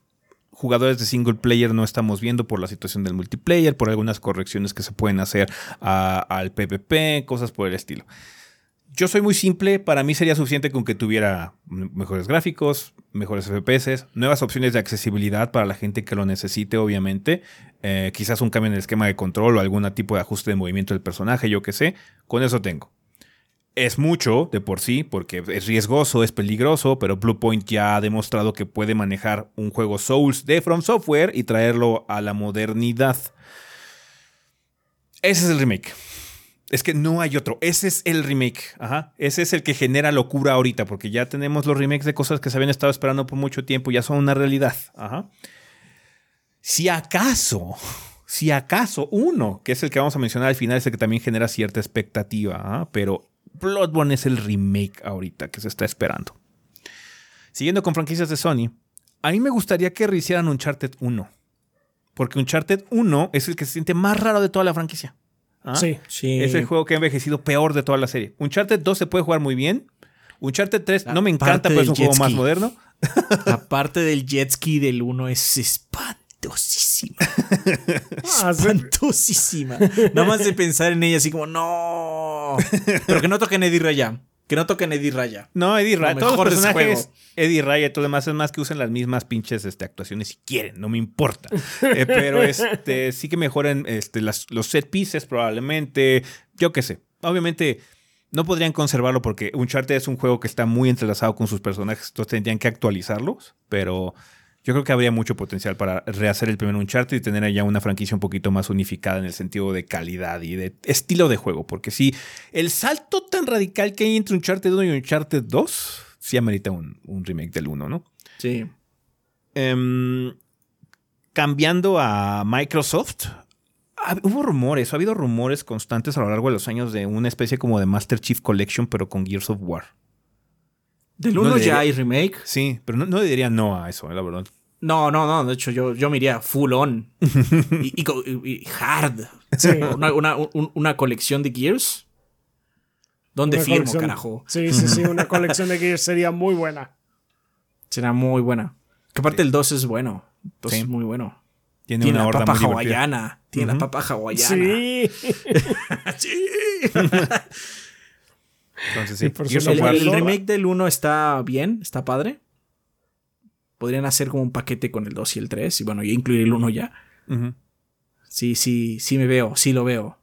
jugadores de single player no estamos viendo por la situación del multiplayer, por algunas correcciones que se pueden hacer a- al PvP, cosas por el estilo. Yo soy muy simple, para mí sería suficiente con que tuviera mejores gráficos, mejores FPS, nuevas opciones de accesibilidad para la gente que lo necesite, obviamente. Eh, quizás un cambio en el esquema de control o algún tipo de ajuste de movimiento del personaje, yo qué sé. Con eso tengo. Es mucho de por sí, porque es riesgoso, es peligroso, pero Bluepoint ya ha demostrado que puede manejar un juego Souls de From Software y traerlo a la modernidad. Ese es el remake. Es que no hay otro. Ese es el remake. Ajá. Ese es el que genera locura ahorita, porque ya tenemos los remakes de cosas que se habían estado esperando por mucho tiempo, ya son una realidad. Ajá. Si acaso, si acaso uno, que es el que vamos a mencionar al final, es el que también genera cierta expectativa, ¿ah? pero Bloodborne es el remake ahorita que se está esperando. Siguiendo con franquicias de Sony, a mí me gustaría que rehicieran Uncharted 1. Porque Uncharted 1 es el que se siente más raro de toda la franquicia. ¿Ah? Sí. Sí. Es el juego que ha envejecido peor de toda la serie. Uncharted 2 se puede jugar muy bien. Uncharted 3 no me encanta, pero es un juego más moderno. La parte del jet ski del 1 es espantosísima. Ah, sí. espantosísima. Nada más de pensar en ella así como, no. Pero que no toquen Eddie Raya. Que no toquen Eddie Raya. No, Eddie Raya. Lo Todos los personajes. Eddie Raya y todo demás, es más que usen las mismas pinches este, actuaciones si quieren, no me importa. Eh, pero este, sí que mejoren este, las- los set pieces probablemente, yo qué sé. Obviamente no podrían conservarlo porque Uncharted es un juego que está muy entrelazado con sus personajes, entonces tendrían que actualizarlos, pero yo creo que habría mucho potencial para rehacer el primer Uncharted y tener allá una franquicia un poquito más unificada en el sentido de calidad y de estilo de juego. Porque sí, el salto tan radical que hay entre Uncharted 1 y Uncharted 2 sí amerita un, un remake del 1, ¿no? Sí. Em, cambiando a Microsoft, hubo rumores, ha habido rumores constantes a lo largo de los años de una especie como de Master Chief Collection, pero con Gears of War. Del No 1 le- ya hay remake. Sí, pero no, no le diría no a eso, eh, la verdad. No, no, no. De hecho, yo, yo me iría full on. y, hard. Sí. Una, una- un- una colección de Gears. ¿Dónde Una firmo, colección- carajo? Sí, sí, sí. Una colección de Gears sería muy buena. Será muy buena. Que aparte el 2 es bueno. El 2 Sí. es muy bueno. Tiene, Tiene una la horda papa hawaiana. Tiene la Ujú. papa hawaiana. Sí. Sí. Entonces sí, el, el remake del 1 está bien, está padre. Podrían hacer como un paquete con el 2 y el 3. Y bueno, ya incluir el 1 ya. Sí, sí, sí me veo, sí lo veo.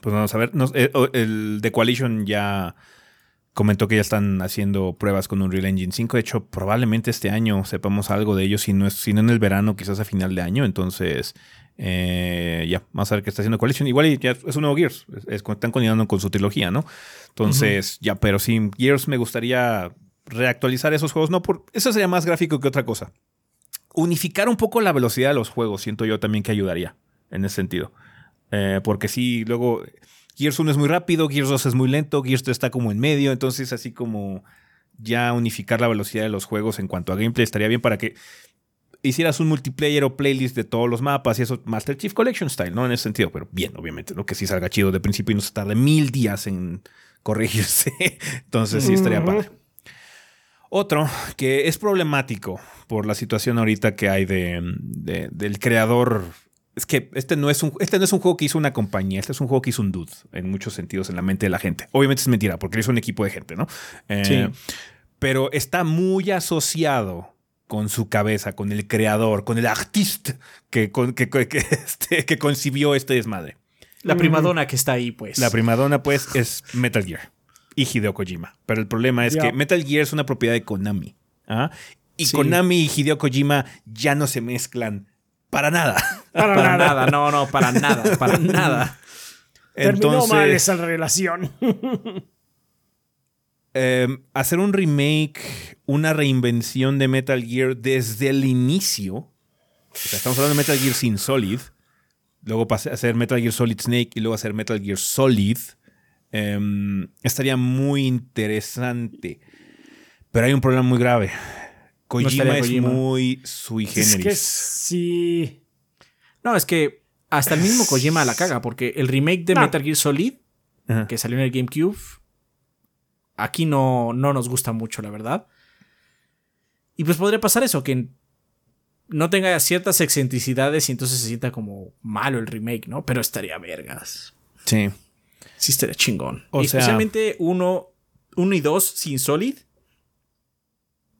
Pues vamos a ver. Nos- eh, o- el The Coalition ya comentó que ya están haciendo pruebas con Unreal Engine 5. De hecho, probablemente este año sepamos algo de ellos, si no, es, si no en el verano, quizás a final de año. Entonces, eh, ya, vamos a ver qué está haciendo Coalition. Igual ya es un nuevo Gears. Es- es- están continuando con su trilogía, ¿no? Entonces, ya, pero sí, Gears me gustaría reactualizar esos juegos. No, por, eso sería más gráfico que otra cosa. Unificar un poco la velocidad de los juegos, siento yo también que ayudaría en ese sentido. Eh, porque sí, luego Gears 1 es muy rápido, Gears 2 es muy lento, Gears 3 está como en medio, entonces así como ya unificar la velocidad de los juegos en cuanto a gameplay estaría bien para que hicieras un multiplayer o playlist de todos los mapas y eso, Master Chief Collection style, ¿no? En ese sentido, pero bien, obviamente, ¿no? Que sí salga chido de principio y no se tarde mil días en corregirse. Entonces sí estaría Ujú. padre. Otro que es problemático por la situación ahorita que hay de, de- del creador. Es que este no es, un, este no es un juego que hizo una compañía, este es un juego que hizo un dude en muchos sentidos en la mente de la gente. Obviamente es mentira, porque hizo un equipo de gente, ¿no? Eh, Sí. Pero está muy asociado con su cabeza, con el creador, con el artista que, con- que, que- que, este, que concibió este desmadre. La primadona que está ahí, pues. La primadona, pues, es Metal Gear y Hideo Kojima. Pero el problema es que Metal Gear es una propiedad de Konami. ¿ah? Y Sí. Konami y Hideo Kojima ya no se mezclan para nada. Para, Para nada. nada, no, no, para nada, para nada. Terminó Entonces, mal esa relación. eh, hacer un remake, una reinvención de Metal Gear desde el inicio. O sea, estamos hablando de Metal Gear sin Solid. Luego pasé a hacer Metal Gear Solid Snake y luego hacer Metal Gear Solid. em, estaría muy interesante. Pero hay un problema muy grave. Kojima es Kojima. muy sui es generis. que sí. No, es que hasta el mismo Kojima la caga, porque el remake de No. Metal Gear Solid, Ajá. que salió en el GameCube, aquí no, no nos gusta mucho, la verdad. Y pues podría pasar eso, que no tenga ciertas excentricidades y entonces se sienta como malo el remake, ¿no? Pero estaría vergas. Sí. Sí, estaría chingón. O Y sea- especialmente uno, uno y dos sin Solid.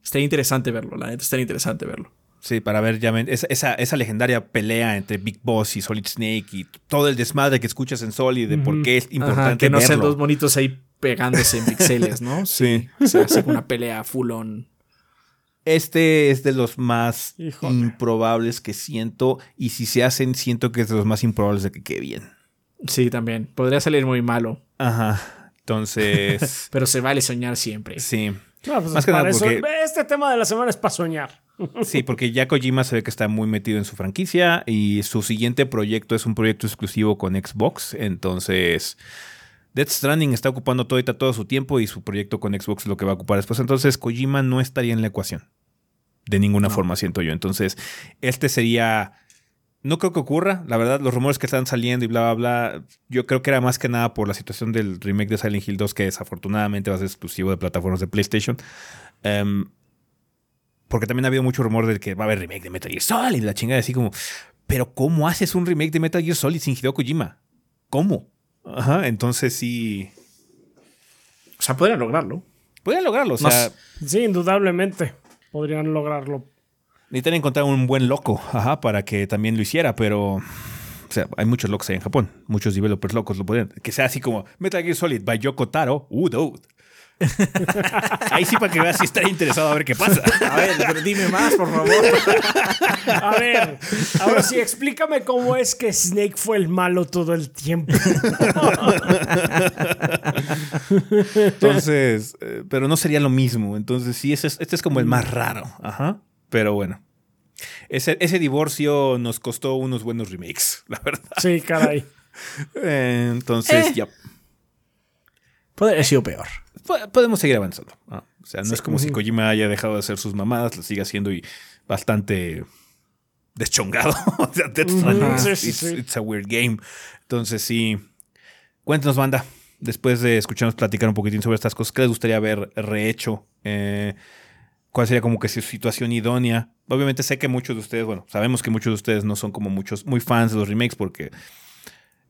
Estaría interesante verlo, la neta, estaría interesante verlo. Sí, para ver ya esa, esa, esa legendaria pelea entre Big Boss y Solid Snake y todo el desmadre que escuchas en Solid de por qué es importante Ajá, que no sean dos monitos ahí pegándose en pixeles, ¿no? Sí. O sea, una pelea full on. Este es de los más Híjole. improbables que siento. Y si se hacen, siento que es de los más improbables de que quede bien. Sí, también. Podría salir muy malo, Ajá. Entonces, pero se vale soñar siempre. sí. No, pues Más que para nada eso- porque- Este tema de la semana es para soñar. Sí, porque ya Kojima se ve que está muy metido en su franquicia y su siguiente proyecto es un proyecto exclusivo con Xbox. Entonces, Death Stranding está ocupando todo, ahorita todo su tiempo y su proyecto con Xbox es lo que va a ocupar después. Entonces, Kojima no estaría en la ecuación. De ninguna forma, siento yo. Entonces, este sería. No creo que ocurra. La verdad, los rumores que están saliendo y bla, bla, bla. Yo creo que era más que nada por la situación del remake de Silent Hill 2, que desafortunadamente va a ser exclusivo de plataformas de PlayStation. Em, porque también ha habido mucho rumor de que va a haber remake de Metal Gear Solid, la chingada, así como. Pero, ¿cómo haces un remake de Metal Gear Solid sin Hideo Kojima? ¿Cómo? Ajá, entonces sí. O sea, podrían lograrlo. Podrían lograrlo, o sea. Sí, indudablemente podrían lograrlo. Necesitan encontrar un buen loco, ajá, para que también lo hiciera, pero. O sea, hay muchos locos ahí en Japón. Muchos developers locos lo podrían. Que sea así como Metal Gear Solid by Yoko Taro. Uh. Ahí sí para que veas si está interesado a ver qué pasa. A ver, pero dime más, por favor. A ver, ahora sí, explícame cómo es que Snake fue el malo todo el tiempo. Entonces, eh, pero no sería lo mismo. Entonces, sí, es- este es como el más raro. Ajá. Pero bueno. Ese, ese divorcio nos costó unos buenos remakes, la verdad. Sí, caray. Entonces, Eh. ya. Podría haber sido peor. Po- Podemos seguir avanzando. Ah, o sea, no Sí. es como si Kojima haya dejado de hacer sus mamadas, lo sigue haciendo y bastante deschongado. o sea, it's, it's a weird game. Entonces, sí. Cuéntanos, banda. Después de escucharnos platicar un poquitín sobre estas cosas, ¿qué les gustaría haber rehecho? Eh, ¿Cuál sería como que su situación idónea? Obviamente sé que muchos de ustedes, bueno, sabemos que muchos de ustedes no son como muchos, muy fans de los remakes porque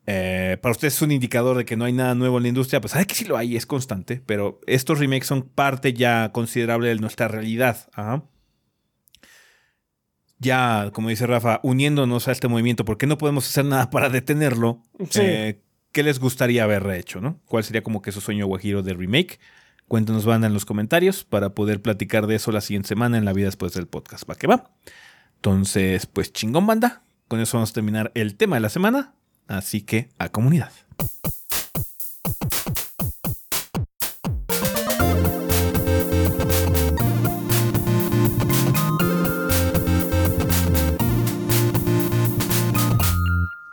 eh, para ustedes es un indicador de que no hay nada nuevo en la industria, pues sabe que sí lo hay, es constante, pero estos remakes son parte ya considerable de nuestra realidad. Ajá. Ya, como dice Rafa, uniéndonos a este movimiento, porque no podemos hacer nada para detenerlo. Sí. Eh, ¿Qué les gustaría haber rehecho, no? ¿Cuál sería como que su sueño guajiro de remake? Cuéntanos, banda, en los comentarios para poder platicar de eso la siguiente semana en la vida después del podcast. ¿Va que va? Entonces, pues chingón, banda. Con eso vamos a terminar el tema de la semana. Así que a comunidad.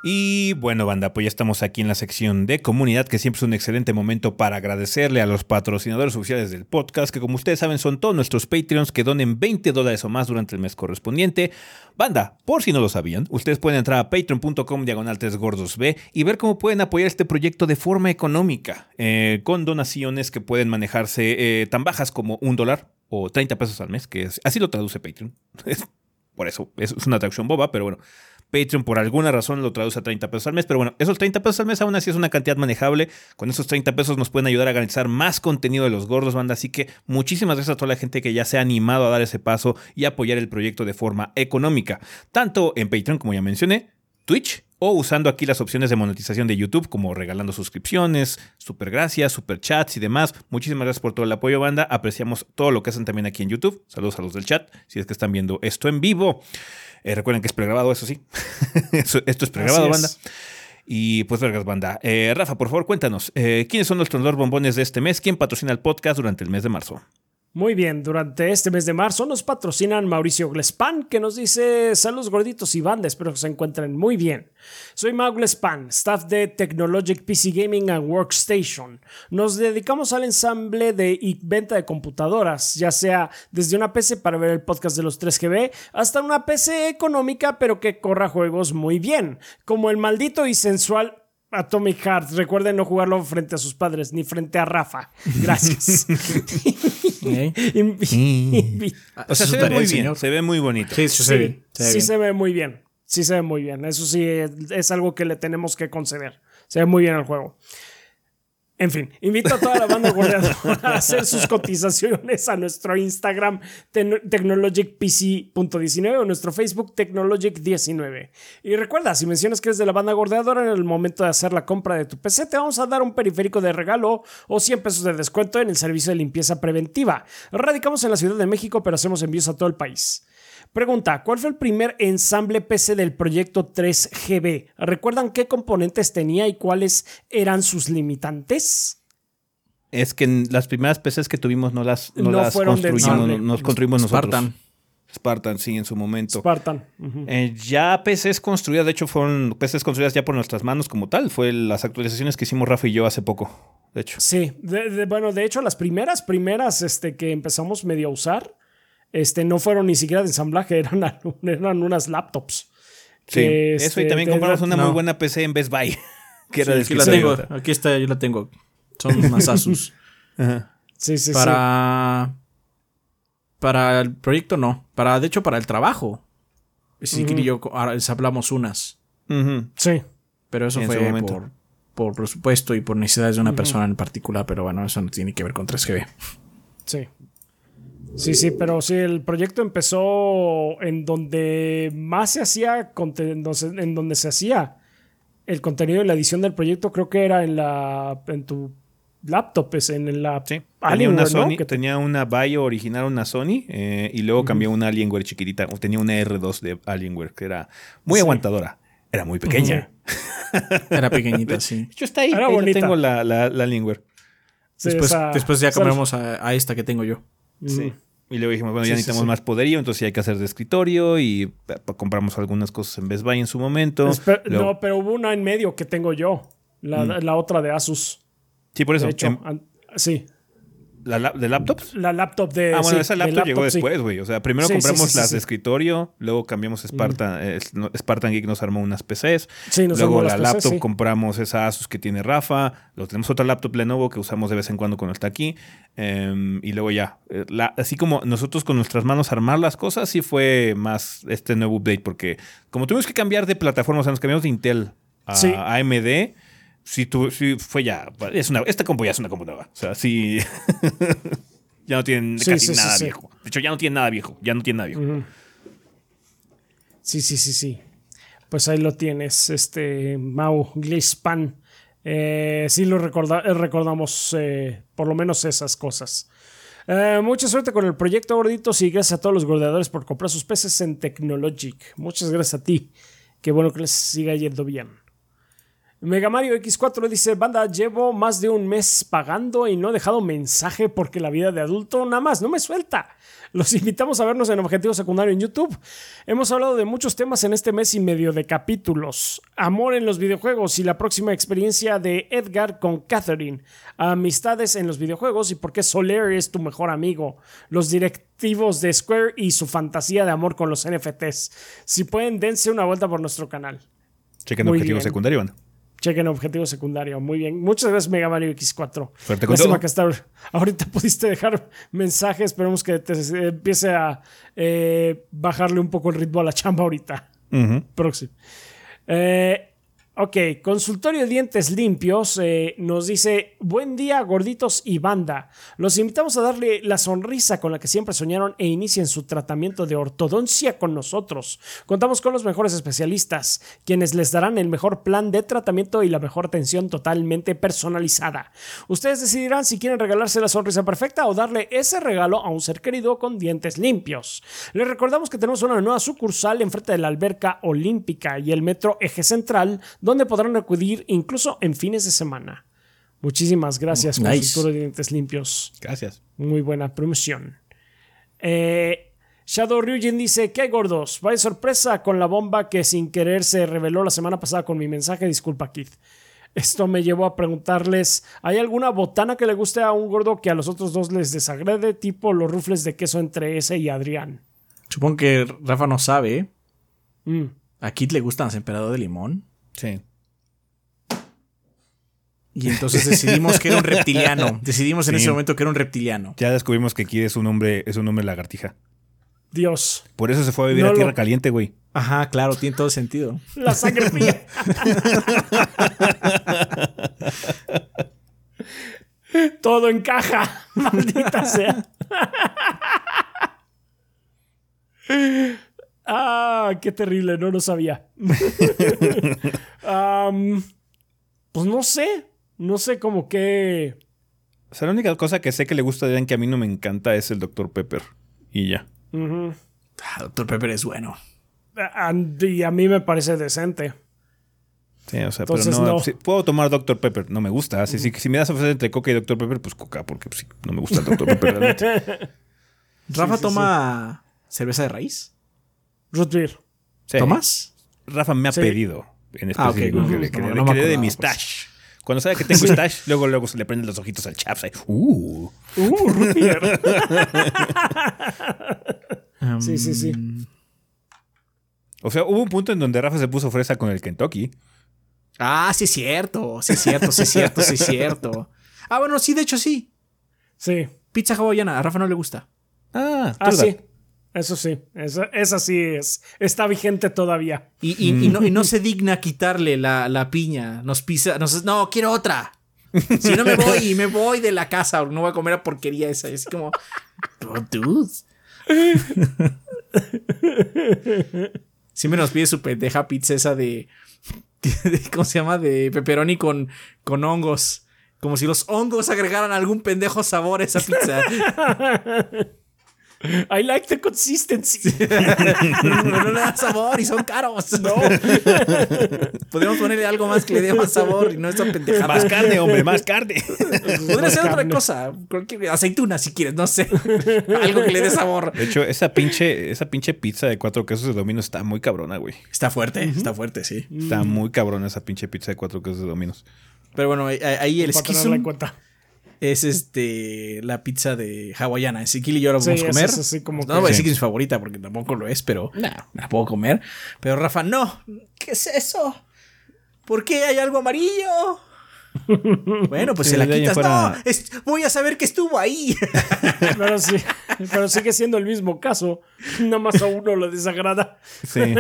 Y bueno, banda, pues ya estamos aquí en la sección de comunidad, que siempre es un excelente momento para agradecerle a los patrocinadores oficiales del podcast, que como ustedes saben son todos nuestros Patreons que donen 20 dólares o más durante el mes correspondiente. Banda, por si no lo sabían, ustedes pueden entrar a patreon.com diagonal 3 gordos B y ver cómo pueden apoyar este proyecto de forma económica, eh, con donaciones que pueden manejarse eh, tan bajas como un dólar o 30 pesos al mes, que es- así lo traduce Patreon. Por eso, es es una traducción boba, pero bueno. Patreon por alguna razón lo traduce a 30 pesos al mes, pero bueno, esos 30 pesos al mes aún así es una cantidad manejable. Con esos 30 pesos nos pueden ayudar a garantizar más contenido de los gordos, banda. Así que muchísimas gracias a toda la gente que ya se ha animado a dar ese paso y apoyar el proyecto de forma económica, tanto en Patreon como ya mencioné, Twitch o usando aquí las opciones de monetización de YouTube como regalando suscripciones, super gracias, super chats y demás. Muchísimas gracias por todo el apoyo, banda. Apreciamos todo lo que hacen también aquí en YouTube. Saludos a los del chat, si es que están viendo esto en vivo. Eh, recuerden que es pregrabado, eso sí. Esto es pregrabado, banda. Y pues, vergas, banda. Eh, Rafa, por favor, cuéntanos. eh, ¿Quiénes son nuestros dos bombones de este mes? ¿Quién patrocina el podcast durante el mes de marzo? Muy bien, durante este mes de marzo nos patrocinan Mauricio Glespan, que nos dice saludos gorditos y banda, espero que se encuentren muy bien. Soy Mau Glespan, staff de Technologic PC Gaming and Workstation. Nos dedicamos al ensamble de y venta de computadoras, ya sea desde una PC para ver el podcast de los 3GB hasta una PC económica pero que corra juegos muy bien, como el maldito y sensual Atomic Heart. Recuerden no jugarlo frente a sus padres ni frente a Rafa. Gracias. ¿Eh? Invi- O sea, Eso se es ve muy bien. Se ve muy bonito. Sí, se ve. Se ve sí bien. se ve muy bien. Sí se ve muy bien. Eso sí es, es algo que le tenemos que conceder. Se ve muy bien el juego. En fin, invito a toda la banda gordeadora a hacer sus cotizaciones a nuestro Instagram ten- technologicpc.19 o nuestro Facebook technologic19. Y recuerda, si mencionas que eres de la banda gordeadora en el momento de hacer la compra de tu PC, te vamos a dar un periférico de regalo o 100 pesos de descuento en el servicio de limpieza preventiva. Radicamos en la Ciudad de México, pero hacemos envíos a todo el país. Pregunta, ¿cuál fue el primer ensamble PC del proyecto 3GB? ¿Recuerdan qué componentes tenía y cuáles eran sus limitantes? Es que en las primeras PCs que tuvimos no las, no No las construimos, ensamble. no- nos construimos nosotros. Spartan. Spartan, sí, en su momento. Spartan. Eh, ya PCs construidas, de hecho, fueron PCs construidas ya por nuestras manos como tal. Fue las actualizaciones que hicimos Rafa y yo hace poco, de hecho. Sí, de- de- bueno, de hecho las primeras, primeras este, que empezamos medio a usar este, no fueron ni siquiera de ensamblaje, eran, eran unas laptops. Sí, que, eso y este, también compramos una no. muy buena PC en Best Buy. que era Sí, de aquí la tengo. Aquí está, yo la tengo. Son unas Asus. Sí, sí, sí. para. Para el proyecto no. Para, de hecho, para el trabajo. Sí, Kiri y yo ahora les hablamos unas. Sí. Pero eso fue por, por presupuesto y por necesidades de una persona en particular. Pero bueno, eso no tiene que ver con 3GB. Sí. Sí, sí, pero sí, el proyecto empezó en donde más se hacía, en donde- se hacía el contenido y la edición del proyecto, creo que era en la en tu laptop, es en la Sí, tenía Alienware, una ¿no? Sony, Que- tenía una Bio original, una Sony, eh, y luego cambió una Alienware chiquitita, o tenía una R2 de Alienware, que era muy Sí. aguantadora. Era muy pequeña. Era pequeñita, sí. Hecho, está ahí. Era ahí bonita. tengo la, la, la Alienware. sí, Después, esa- después ya cambiamos a, a esta que tengo yo. Sí. Y luego dijimos, bueno, Sí, ya necesitamos sí. más poderío, entonces hay que hacer de escritorio y pa- compramos algunas cosas en Best Buy en su momento. Espe- Luego- No, pero hubo una en medio que tengo yo, la, la otra de Asus. sí, por eso. Hecho, sí, ¿la, la- ¿De laptops? la laptop de. Ah, bueno, sí, esa de laptop llegó después, güey. O sea, primero Sí, compramos las de escritorio, luego cambiamos Spartan, eh, Spartan Geek nos armó unas PCs. Sí, nos luego armó la las laptop compramos esa Asus que tiene Rafa. Luego tenemos otra laptop Lenovo que usamos de vez en cuando cuando está aquí. Em, y luego ya, eh, la- así como nosotros con nuestras manos armar las cosas, sí fue más este nuevo update. Porque como tuvimos que cambiar de plataforma, o sea, nos cambiamos de Intel a Sí. AMD. Sí, tu- sí fue ya. Es una, esta compu ya es una compu nueva. O sea, sí. ya no tienen Sí, casi sí, nada sí. viejo. De hecho, ya no tiene nada viejo. Ya no tiene nada viejo. Sí, sí, sí, sí. Pues ahí lo tienes, este Mau Glispan. Eh, sí lo recorda- eh, recordamos eh, por lo menos esas cosas. Eh, mucha suerte con el proyecto gorditos y gracias a todos los gordeadores por comprar sus peces en Technologic. Muchas gracias a ti. Qué bueno que les siga yendo bien. Mega Mario X4 dice, banda, llevo más de un mes pagando y no he dejado mensaje porque la vida de adulto nada más no me suelta. Los invitamos a vernos en Objetivo Secundario en YouTube. Hemos hablado de muchos temas en este mes y medio de capítulos. Amor en los videojuegos y la próxima experiencia de Edgar con Catherine. Amistades en los videojuegos y por qué Soler es tu mejor amigo. Los directivos de Square y su fantasía de amor con los NFTs. Si pueden, dense una vuelta por nuestro canal. Chequen Muy objetivo bien. secundario, banda. Chequen objetivo secundario. Muy bien. Muchas gracias, Mega Mario X4. Suerte con Lástima todo. que hasta ahor- ahorita pudiste dejar mensajes. Esperemos que te empiece a eh, bajarle un poco el ritmo a la chamba ahorita. Próximo. Eh, ok, consultorio de dientes limpios eh, nos dice, buen día gorditos y banda. Los invitamos a darle la sonrisa con la que siempre soñaron e inicien su tratamiento de ortodoncia con nosotros. Contamos con los mejores especialistas, quienes les darán el mejor plan de tratamiento y la mejor atención totalmente personalizada. Ustedes decidirán si quieren regalarse la sonrisa perfecta o darle ese regalo a un ser querido con dientes limpios. Les recordamos que tenemos una nueva sucursal enfrente de la alberca olímpica y el metro Eje Central, donde podrán acudir incluso en fines de semana. Muchísimas gracias, Nice. consultor de dientes limpios. Gracias. Muy buena promoción. Eh, Shadow Ryujin dice: ¿Qué hay, gordos? Vaya sorpresa con la bomba que sin querer se reveló la semana pasada con mi mensaje. Disculpa, Kid. Esto me llevó a preguntarles: ¿hay alguna botana que le guste a un gordo que a los otros dos les desagrede? Tipo los rufles de queso entre ese y Adrián. Supongo que Rafa no sabe. ¿eh? Mm. A Kit le gustan los emperador de limón. Sí. Y entonces decidimos que era un reptiliano. Decidimos en Sí. ese momento que era un reptiliano. Ya descubrimos que Kid es un hombre, es un hombre lagartija. Dios, Por eso se fue a vivir No a lo- tierra caliente, güey. Ajá, claro, tiene todo sentido. la sangre fría. Todo encaja, maldita sea. ah, qué terrible, no lo sabía. Pues no sé, no sé como que... O sea, la única cosa que sé que le gusta a Adrián que a mí no me encanta es el Dr. Pepper. Y ya. Ujú. Ah, Doctor Pepper es bueno. Y a mí me parece decente. Sí, o sea, Entonces, pero no. puedo tomar Dr. Pepper, no me gusta. Así, si, si me das a ofrecer entre Coca y Dr. Pepper, pues Coca, porque pues, sí, no me gusta el Dr. Pepper realmente. Rafa sí, toma cerveza de raíz. Root beer. Sí. ¿Tomas? Rafa me ha Sí. pedido en Ah, ok, específico que, no, le- que no, le- no que me le dé acordaba, mi pues. stash. Cuando sabe que tengo stash, luego, luego se le prenden los ojitos al chaps. Uh. Uh, root beer. Sí, sí, sí. O sea, hubo un punto en donde Rafa se puso fresa con el Kentucky. Ah, sí es cierto, sí es cierto, sí es cierto, sí es cierto. Ah, bueno, sí, de hecho sí. Sí. Pizza hawaiana, a Rafa no le gusta. Ah, Ah, sí. Eso sí. Esa, esa sí es. Está vigente todavía. Y, y- y no, y no se digna quitarle la, la piña. Nos pisa, nos, no, quiero otra. Si no me voy, me voy de la casa, no voy a comer a porquería esa. Y es como, oh, dudes. Siempre nos pide su pendeja pizza esa de, de- ¿cómo se llama? De pepperoni con, con hongos. Como si los hongos agregaran algún pendejo sabor a esa pizza. I like the consistency. Pero no le da sabor y son caros. No. Podríamos ponerle algo más que le dé más sabor y no esa pendejada. Más carne, hombre, más carne. Podría ser otra cosa. Cualquier- aceituna si quieres, no sé. Algo que le dé sabor. De hecho, esa pinche, esa pinche pizza de cuatro quesos de Domino's está muy cabrona, güey. Está fuerte, está fuerte, sí. Está muy cabrona esa pinche pizza de cuatro quesos de Domino's. Pero bueno, ahí- ahí el para es este la pizza de hawaiana. Ezequiel y yo la Sí, vamos a comer. es así como no que- voy a decir Sí. que es mi favorita porque tampoco lo es, pero la puedo comer. Pero Rafa, no. ¿Qué es eso? ¿Por qué hay algo amarillo? Bueno, pues Sí, se la quitas. fuera- No, es- voy a saber que estuvo ahí. Pero sí. Pero sigue siendo el mismo caso. Nada más a uno le desagrada. Sí,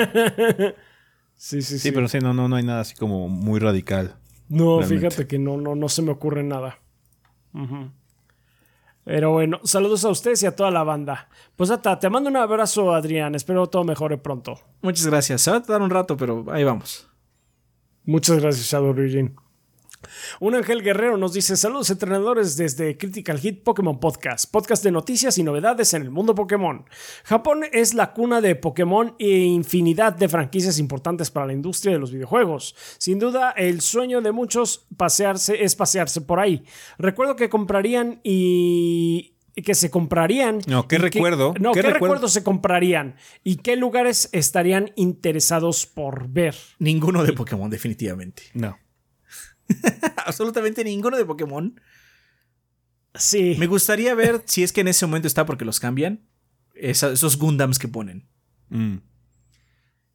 Sí, sí, sí. sí, pero sí, no, no, no hay nada así como muy radical. No, Realmente. fíjate que no, no, no se me ocurre nada. Pero bueno, saludos a ustedes y a toda la banda. Pues hasta, te mando un abrazo, Adrián. Espero todo mejore pronto. Muchas gracias. Se va a tardar un rato, pero ahí vamos. Muchas gracias, Shadow Ryujin. Un Ángel Guerrero nos dice: Saludos, entrenadores, desde Critical Hit Pokémon Podcast, podcast de noticias y novedades en el mundo Pokémon. Japón es la cuna de Pokémon e infinidad de franquicias importantes para la industria de los videojuegos. Sin duda, el sueño de muchos pasearse es pasearse por ahí. Recuerdo que comprarían y. que se comprarían. No, ¿qué que- recuerdo? no, ¿Qué ¿qué, recuerdo? recuerdos se comprarían? ¿Y qué lugares estarían interesados por ver? Ninguno de Pokémon, definitivamente. No. Absolutamente ninguno de Pokémon. Sí. Me gustaría ver si es que en ese momento está porque los cambian. esa- esos Gundams que ponen. Mm.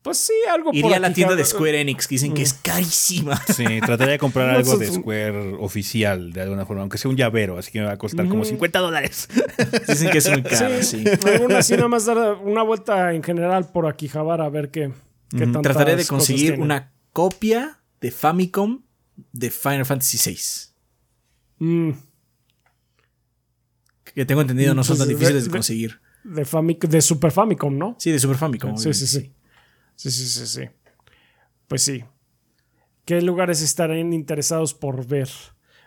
Pues sí, algo por Iría a la tienda de. Square Enix que dicen que es carísima. Sí, trataría de comprar algo de Square oficial, de alguna forma, aunque sea un llavero, así que me va a costar como 50 dólares. Dicen que es muy caro, Sí, sí. alguna así nada más dar una vuelta en general por aquí, Javar, a ver qué, qué Trataré de conseguir una copia de Famicom de Final Fantasy VI. Mm, Que tengo entendido no son Pues, tan difíciles de de- conseguir. de, Famic- de Super Famicom, ¿no? Sí, de Super Famicom. Sí, sí, sí. Sí, sí, sí, sí. Pues sí. ¿Qué lugares estarían interesados por ver?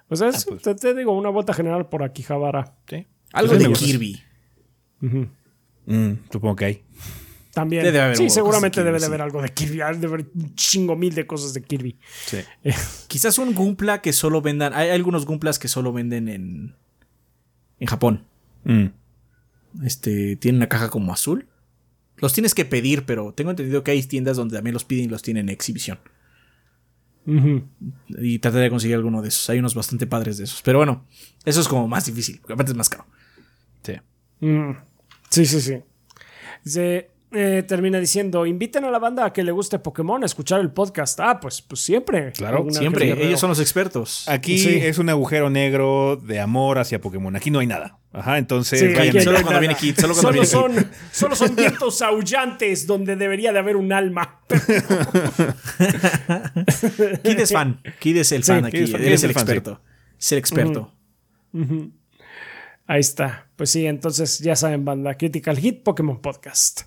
O sea, es- pues. te, te digo, una vuelta general por aquí, Javara. Sí. Algo Pues de. Kirby. Ujú. Mm, supongo que hay. También. Debe haber sí, de seguramente Kirby, debe de sí. haber algo de Kirby. Debe de haber un chingo mil de cosas de Kirby. Sí. Quizás un Gumpla que solo vendan. Hay algunos Gumplas que solo venden en. En Japón. Mm. Este. Tienen una caja como azul. Los tienes que pedir, pero tengo entendido que hay tiendas donde también los piden y los tienen en exhibición. Y trataré de conseguir alguno de esos. Hay unos bastante padres de esos. Pero bueno, eso es como más difícil. Porque aparte es más caro. Sí. Mm, Sí, sí, sí. Se, eh, termina diciendo, inviten a la banda a que le guste Pokémon a escuchar el podcast. Ah, pues, pues siempre. Claro, Siempre. Ellos son los expertos. Aquí Sí. es un agujero negro de amor hacia Pokémon. Aquí no hay nada. Ajá, entonces Sí, vayan solo nada. cuando viene Kid, solo cuando Solo viene son, solo son vientos aullantes donde debería de haber un alma. Kid es fan. Kid es el Sí, fan aquí. Él es es el fan, experto. Es el experto. Ahí está. Pues sí, entonces ya saben, banda. Critical Hit Pokémon Podcast.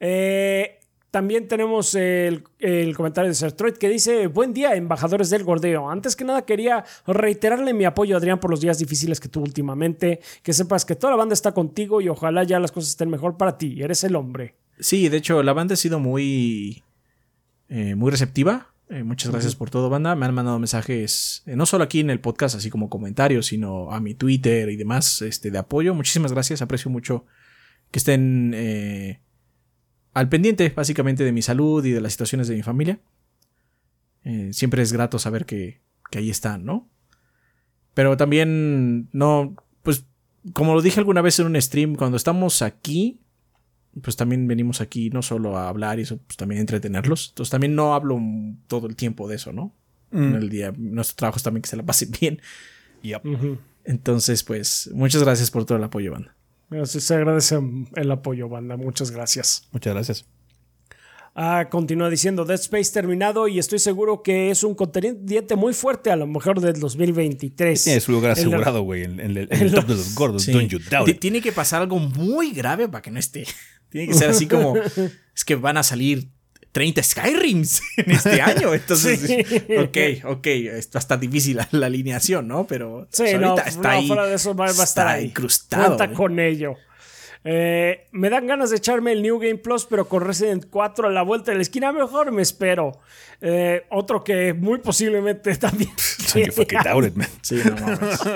Eh, también tenemos el, el comentario de Sertroid que dice: Buen día, embajadores del gordeo. Antes que nada, quería reiterarle mi apoyo a Adrián por los días difíciles que tuvo últimamente. Que sepas que toda la banda está contigo y ojalá ya las cosas estén mejor para ti. Eres el hombre. Sí, de hecho, la banda ha sido muy. eh, muy receptiva. Eh, muchas gracias por todo, banda. Me han mandado mensajes, eh, no solo aquí en el podcast, así como comentarios, sino a mi Twitter y demás, este, de apoyo. Muchísimas gracias. Aprecio mucho que estén al pendiente, básicamente, de mi salud y de las situaciones de mi familia. Eh, siempre es grato saber que, que ahí están, ¿no? Pero también, no, pues, como lo dije alguna vez en un stream, cuando estamos aquí, pues también venimos aquí no solo a hablar y eso, pues también a entretenerlos. Entonces también no hablo todo el tiempo de eso, ¿no? En el día, nuestro trabajo es también que se la pase bien. Yep. Entonces, pues, muchas gracias por todo el apoyo, banda. Gracias, se agradece el apoyo, banda. Muchas gracias. Muchas gracias. Ah, continúa diciendo Dead Space terminado y estoy seguro que es un contendiente muy fuerte a lo mejor del 2023. Tiene su lugar asegurado, güey, en, en el, en el top de los gordos. Sí. Don't you doubt it. Tiene que pasar algo muy grave para que no esté. Tiene que ser así como. es que van a salir 30 Skyrims en este año. Entonces, Sí. ok, ok. Está hasta difícil la, la alineación, ¿no? Pero Sí, pues, no, ahorita está no, ahí. fuera de eso va, a estar está ahí. incrustado. Cuenta güey. con ello. Eh, me dan ganas de echarme el New Game Plus, pero con Resident 4 a la vuelta de la esquina, mejor me espero. Eh, otro que muy posiblemente también. It, man. Sí, no mames.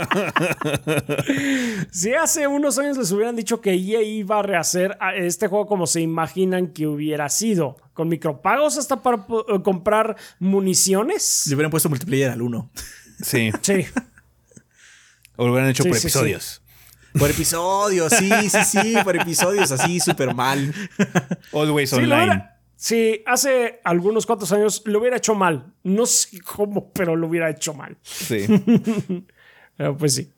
Si hace unos años les hubieran dicho que EA iba a rehacer a este juego como se imaginan que hubiera sido, con micropagos hasta para eh, comprar municiones. Le hubieran puesto multiplayer al 1. Sí. Sí. O lo hubieran hecho Sí, por sí, episodios. Por episodios, sí, sí, sí. Por episodios así, súper mal. Always Sí, online. hubiera- sí, hace algunos cuantos años lo hubiera hecho mal. No sé cómo, pero lo hubiera hecho mal. Sí. Pero pues sí.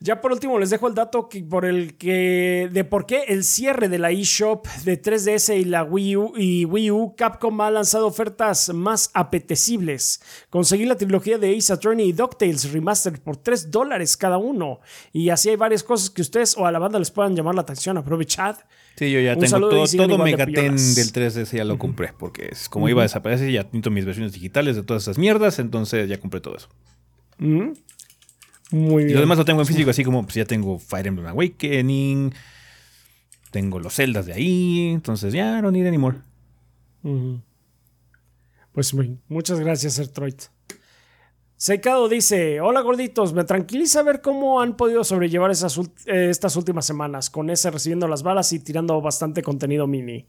Ya por último les dejo el dato que- por el que de por qué el cierre de la eShop de 3DS y la Wii U y Wii U Capcom ha lanzado ofertas más apetecibles. Conseguí la trilogía de Ace Attorney y DuckTales Remastered por 3 dólares cada uno. Y así hay varias cosas que ustedes o a la banda les puedan llamar la atención. Aprovechad. Sí, yo ya Un tengo todo, todo de Megaten piolas. del 3DS ya lo compré, porque es como iba a desaparecer, ya necesito mis versiones digitales de todas esas mierdas, entonces ya compré todo eso. Muy Y bien. lo demás lo tengo en físico, así como pues ya tengo Fire Emblem Awakening, tengo los celdas de ahí, entonces ya no need anymore. Ujú. Pues muy- muchas gracias, Ertroid. Seicado dice: Hola gorditos, me tranquiliza ver cómo han podido sobrellevar esas eh, estas últimas semanas, con ese recibiendo las balas y tirando bastante contenido mini.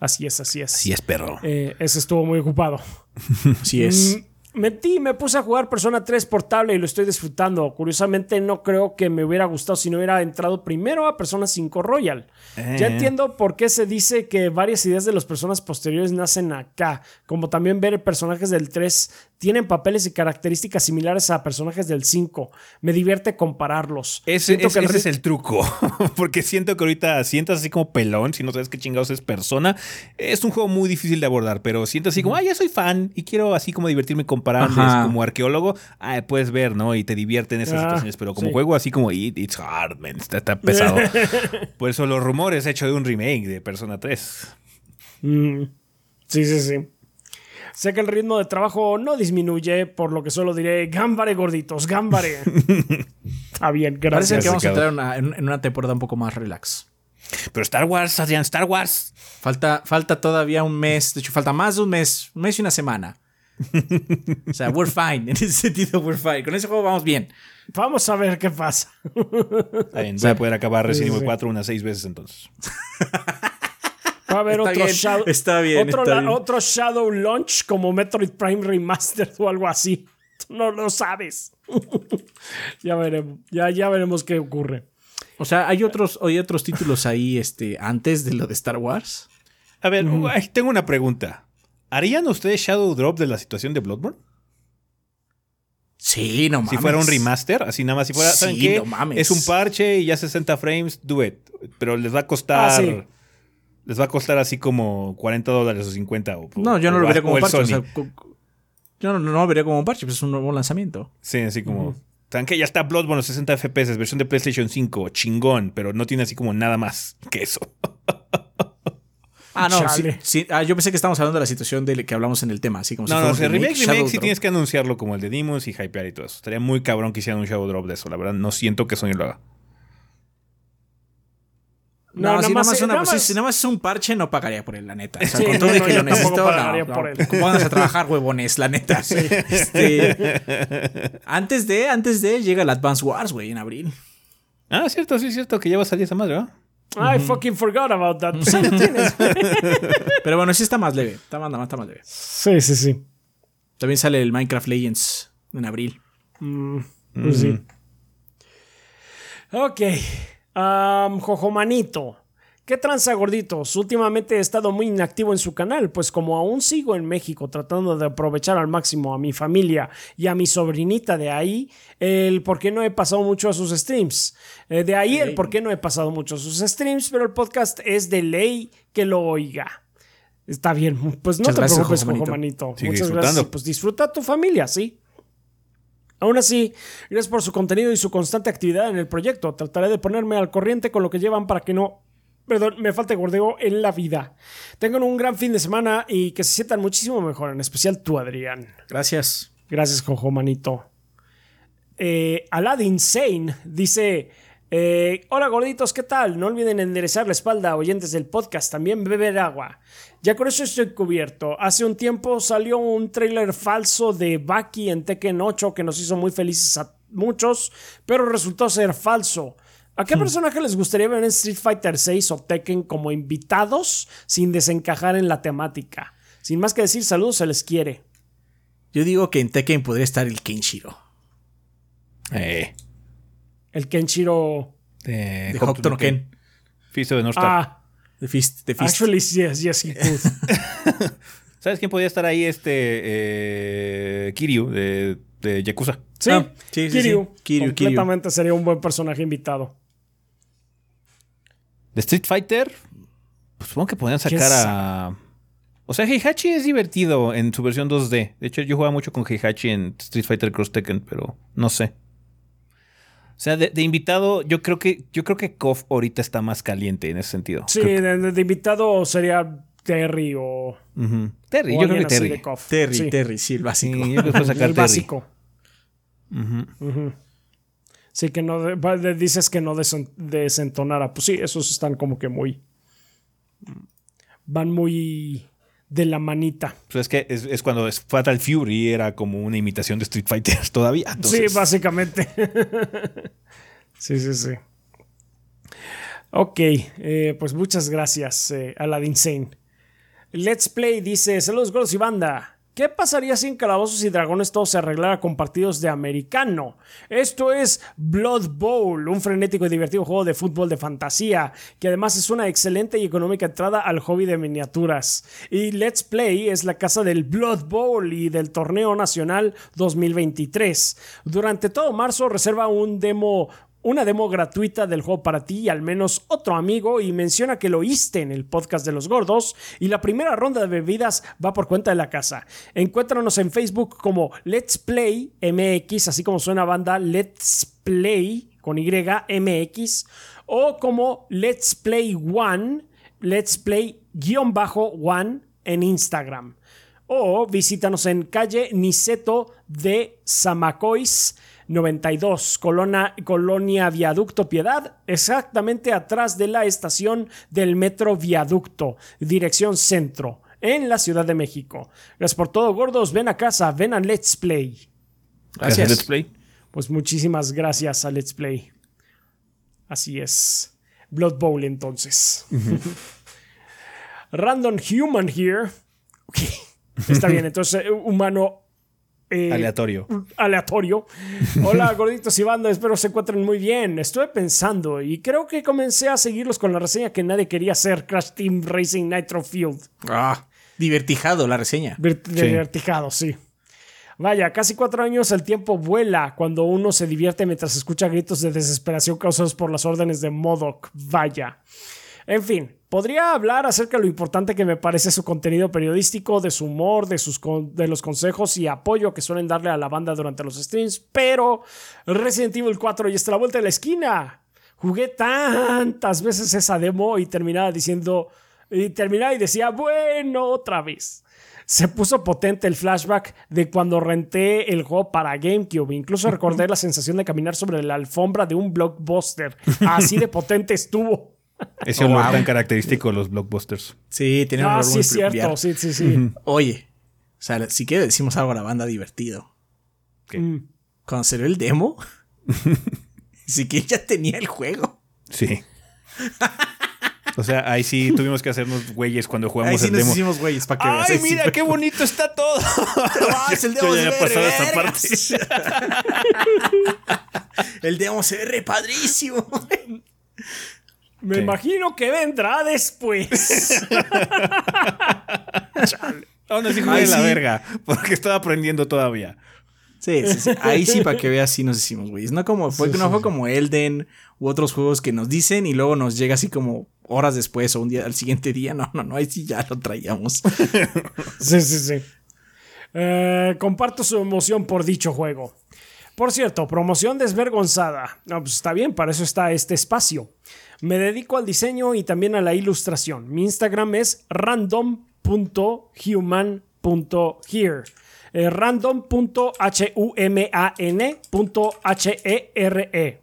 Así es, así es. Sí es perro. Eh, ese estuvo muy ocupado. Así es. Metí, me puse a jugar Persona 3 portable y lo estoy disfrutando. Curiosamente, no creo que me hubiera gustado si no hubiera entrado primero a Persona 5 Royal. Ya Eh. entiendo por qué se dice que varias ideas de las personas posteriores nacen acá, como también ver personajes del 3 tienen papeles y características similares a personajes del 5. Me divierte compararlos. Ese, ese- que ese es el truco. Porque siento que ahorita sientas así como pelón, si no sabes qué chingados es persona. Es un juego muy difícil de abordar, pero siento así como, ah, ya soy fan y quiero así como divertirme comparando Ajá. como arqueólogo. Ah, puedes ver, ¿no? Y te divierte en esas Ah, situaciones, pero como sí. juego así como, "It- it's hard, man. Está, está pesado. Por eso los rumores hecho de un remake de Persona 3. Mm, sí, sí, sí. Sé que el ritmo de trabajo no disminuye, por lo que solo diré, gámbare gorditos, gámbare. Está bien, Parece gracias. que vamos a entrar en una, en- una temporada un poco más relax. Pero Star Wars, Adrián, Star Wars. Falta, falta todavía un mes, de hecho, falta más de un mes, un mes y una semana. o sea, we're fine. En ese sentido, we're fine. Con ese juego vamos bien. Vamos a ver qué pasa. Está bien, voy a poder acabar Resident sí, Evil sí. 4 unas seis veces entonces. Va a haber Está otro, bien, Shadow, está bien, otro, está la- bien. otro Shadow Launch como Metroid Prime Remastered o algo así. Tú no lo sabes. ya veremos. Ya, ya veremos qué ocurre. O sea, hay otros, hay otros títulos ahí este, antes de lo de Star Wars. A ver, tengo una pregunta. ¿Harían ustedes Shadow Drop de la situación de Bloodborne? Sí, no mames. Si fuera un remaster, así nada más, si fuera, ¿saben Sí, qué? no mames. Es un parche y ya 60 frames, do it. Pero les va a costar. Ah, sí. Les va a costar así como 40 dólares o 50. O, No, yo no o- lo vería como el parche. o sea, yo no, no lo vería como un parche, pues es un nuevo lanzamiento. Sí, así como. ¿Saben qué? Ya está Bloodborne, 60 FPS, versión de PlayStation 5, chingón, pero no tiene así como nada más que eso. Ah, no, sí, ah, yo pensé que estábamos hablando de la situación de que hablamos en el tema, así como si No, fuera no, un o sea, remake, Shadow remake sí tienes que anunciarlo como el de Demons y hypear y todo eso. Estaría muy cabrón que hicieran un Shadow Drop de eso. La verdad, no siento que Sony lo haga. No, No, si nada más- más, una- nada si- más- si nada más es un parche, no pagaría por él, la neta. O sea, Sí, con todo no, no, que lo necesito, pagaría no, por no. él. Pónganse a trabajar, huevones, la neta. Este, antes de, antes de, llega el Advance Wars, güey, en abril. Ah, cierto, sí, cierto, que ya va a salir esa madre, ¿no? I fucking forgot about that. Pues ahí lo tienes. Pero bueno, sí está más leve. Está más, está más leve. sí, sí, sí. También sale el Minecraft Legends en abril. Mm, pues sí. Ok. Am, Jojomanito. ¿Qué tranza, gorditos? Últimamente he estado muy inactivo en su canal, pues como aún sigo en México tratando de aprovechar al máximo a mi familia y a mi sobrinita de ahí, el por qué no he pasado mucho a sus streams. Eh, de ahí el por qué no he pasado mucho a sus streams, pero el podcast es de ley que lo oiga. Está bien, pues no Muchas te gracias, preocupes, Jojo Manito. Muchas disfrutando. gracias. Pues disfruta a tu familia, sí. Aún así, gracias por su contenido y su constante actividad en el proyecto. Trataré de ponerme al corriente con lo que llevan para que no, perdón, me falte gordeo en la vida. Tengan un gran fin de semana y que se sientan muchísimo mejor, en especial tú, Adrián. Gracias. Gracias, Jojo Manito. Eh, Aladdin Sane dice: eh, Hola gorditos, ¿qué tal? No olviden enderezar la espalda a oyentes del podcast, también beber agua. Ya con eso estoy cubierto. Hace un tiempo salió un tráiler falso de Baki en Tekken 8 que nos hizo muy felices a muchos, pero resultó ser falso. ¿A qué personaje les gustaría ver en Street Fighter 6 o Tekken como invitados sin desencajar en la temática? Sin más que decir, saludos, se les quiere. Yo digo que en Tekken podría estar el Kenshiro. Eh, El Kenshiro. de De Hokuto no Ken. Fisto de North Star. Ah, De Fist. Fist. actually, yes, yes, he could. ¿Sabes quién podía estar ahí? Este eh, Kiryu de, de Yakuza. Sí, Ah, sí, sí, Kiryu. sí. Kiryu, completamente sería un buen personaje invitado. De Street Fighter, pues supongo que podrían sacar ¿Quién a. O sea, Heihachi es divertido en su versión 2D. De hecho, yo jugaba mucho con Heihachi en Street Fighter Cross Tekken, pero no sé. O sea, de, de invitado, yo creo que yo creo que KOF ahorita está más caliente en ese sentido. Sí, de, invitado sería Terry o. Terry, o yo creo que Terry. Terry, Sí, Terry, sí, el básico. Sí, yo creo que puedo sacar El Terry. básico. Ujú. Sí, que no. de- dices que no desen- desentonara. Pues sí, esos están como que muy. Van muy de la manita. Pues es que es, es cuando es Fatal Fury era como una imitación de Street Fighter todavía. entonces- Sí, básicamente. sí, sí, sí. Ok, eh, pues muchas gracias, eh, Aladdin Sane. Let's Play dice: Saludos, gordos y banda. ¿Qué pasaría si en Calabozos y Dragones todo se arreglara con partidos de americano? Esto es Blood Bowl, un frenético y divertido juego de fútbol de fantasía, que además es una excelente y económica entrada al hobby de miniaturas. Y Let's Play es la casa del Blood Bowl y del Torneo Nacional 2023. Durante todo marzo reserva un demo una demo gratuita del juego para ti y al menos otro amigo y menciona que lo oíste en el podcast de los gordos y la primera ronda de bebidas va por cuenta de la casa. Encuéntranos en Facebook como Let's Play MX, así como suena banda Let's Play con Y MX o como Let's Play One, Let's Play guion bajo One en Instagram. O visítanos en calle Niceto de Zamacois 92, Colonia, Colonia Viaducto Piedad, exactamente atrás de la estación del Metro Viaducto, dirección centro, en la Ciudad de México. Gracias por todo, gordos. Ven a casa, ven a Let's Play. Gracias. Let's Play. Pues muchísimas gracias a Let's Play. Así es. Blood Bowl entonces. Random Human here. Ok. Está bien, entonces eh, humano eh, Aleatorio. aleatorio. Hola, gorditos y banda, espero se encuentren muy bien. Estuve pensando y creo que comencé a seguirlos con la reseña que nadie quería hacer, Crash Team Racing Nitro Field. Ah, divertijado la reseña. Ver- Vertijado, sí. Vaya, casi cuatro años el tiempo vuela cuando uno se divierte mientras escucha gritos de desesperación causados por las órdenes de Modoc. Vaya. En fin, podría hablar acerca de lo importante que me parece su contenido periodístico, de su humor, de, sus de los consejos y apoyo que suelen darle a la banda durante los streams, pero Resident Evil 4 ya está la vuelta de la esquina. Jugué tantas veces esa demo y terminaba diciendo, y terminaba y decía, bueno, otra vez. Se puso potente el flashback de cuando renté el juego para GameCube. Incluso recordé la sensación de caminar sobre la alfombra de un blockbuster. Así de potente estuvo. Ese Oh, olor wow. tan característico de los blockbusters. Sí, tiene un Ah, olor sí, muy cierto. Sí, sí, sí. Oye, o sea, si quiere decimos algo a la banda divertido. ¿Qué? Mm. Cuando salió el demo, si que ya tenía el juego. Sí. O sea, ahí sí tuvimos que hacernos güeyes cuando Ahí jugamos sí el nos demo. hicimos güeyes para que. ¡Ay, mira qué bonito está todo! ¡Ah, es el demo ya se ve pasado vergas! parte. El demo se ve re padrísimo. Me ¿Qué? imagino que vendrá después. Aún así jugué Ay, de la sí. verga, porque estaba aprendiendo todavía. Sí, sí, sí. Ahí sí, para que veas, sí nos hicimos, güey. No, como, fue, no fue como Elden u otros juegos que nos dicen y luego nos llega así como horas después o un día al siguiente día. No, no, no. Ahí sí ya lo traíamos. Sí, sí, sí. Eh, comparto su emoción por dicho juego. Por cierto, promoción desvergonzada. No, pues está bien, para eso está este espacio. Me dedico al diseño y también a la ilustración. Mi Instagram es random.human.here. Eh, random.human.here.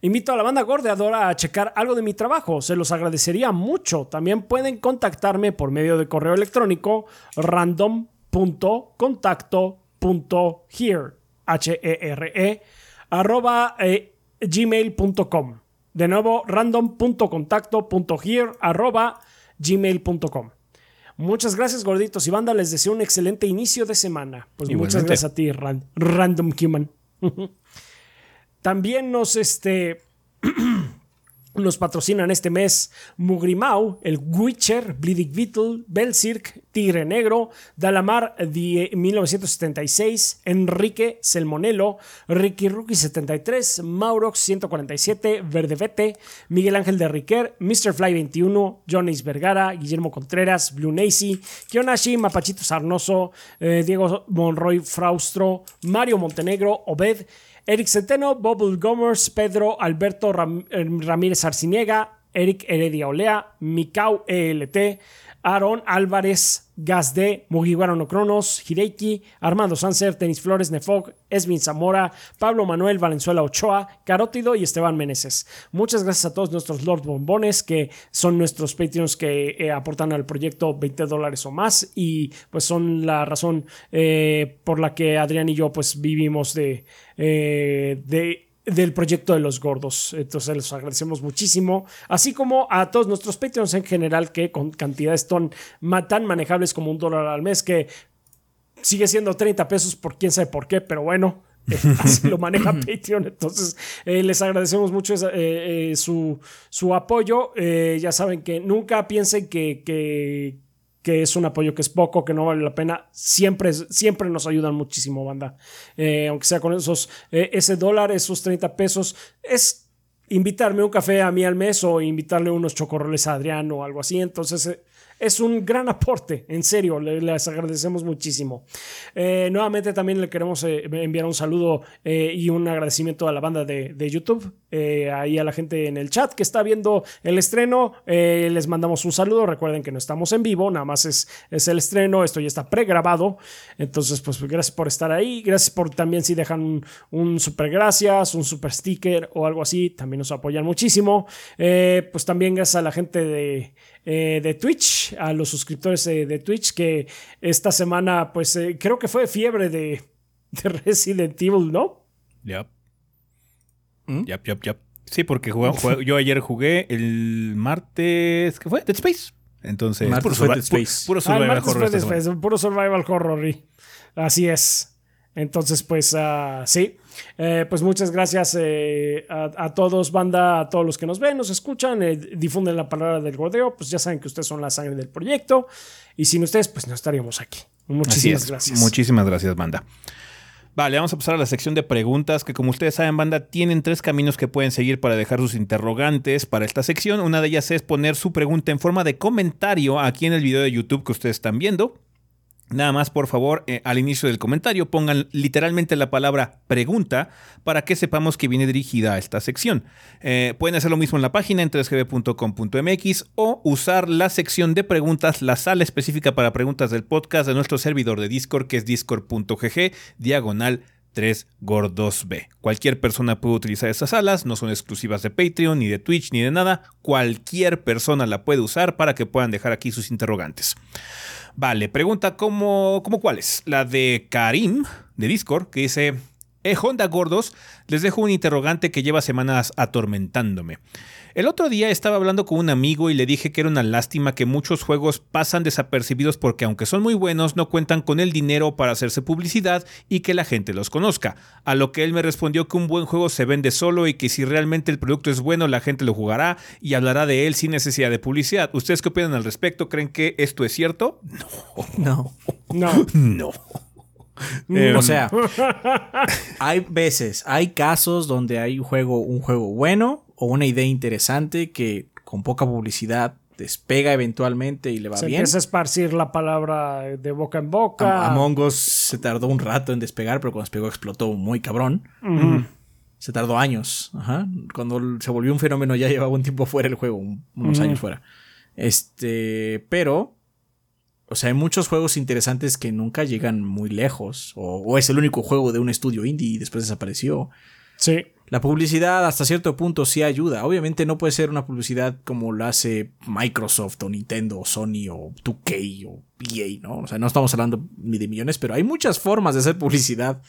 Invito a la banda gordeadora a checar algo de mi trabajo, se los agradecería mucho. También pueden contactarme por medio de correo electrónico random.contacto.here H-E-R-E arroba eh, gmail.com. De nuevo, random.contacto.here arroba gmail.com. Muchas gracias, gorditos y banda. Les deseo un excelente inicio de semana. Pues muchas gracias a ti, Ran- Random Human. También nos este. Nos patrocinan este mes Mugrimau, el Witcher, Bleeding Beetle, Belzirk, Tigre Negro, Dalamar de 1976, Enrique Selmonelo, Ricky Rookie 73, Maurox 147, Verdevete, Miguel Ángel de Riquer, Mr. Fly 21, Jonis Vergara, Guillermo Contreras, Blue Nacy, Kionashi, Mapachito Sarnoso, eh, Diego Monroy Fraustro, Mario Montenegro, Obed, Eric Centeno, Bubble Gomers, Pedro Alberto eh, Ramírez Arciniega, Eric Heredia Olea, Mikau ELT, Aaron Álvarez, Gazde, Mugiwara no Cronos, Hireiki, Armando Sanser, Tenis Flores, Nefog, Esvin Zamora, Pablo Manuel Valenzuela Ochoa, Carótido y Esteban Meneses. Muchas gracias a todos nuestros Lord Bombones que son nuestros Patreons que eh, aportan al proyecto 20 dólares o más y pues son la razón eh, por la que Adrián y yo pues vivimos de, eh, de del proyecto de los gordos. Entonces les agradecemos muchísimo, así como a todos nuestros Patreons en general que con cantidades ma- tan manejables como un dólar al mes que sigue siendo 30 pesos por quién sabe por qué, pero bueno. eh, así lo maneja Patreon, entonces eh, les agradecemos mucho esa- eh, su, su apoyo. Ya saben que nunca piensen que, que, que es un apoyo que es poco, que no vale la pena. Siempre, siempre nos ayudan muchísimo, banda. Eh, aunque sea con esos, eh, ese dólar, esos 30 pesos, es invitarme un café a mí al mes o invitarle unos chocorroles a Adrián o algo así. Entonces, eh, es un gran aporte, en serio, le- les agradecemos muchísimo. Eh, nuevamente también le queremos eh, enviar un saludo eh, y un agradecimiento a la banda de, de YouTube, ahí a la gente en el chat que está viendo el estreno, les mandamos un saludo, recuerden que no estamos en vivo, nada más es, es el estreno, esto ya está pregrabado, entonces pues gracias por estar ahí, gracias por también si dejan un, super gracias, un super sticker o algo así, también nos apoyan muchísimo, pues también gracias a la gente de eh, de Twitch, a los suscriptores eh, de Twitch, que esta semana, pues eh, creo que fue fiebre de, de Resident Evil, ¿no? Yep. ¿Mm? Yep, yep, yep. Sí, porque jugué- jugué- yo ayer jugué el martes. ¿Qué fue? Dead Space. Entonces, Martes puro, fue survi- Dead Space. pu- puro Ah, el survival martes horror fue esta de- semana. fue puro survival horror. y- Así es. Entonces, pues ah, sí. Eh, pues muchas gracias eh, a, a todos, banda, a todos los que nos ven, nos escuchan, eh, difunden la palabra del gordeo. Pues ya saben que ustedes son la sangre del proyecto. Y sin ustedes, pues no estaríamos aquí. Muchísimas gracias. Muchísimas gracias, banda. Vale, vamos a pasar a la sección de preguntas que como ustedes saben, banda, tienen tres caminos que pueden seguir para dejar sus interrogantes para esta sección. Una de ellas es poner su pregunta en forma de comentario aquí en el video de YouTube que ustedes están viendo. Nada más, por favor, eh, al inicio del comentario pongan literalmente la palabra pregunta para que sepamos que viene dirigida a esta sección. Eh, pueden hacer lo mismo en la página en 3gb.com.mx o usar la sección de preguntas, la sala específica para preguntas del podcast de nuestro servidor de Discord, que es discord.gg, diagonal 3gordos.b. Cualquier persona puede utilizar esas salas, no son exclusivas de Patreon, ni de Twitch, ni de nada. Cualquier persona la puede usar para que puedan dejar aquí sus interrogantes. Vale, pregunta como, como cuál es. La de Karim, de Discord, que dice... Eh, Honda Gordos, les dejo un interrogante que lleva semanas atormentándome. El otro día estaba hablando con un amigo y le dije que era una lástima que muchos juegos pasan desapercibidos porque aunque son muy buenos no cuentan con el dinero para hacerse publicidad y que la gente los conozca. A lo que él me respondió que un buen juego se vende solo y que si realmente el producto es bueno la gente lo jugará y hablará de él sin necesidad de publicidad. ¿Ustedes qué opinan al respecto? ¿Creen que esto es cierto? No. No. No. Eh, o sea, hay veces, hay casos donde hay un juego, un juego bueno o una idea interesante que con poca publicidad despega eventualmente y le va Se bien. empieza a esparcir la palabra de boca en boca. Am- Among Us se tardó un rato en despegar, pero cuando despegó explotó muy cabrón. Se tardó años. Ajá. Cuando se volvió un fenómeno ya llevaba un tiempo fuera el juego, un- unos años fuera. Este, pero, o sea, hay muchos juegos interesantes que nunca llegan muy lejos. O, o es el único juego de un estudio indie y después desapareció. Sí. La publicidad hasta cierto punto sí ayuda. Obviamente no puede ser una publicidad como lo hace Microsoft o Nintendo o Sony o 2K o EA, ¿no? O sea, no estamos hablando ni de millones, pero hay muchas formas de hacer publicidad.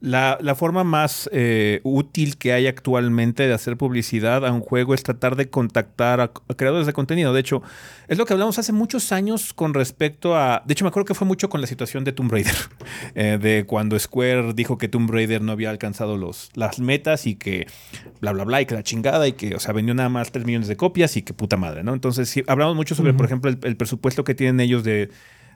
La, la forma más eh, útil que hay actualmente de hacer publicidad a un juego es tratar de contactar a, a creadores de contenido. De hecho, es lo que hablamos hace muchos años con respecto a... De hecho, me acuerdo que fue mucho con la situación de Tomb Raider. eh, de cuando Square dijo que Tomb Raider no había alcanzado los, las metas y que bla, bla, bla, y que la chingada y que, o sea, vendió nada más 3 millones de copias y que puta madre, ¿no? Entonces, sí, hablamos mucho sobre, por ejemplo, el, el presupuesto que tienen ellos de,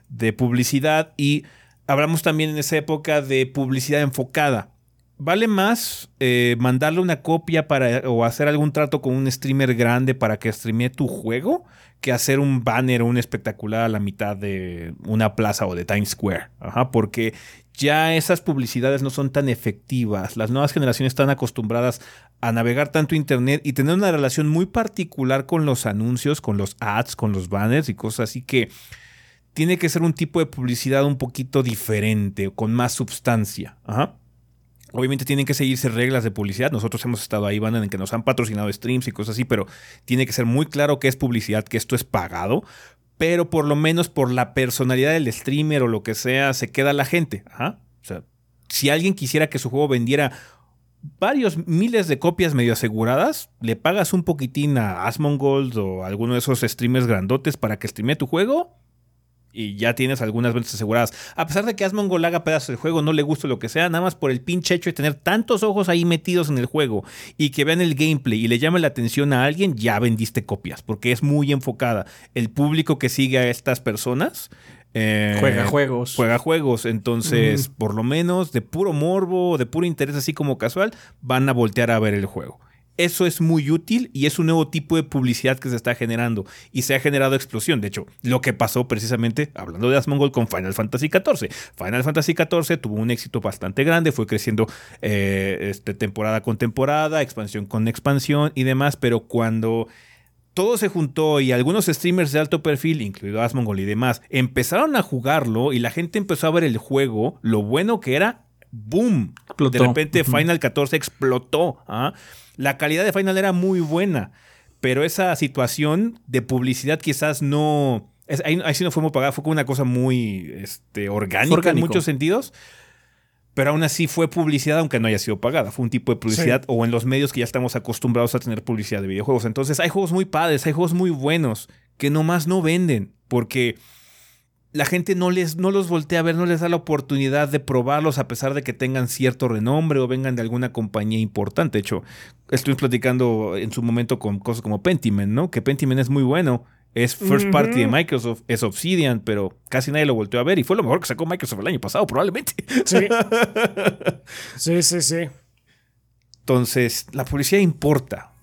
de publicidad y hablamos también en esa época de publicidad enfocada. ¿Vale más eh, mandarle una copia para, o hacer algún trato con un streamer grande para que streamee tu juego que hacer un banner o un espectacular a la mitad de una plaza o de Times Square? Ajá, porque ya esas publicidades no son tan efectivas. Las nuevas generaciones están acostumbradas a navegar tanto internet y tener una relación muy particular con los anuncios, con los ads, con los banners y cosas así que tiene que ser un tipo de publicidad un poquito diferente, con más sustancia. Ajá. Obviamente tienen que seguirse reglas de publicidad. Nosotros hemos estado ahí, van en que nos han patrocinado streams y cosas así, pero tiene que ser muy claro que es publicidad, que esto es pagado. Pero por lo menos por la personalidad del streamer o lo que sea, se queda la gente. O sea, si alguien quisiera que su juego vendiera varios miles de copias medio aseguradas, le pagas un poquitín a Asmongold o alguno de esos streamers grandotes para que streamee tu juego y ya tienes algunas ventas aseguradas. A pesar de que Asmongold haga pedazos del juego, no le gusta lo que sea, nada más por el pinche hecho de tener tantos ojos ahí metidos en el juego y que vean el gameplay y le llame la atención a alguien, ya vendiste copias, porque es muy enfocada. El público que sigue a estas personas eh, Juega juegos. Juega juegos, entonces, por lo menos de puro morbo, de puro interés así como casual, van a voltear a ver el juego. Eso es muy útil y es un nuevo tipo de publicidad que se está generando y se ha generado explosión. De hecho, lo que pasó precisamente, hablando de Asmongold, con Final Fantasy XIV. Final Fantasy XIV tuvo un éxito bastante grande, fue creciendo eh, este, temporada con temporada, expansión con expansión y demás, pero cuando todo se juntó y algunos streamers de alto perfil, incluido Asmongold y demás, empezaron a jugarlo y la gente empezó a ver el juego, lo bueno que era, ¡boom! Explotó. De repente. Final 14 explotó. ¿ah? La calidad de Final era muy buena, pero esa situación de publicidad quizás no... es- ahí, ahí sí no fue muy pagada, fue como una cosa muy este, orgánica en orgánico. muchos sentidos. Pero aún así fue publicidad, aunque no haya sido pagada. Fue un tipo de publicidad o en los medios que ya estamos acostumbrados a tener publicidad de videojuegos. Entonces hay juegos muy padres, hay juegos muy buenos que nomás no venden porque la gente no, les, no los voltea a ver, no les da la oportunidad de probarlos a pesar de que tengan cierto renombre o vengan de alguna compañía importante. De hecho, estuvimos platicando en su momento con cosas como Pentiment, ¿no? Que Pentiment es muy bueno. Es first party de. Microsoft, es Obsidian, pero casi nadie lo volteó a ver y fue lo mejor que sacó Microsoft el año pasado, probablemente. Sí. Sí, sí, sí. Entonces, la publicidad importa.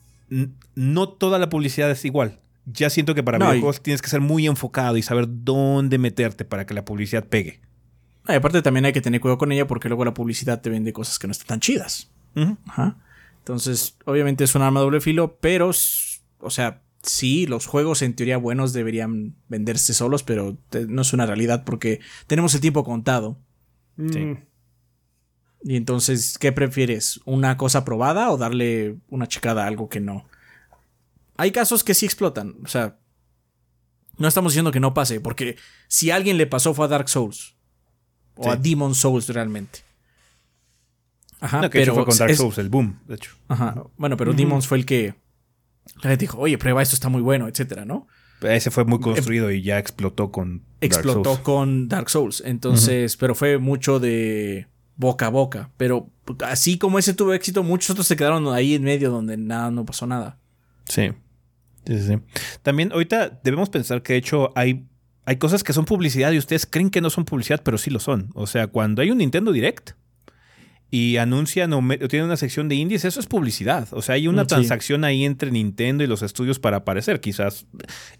No toda la publicidad es igual. Ya siento que para No, y- videojuegos tienes que ser muy enfocado y saber dónde meterte para que la publicidad pegue. Y aparte también hay que tener cuidado con ella porque luego la publicidad te vende cosas que no están tan chidas. Ajá. Entonces, obviamente es un arma doble filo, pero, o sea, sí, los juegos en teoría buenos deberían venderse solos, pero te- no es una realidad porque tenemos el tiempo contado. Sí. Mm. Y entonces, ¿qué prefieres? ¿Una cosa probada o darle una checada a algo que no? Hay casos que sí explotan, o sea, no estamos diciendo que no pase, porque si a alguien le pasó fue a Dark Souls o Sí. a Demon Souls realmente. Ajá, No, que pero fue con Dark es- Souls, el boom, de hecho. Ajá. Bueno, pero Demons fue el que la gente dijo, oye, prueba esto, está muy bueno, etcétera, ¿no? Ese fue muy construido y ya explotó con Dark Explotó Souls. con Dark Souls. Entonces, pero fue mucho de boca a boca. Pero así como ese tuvo éxito, muchos otros se quedaron ahí en medio donde nada, no pasó nada. Sí. Sí, sí. También ahorita debemos pensar que de hecho hay, hay cosas que son publicidad y ustedes creen que no son publicidad, pero sí lo son. O sea, cuando hay un Nintendo Direct y anuncian o, tienen una sección de indies, eso es publicidad. O sea, hay una Mm, sí. transacción ahí entre Nintendo y los estudios para aparecer. Quizás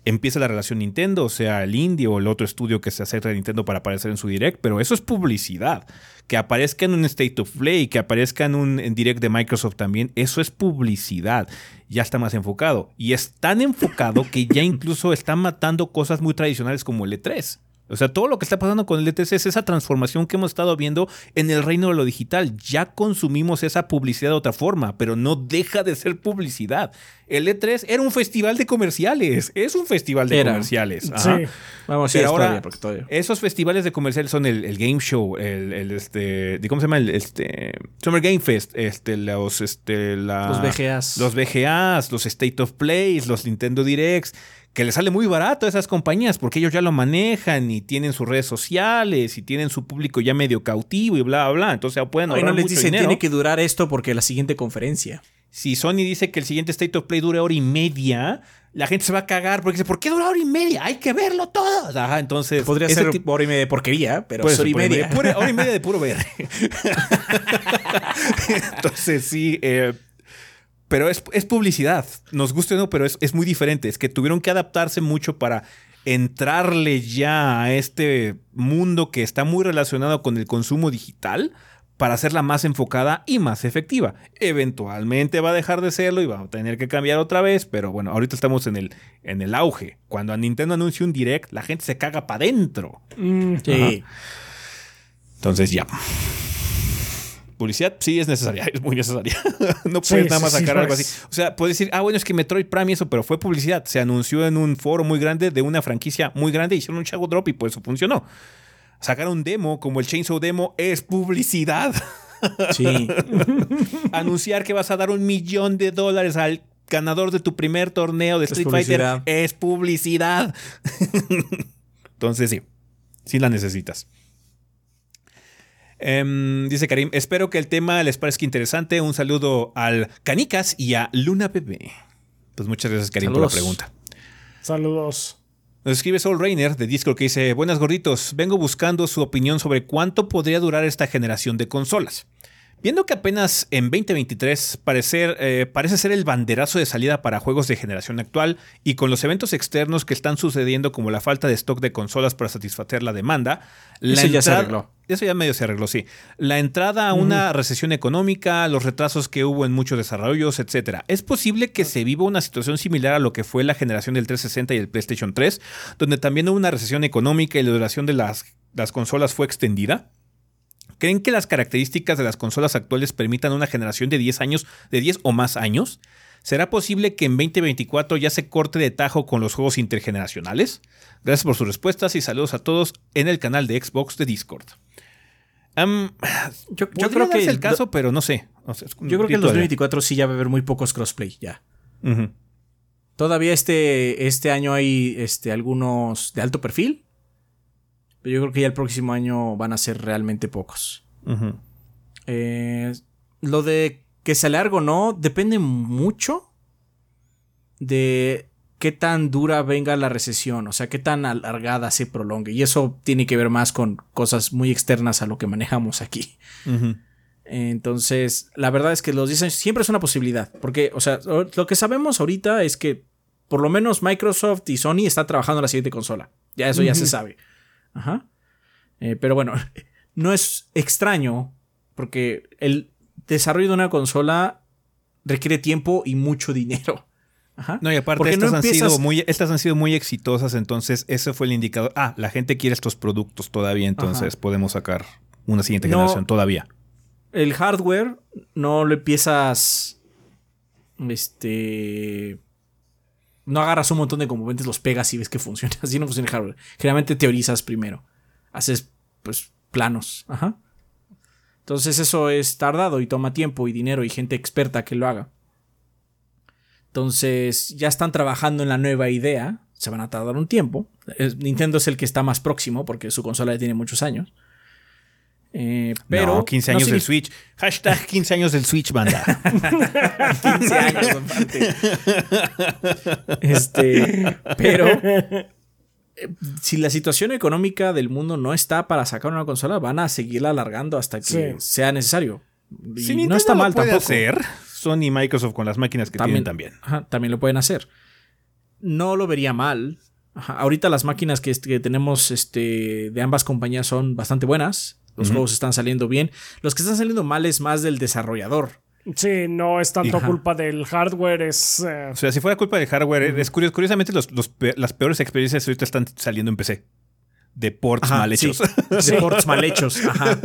empieza la relación Nintendo, o sea, el indie o el otro estudio que se acerca a Nintendo para aparecer en su Direct, pero eso es publicidad. Que aparezca en un State of Play, que aparezca en un en Direct de Microsoft también, eso es publicidad. Ya está más enfocado. Y es tan enfocado que ya incluso está matando cosas muy tradicionales como el E3. O sea, todo lo que está pasando con el E3 es esa transformación que hemos estado viendo en el reino de lo digital. Ya consumimos esa publicidad de otra forma, pero no deja de ser publicidad. El E3 era un festival de comerciales. Es un festival de Era. comerciales. Ajá. Sí. Vamos a Pero ir ahora- todavía, porque todavía. Esos festivales de comerciales son el, el Game Show, el, el, este, ¿de ¿cómo se llama? El este, Summer Game Fest, este, los, este, la- Los VGAs. los VGAs, los State of Plays, los Nintendo Directs, que les sale muy barato a esas compañías porque ellos ya lo manejan y tienen sus redes sociales y tienen su público ya medio cautivo y bla, bla, bla. Entonces pueden No, ahorrar no les mucho dicen, dinero. tiene que durar esto porque la siguiente conferencia. Si Sony dice que el siguiente State of Play dure hora y media, la gente se va a cagar porque dice, ¿por qué dura hora y media? Hay que verlo todo. Ajá, entonces... Podría ser tipo- hora y media de porquería, pero hora y media. pura- hora y media de puro ver. Entonces sí, eh, pero es, es publicidad. Nos guste o no, pero es, es muy diferente. Es que tuvieron que adaptarse mucho para entrarle ya a este mundo que está muy relacionado con el consumo digital para hacerla más enfocada y más efectiva. Eventualmente va a dejar de serlo y va a tener que cambiar otra vez, pero bueno, ahorita estamos en el, en el auge. Cuando a Nintendo anuncia un direct, la gente se caga para adentro. Mm, Sí. Entonces ya. Publicidad sí es necesaria, es muy necesaria. no Sí, puedes nada más sí, sacar algo así. O sea, puedes decir, ah, bueno, es que Metroid Prime y eso, pero fue publicidad. Se anunció en un foro muy grande de una franquicia muy grande, hicieron un Shadow Drop y por eso funcionó. Sacar un demo como el Chainsaw Demo es publicidad. Sí. Anunciar que vas a dar un millón de dólares al ganador de tu primer torneo de Es Street Fighter es publicidad. Entonces sí, sí la necesitas. Em, dice Karim, espero que el tema les parezca interesante. Un saludo al Canicas y a Luna Bebé. Pues muchas gracias Karim por la pregunta. Saludos. Nos escribe Soul Rainer de Discord que dice, buenas gorditos, vengo buscando su opinión sobre cuánto podría durar esta generación de consolas. Viendo que apenas en 2023 parecer, eh, parece ser el banderazo de salida para juegos de generación actual y con los eventos externos que están sucediendo como la falta de stock de consolas para satisfacer la demanda, la Eso ya se arregló. Eso ya medio se arregló, sí. La entrada a una recesión económica, los retrasos que hubo en muchos desarrollos, etc. Es posible que se viva una situación similar a lo que fue la generación del 360 y el PlayStation 3, donde también hubo una recesión económica y la duración de las, las consolas fue extendida. ¿Creen que las características de las consolas actuales permitan una generación de 10 años, de 10 o más años? ¿Será posible que en 2024 ya se corte de tajo con los juegos intergeneracionales? Gracias por sus respuestas y saludos a todos en el canal de Xbox de Discord. Yo, creo que darse el caso, pero no sé. O sea, es un Yo creo que en grito de- 2024 sí ya va a haber muy pocos crossplay ya. Todavía este, este año hay este, algunos de alto perfil. Pero yo creo que ya el próximo año van a ser realmente pocos. Eh, lo de que se alargue o no depende mucho de qué tan dura venga la recesión, o sea, qué tan alargada se prolongue. Y eso tiene que ver más con cosas muy externas a lo que manejamos aquí. Entonces, la verdad es que los 10 años siempre es una posibilidad. Porque, o sea, lo que sabemos ahorita es que por lo menos Microsoft y Sony están trabajando en la siguiente consola. Ya eso ya se sabe. Ajá. Eh, pero bueno, no es extraño porque el desarrollo de una consola requiere tiempo y mucho dinero. Ajá. No, y aparte estas, no han sido muy, estas han sido muy exitosas, entonces ese fue el indicador. Ah, la gente quiere estos productos todavía, entonces podemos sacar una siguiente No. generación todavía. el hardware no lo empiezas. Este. No agarras un montón de componentes, los pegas y ves que funciona. Así no funciona el hardware. Generalmente teorizas primero. Haces, pues, planos. Ajá. Entonces eso es tardado y toma tiempo y dinero y gente experta que lo haga. Entonces ya están trabajando en la nueva idea, se van a tardar un tiempo. Nintendo es el que está más próximo porque su consola ya tiene muchos años. Eh, pero no, 15 años del Switch. Hashtag 15 años del Switch, banda. 15 años, Este, pero eh, si la situación económica del mundo no está para sacar una consola, van a seguirla alargando hasta que sea necesario. Y no está mal puede tampoco. hacer, Sony y Microsoft con las máquinas que tienen también. también lo pueden hacer. No lo vería mal. ahorita las máquinas que, que, tenemos este, de ambas compañías son bastante buenas. Los juegos están saliendo bien. Los que están saliendo mal es más del desarrollador. Sí, no es tanto culpa del hardware, es... Eh, o sea, si fuera culpa del hardware, es curioso, curiosamente los, las peores experiencias ahorita están saliendo en PC. De ports mal hechos. De ports mal hechos, ajá.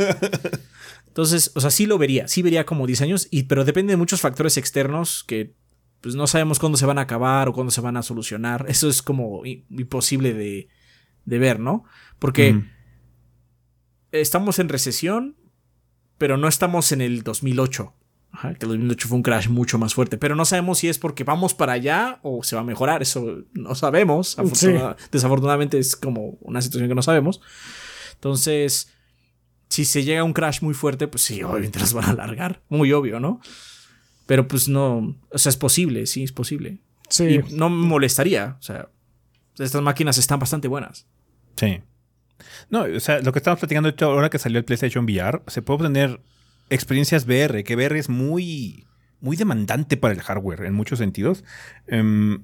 Entonces, o sea, sí lo vería, sí vería como diseños, y, pero depende de muchos factores externos que pues no sabemos cuándo se van a acabar o cuándo se van a solucionar. Eso es como imposible de, de ver, ¿no? Porque estamos en recesión, pero no estamos en el 2008. que el 2008 fue un crash mucho más fuerte. Pero no sabemos si es porque vamos para allá o se va a mejorar. Eso no sabemos. Desafortunadamente es como una situación que no sabemos. Entonces, si se llega a un crash muy fuerte, pues sí, obviamente las van a alargar. Muy obvio, ¿no? Pero pues no. O sea, es posible, sí, es posible. Sí. Y no me molestaría. O sea, estas máquinas están bastante buenas. Sí. No, o sea, lo que estamos platicando ahora que salió el PlayStation VR, se puede obtener experiencias VR, que VR es muy, muy demandante para el hardware en muchos sentidos. Em,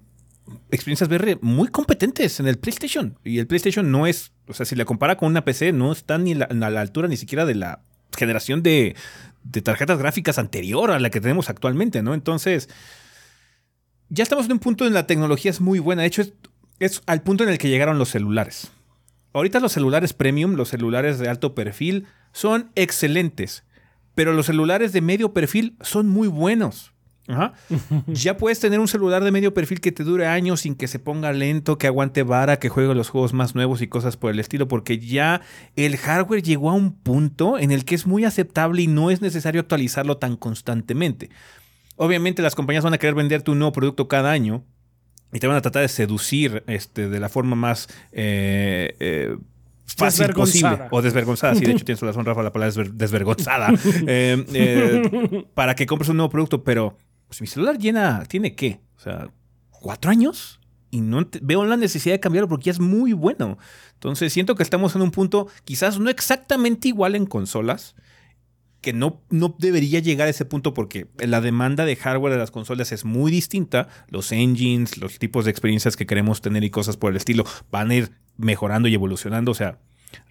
experiencias VR muy competentes en el PlayStation. Y el PlayStation no es, o sea, si la compara con una PC, no está ni a la altura ni siquiera de la generación de, de tarjetas gráficas anterior a la que tenemos actualmente, ¿no? Entonces, ya estamos en un punto en la tecnología es muy buena. De hecho, es al punto en el que llegaron los celulares. Ahorita los celulares premium, los celulares de alto perfil, son excelentes. Pero los celulares de medio perfil son muy buenos. ya puedes tener un celular de medio perfil que te dure años sin que se ponga lento, que aguante vara, que juegue los juegos más nuevos y cosas por el estilo, porque ya el hardware llegó a un punto en el que es muy aceptable y no es necesario actualizarlo tan constantemente. Obviamente las compañías van a querer venderte un nuevo producto cada año, y te van a tratar de seducir este, de la forma más eh, eh, fácil posible. O desvergonzada. Sí, de hecho tienes razón, Rafa, la palabra es desvergonzada. Eh, para que compres un nuevo producto. Pero pues, mi celular llena, ¿tiene qué? O sea, ¿cuatro años? Y no veo la necesidad de cambiarlo porque ya es muy bueno. Entonces siento que estamos en un punto quizás no exactamente igual en consolas, que no, no debería llegar a ese punto porque la demanda de hardware de las consolas es muy distinta. Los engines, los tipos de experiencias que queremos tener y cosas por el estilo van a ir mejorando y evolucionando. O sea,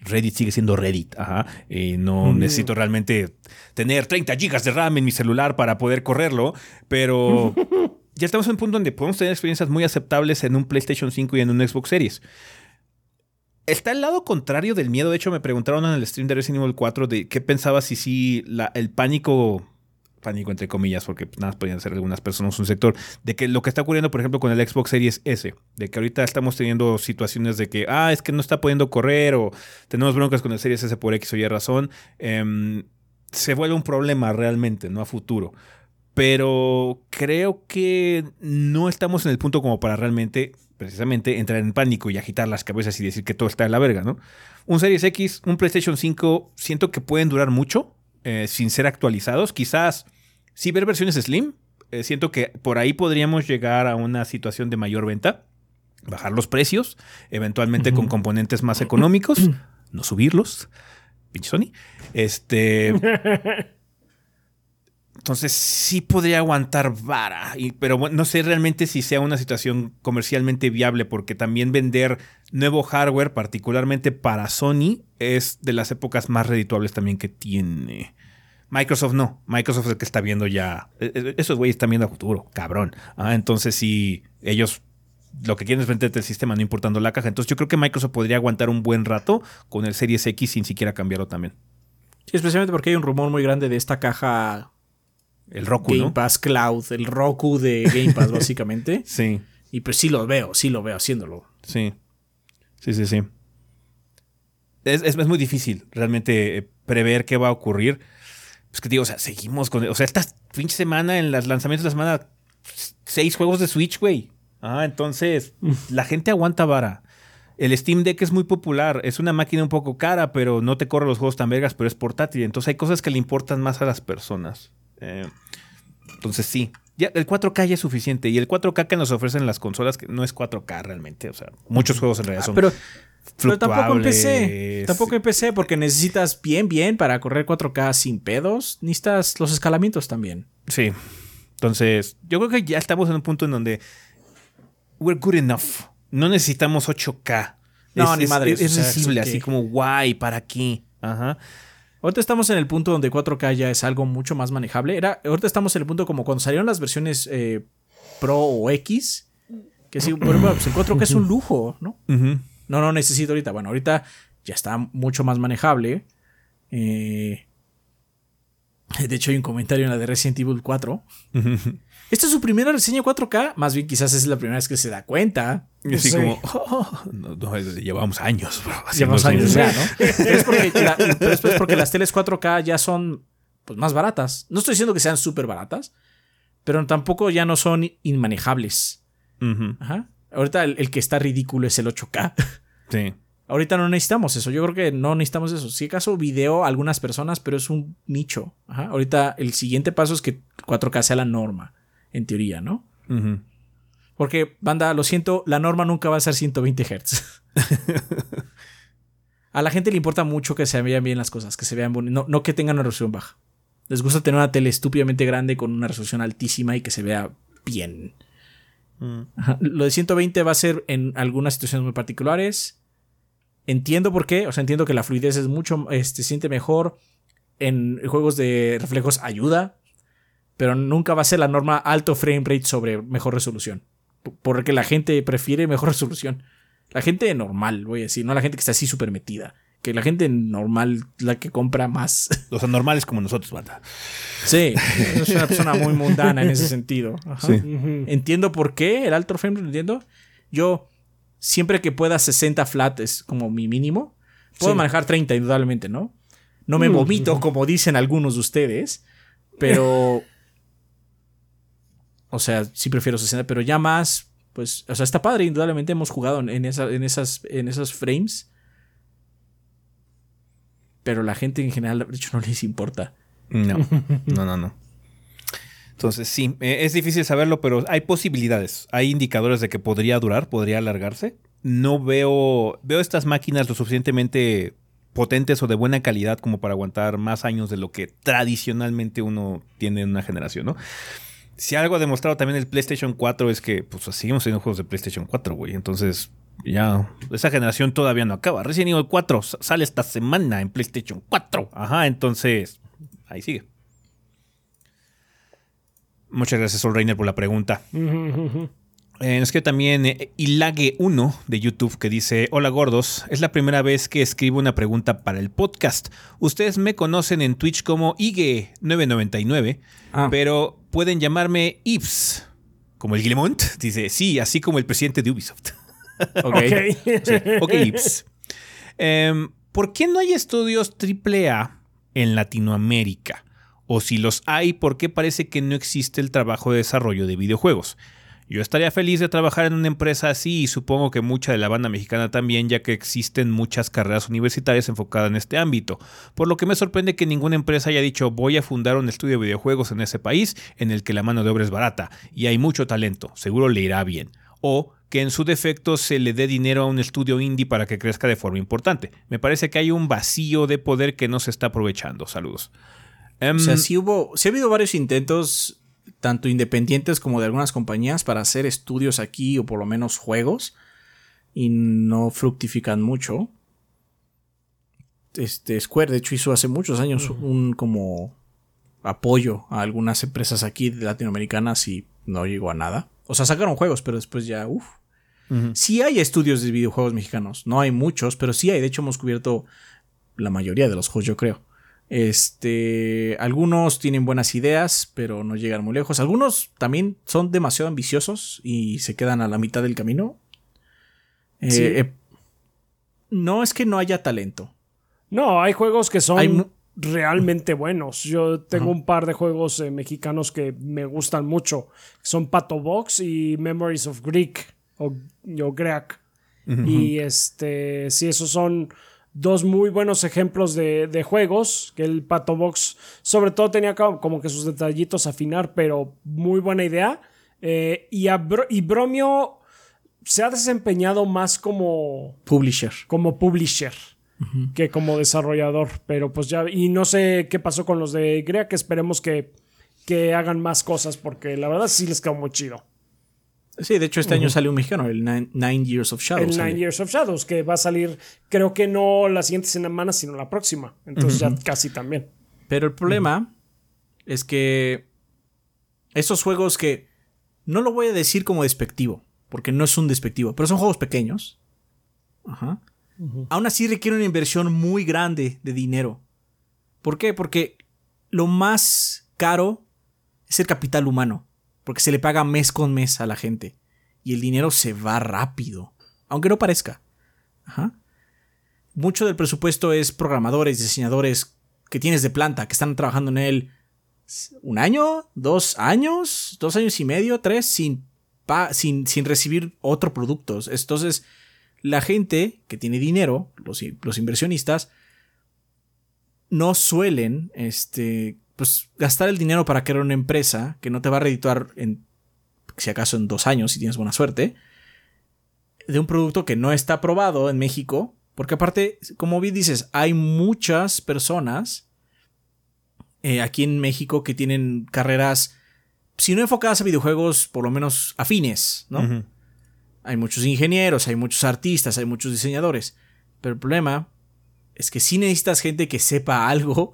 Reddit sigue siendo Reddit. Ajá. Y no necesito realmente tener 30 gigas de RAM en mi celular para poder correrlo. Pero ya estamos en un punto donde podemos tener experiencias muy aceptables en un PlayStation 5 y en un Xbox Series. Está el lado contrario del miedo. De hecho, me preguntaron en el stream de Resident Evil 4 de qué pensaba si sí el pánico, pánico entre comillas, porque nada podían ser algunas personas un sector, de que lo que está ocurriendo, por ejemplo, con el Xbox Series S, de que ahorita estamos teniendo situaciones de que, ah, es que no está pudiendo correr o tenemos broncas con el Series S por X o Y razón, em, se vuelve un problema realmente, no a futuro. Pero creo que no estamos en el punto como para realmente precisamente entrar en pánico y agitar las cabezas y decir que todo está en la verga, ¿no? Un Series X, un PlayStation 5, siento que pueden durar mucho eh, sin ser actualizados. Quizás sí ver versiones Slim. Eh, siento que por ahí podríamos llegar a una situación de mayor venta, bajar los precios, eventualmente con componentes más económicos, no subirlos. Pinche Sony. Este. Entonces sí podría aguantar vara, pero no sé realmente si sea una situación comercialmente viable, porque también vender nuevo hardware, particularmente para Sony, es de las épocas más redituables también que tiene. Microsoft no, Microsoft es el que está viendo ya, e, e, esos güeyes están viendo a futuro, cabrón. Ah, entonces sí, ellos lo que quieren es venderte el sistema, no importando la caja. Entonces yo creo que Microsoft podría aguantar un buen rato con el Series X sin siquiera cambiarlo también. Sí, especialmente porque hay un rumor muy grande de esta caja el Roku, Game Pass Cloud, el Roku de Game Pass, básicamente. sí. Y pues sí lo veo, sí lo veo haciéndolo. Sí. Sí, sí, sí. Es, muy difícil realmente eh, prever qué va a ocurrir. Pues que digo, o sea, seguimos con. O sea, esta pinche semana, en los lanzamientos de la semana, seis juegos de Switch, güey. Ah, entonces, la gente aguanta vara. El Steam Deck es muy popular, es una máquina un poco cara, pero no te corre los juegos tan vergas, pero es portátil. Entonces hay cosas que le importan más a las personas. Eh, entonces sí, ya el 4K ya es suficiente. Y el 4K que nos ofrecen las consolas, que no es 4K realmente. O sea, muchos juegos en realidad Ah, son pero, pero tampoco en PC. Tampoco en PC, porque necesitas bien, bien para correr 4K sin pedos. Necesitas los escalamientos también. Sí. Entonces, yo creo que ya estamos en un punto en donde we're good enough. No necesitamos 8K. No, es, ni es- madres, Es, o sea, visible, ¿eso así qué? como guay, ¿para aquí? Ajá. Ahorita estamos en el punto donde 4K ya es algo mucho más manejable. Era, ahorita estamos en el punto como cuando salieron las versiones eh, Pro o X. Que sí, pero bueno, pues el 4K es un lujo, ¿no? No, no necesito ahorita. Bueno, ahorita ya está mucho más manejable. Eh, de hecho, hay un comentario en la de Resident Evil 4. Esta es su primera reseña 4K. Más bien, quizás es la primera vez que se da cuenta. Y así Sí. como, oh, no, no, llevamos años, bro, Llevamos años ya, ¿no? Es porque, la- pero es porque las teles 4K ya son pues, más baratas. No estoy diciendo que sean súper baratas, pero tampoco ya no son inmanejables. Ujú. Ajá. Ahorita el, el que está ridículo es el 8K. Sí. Ahorita no necesitamos eso. Yo creo que no necesitamos eso. Si acaso video a algunas personas, pero es un nicho. Ajá. Ahorita el siguiente paso es que 4K sea la norma, en teoría, ¿no? Porque, banda, lo siento, la norma nunca va a ser 120 Hz. a la gente le importa mucho que se vean bien las cosas, que se vean bonitas, no, no que tengan una resolución baja. Les gusta tener una tele estúpidamente grande con una resolución altísima y que se vea bien. Mm. Ajá. Lo de 120 va a ser en algunas situaciones muy particulares. Entiendo por qué, o sea, entiendo que la fluidez es mucho, este, se siente mejor. En juegos de reflejos ayuda, pero nunca va a ser la norma alto frame rate sobre mejor resolución. Porque la gente prefiere mejor resolución. La gente normal, voy a decir, no la gente que está así súper metida. Que la gente normal, la que compra más. Los anormales como nosotros, banda. Sí, es una persona muy mundana en ese sentido. Ajá. Sí. Entiendo por qué el alto frame, rate, lo entiendo. Yo, siempre que pueda 60 flat es como mi mínimo. Puedo Sí. manejar 30, indudablemente, ¿no? No me vomito, como dicen algunos de ustedes, pero. O sea, sí prefiero 60, pero ya más. Pues, o sea, está padre, indudablemente hemos jugado en, en esa- en esas, en esas frames. Pero la gente en general, de hecho, no les importa. No, no, no, no. Entonces, sí, eh, es difícil saberlo, pero hay posibilidades. Hay indicadores de que podría durar, podría alargarse. No veo, veo estas máquinas lo suficientemente potentes o de buena calidad como para aguantar más años de lo que tradicionalmente uno tiene en una generación, ¿no? Si algo ha demostrado también el PlayStation 4 es que pues seguimos teniendo juegos de PlayStation 4, güey. Entonces, ya, esa generación todavía no acaba. Resident Evil 4 s- sale esta semana en PlayStation 4. Ajá, entonces, ahí sigue. Muchas gracias, Sol Reiner, por la pregunta. Ujú. Eh, nos también eh, Ilague1 de YouTube que dice: Hola gordos, es la primera vez que escribo una pregunta para el podcast. Ustedes me conocen en Twitch como Ige999, Ah. pero pueden llamarme Ips. Como el Guillemont, dice: Sí, así como el presidente de Ubisoft. Ok. Ok. Ok, Ips. Em, ¿Por qué no hay estudios AAA en Latinoamérica? O si los hay, ¿por qué parece que no existe el trabajo de desarrollo de videojuegos? Yo estaría feliz de trabajar en una empresa así y supongo que mucha de la banda mexicana también, ya que existen muchas carreras universitarias enfocadas en este ámbito. Por lo que me sorprende que ninguna empresa haya dicho voy a fundar un estudio de videojuegos en ese país en el que la mano de obra es barata y hay mucho talento, seguro le irá bien. O que en su defecto se le dé dinero a un estudio indie para que crezca de forma importante. Me parece que hay un vacío de poder que no se está aprovechando. Saludos. Em, O sea, sí hubo, sí ha habido varios intentos, tanto independientes como de algunas compañías, para hacer estudios aquí o por lo menos juegos, y no fructifican mucho. Este Square, de hecho, hizo hace muchos años un como apoyo a algunas empresas aquí latinoamericanas y no llegó a nada. O sea, sacaron juegos, pero después ya, uff. Sí hay estudios de videojuegos mexicanos. No hay muchos, pero sí hay. De hecho, hemos cubierto la mayoría de los juegos, yo creo. Este. Algunos tienen buenas ideas, pero no llegan muy lejos. Algunos también son demasiado ambiciosos y se quedan a la mitad del camino. Eh, Sí. eh, no es que no haya talento. No, hay juegos que son Hay realmente buenos. Yo tengo un par de juegos eh, mexicanos que me gustan mucho. Son Pato Box y Memories of Greek o, o Greek. Y este, sí, esos son dos muy buenos ejemplos de, de, juegos. Que el Pato Box, sobre todo, tenía como que sus detallitos a afinar, pero muy buena idea. Eh, y, y Bromio se ha desempeñado más como publisher. Como publisher que como desarrollador. Pero pues ya, y no sé qué pasó con los de Grea, que esperemos que, que hagan más cosas, porque la verdad sí les quedó muy chido. Sí, de hecho este año sale un mexicano, el Nine, Years of Shadows. El Nine Years of Shadows, que va a salir, creo que no la siguiente semana, sino la próxima. Entonces ya casi también. Pero el problema es que esos juegos que no lo voy a decir como despectivo, porque no es un despectivo, pero son juegos pequeños. Ajá. Aún así requiere una inversión muy grande de dinero. ¿Por qué? Porque lo más caro es el capital humano, porque se le paga mes con mes a la gente y el dinero se va rápido, aunque no parezca. Mucho del presupuesto es programadores, diseñadores que tienes de planta, que están trabajando en él un año, dos años, dos años y medio, tres, sin, sin, sin recibir otro producto. Entonces, la gente que tiene dinero, los, los inversionistas, no suelen este, pues, gastar el dinero para crear una empresa que no te va a redituar en, si acaso en dos años, si tienes buena suerte, de un producto que no está aprobado en México, porque aparte, como bien dices, hay muchas personas eh, aquí en México que tienen carreras, si no enfocadas a videojuegos, por lo menos afines, ¿no? Hay muchos ingenieros, hay muchos artistas, hay muchos diseñadores. Pero el problema es que si necesitas gente que sepa algo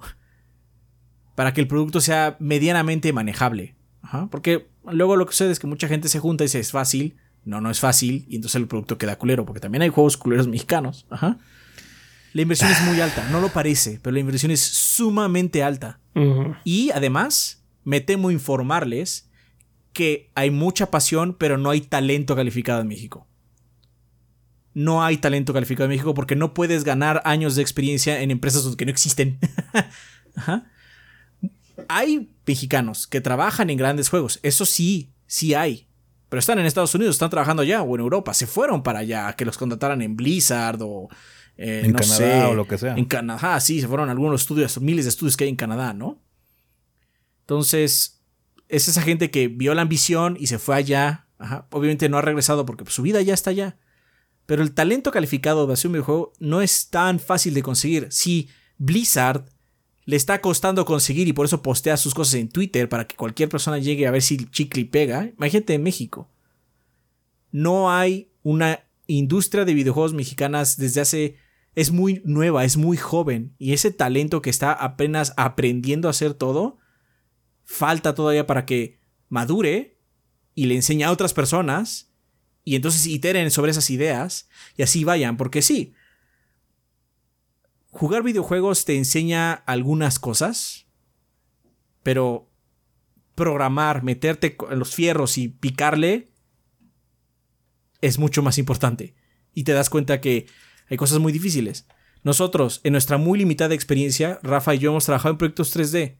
para que el producto sea medianamente manejable. porque luego lo que sucede es que mucha gente se junta y dice es fácil. No, no es fácil. Y entonces el producto queda culero. Porque también hay juegos culeros mexicanos. La inversión es muy alta. No lo parece, pero la inversión es sumamente alta. Y además, me temo informarles que hay mucha pasión, pero no hay talento calificado en México. No hay talento calificado en México porque no puedes ganar años de experiencia en empresas que no existen. Hay mexicanos que trabajan en grandes juegos, eso sí, sí hay. Pero están en Estados Unidos, están trabajando allá o en Europa, se fueron para allá, que los contrataran en Blizzard o eh, en Canadá o lo que sea. En Canadá, sí, se fueron algunos estudios, miles de estudios que hay en Canadá, ¿no? Entonces, es esa gente que vio la ambición y se fue allá. Obviamente no ha regresado porque su vida ya está allá. Pero el talento calificado de hacer un videojuego no es tan fácil de conseguir. Si Blizzard le está costando conseguir y por eso postea sus cosas en Twitter para que cualquier persona llegue a ver si el chicle pega, imagínate en México. No hay una industria de videojuegos mexicanas desde hace es muy nueva, es muy joven y ese talento que está apenas aprendiendo a hacer todo falta todavía para que madure y le enseñe a otras personas y entonces iteren sobre esas ideas y así vayan, porque sí, jugar videojuegos te enseña algunas cosas, pero programar, meterte en los fierros y picarle es mucho más importante. Y te das cuenta que hay cosas muy difíciles. Nosotros, en nuestra muy limitada experiencia, Rafa y yo hemos trabajado en proyectos 3D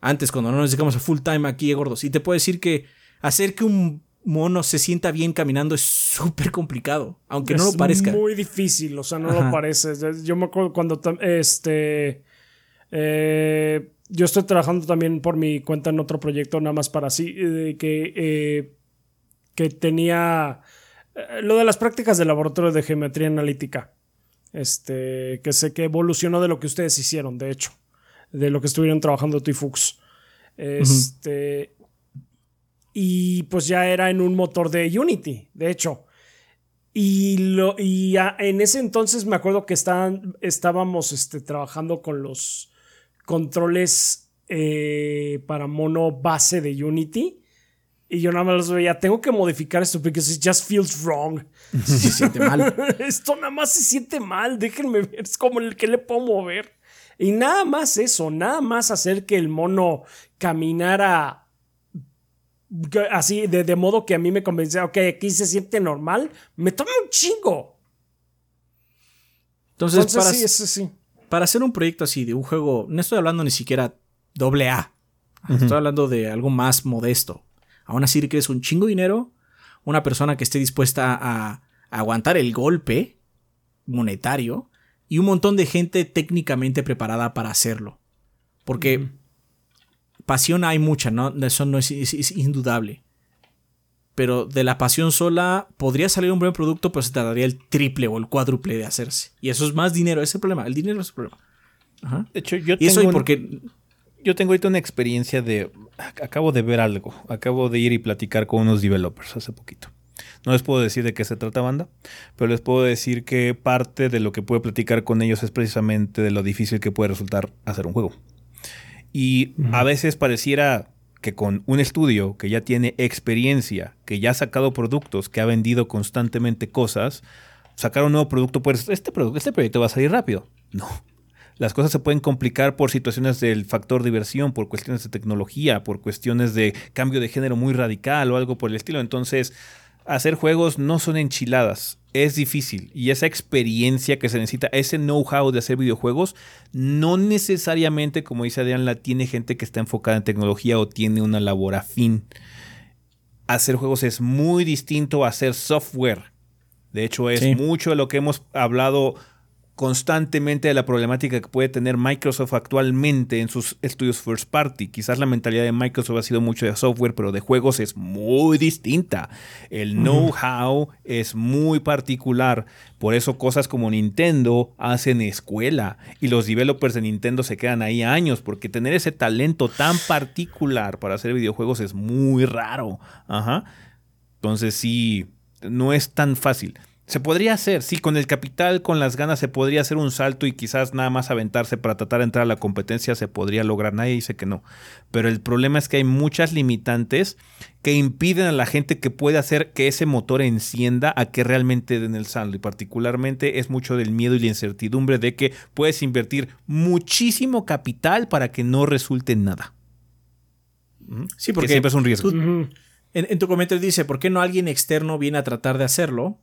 antes cuando no nos dedicamos a full time aquí, gordos. Y te puedo decir que hacer que un mono se sienta bien caminando es súper complicado, aunque no lo parezca. Es muy difícil, o sea, no lo parece. Yo me acuerdo cuando este eh, yo estoy trabajando también por mi cuenta en otro proyecto, nada más para así, eh, que, eh, que tenía lo de las prácticas de laboratorio de geometría analítica. Este, que sé que evolucionó de lo que ustedes hicieron, de hecho de lo que estuvieron trabajando Tifux. Este. Y pues ya era en un motor de Unity, de hecho. Y, lo, y en ese entonces me acuerdo que estaban, estábamos este, trabajando con los controles eh, para mono base de Unity. Y yo nada más los veía, tengo que modificar esto porque it just feels wrong. Se siente mal. esto nada más se siente mal, déjenme ver, es como el que le puedo mover. Y nada más eso, nada más hacer que el mono caminara así, de, modo que a mí me convencía, ok, aquí se siente normal, me toma un chingo. Entonces, para, sí, sí. para hacer un proyecto así de un juego, no estoy hablando ni siquiera doble A, estoy hablando de algo más modesto. Aún así es un chingo de dinero, una persona que esté dispuesta a, aguantar el golpe monetario y un montón de gente técnicamente preparada para hacerlo. Porque pasión hay mucha, ¿no? Eso no es, indudable. Pero de la pasión sola podría salir un buen producto, pero se tardaría el triple o el cuádruple de hacerse. Y eso es más dinero, ese es el problema. El dinero es el problema. De hecho, yo tengo, eso porque... yo tengo ahorita una experiencia de. Acabo de ver algo. Acabo de ir y platicar con unos developers hace poquito. No les puedo decir de qué se trata banda, pero les puedo decir que parte de lo que puedo platicar con ellos es precisamente de lo difícil que puede resultar hacer un juego. Y a veces pareciera que con un estudio que ya tiene experiencia, que ya ha sacado productos, que ha vendido constantemente cosas, sacar un nuevo producto, pues este, producto, este proyecto va a salir rápido. No. Las cosas se pueden complicar por situaciones del factor diversión, por cuestiones de tecnología, por cuestiones de cambio de género muy radical o algo por el estilo. Entonces, hacer juegos no son enchiladas. Es difícil. Y esa experiencia que se necesita, ese know-how de hacer videojuegos, no necesariamente, como dice Adrián, la tiene gente que está enfocada en tecnología o tiene una labor afín. Hacer juegos es muy distinto a hacer software. De hecho, es mucho de lo que hemos hablado constantemente de la problemática que puede tener Microsoft actualmente en sus estudios first party. Quizás la mentalidad de Microsoft ha sido mucho de software, pero de juegos es muy distinta. El know-how es muy particular. Por eso cosas como Nintendo hacen escuela y los developers de Nintendo se quedan ahí años porque tener ese talento tan particular para hacer videojuegos es muy raro. Ajá. Entonces sí, no es tan fácil. Se podría hacer, sí, con el capital, con las ganas, se podría hacer un salto y quizás nada más aventarse para tratar de entrar a la competencia se podría lograr. Nadie dice que no. Pero el problema es que hay muchas limitantes que impiden a la gente que puede hacer que ese motor encienda a que realmente den el salto. Y particularmente es mucho del miedo y la incertidumbre de que puedes invertir muchísimo capital para que no resulte nada. Sí, porque siempre es un riesgo. en, en, tu comentario dice, ¿por qué no alguien externo viene a tratar de hacerlo?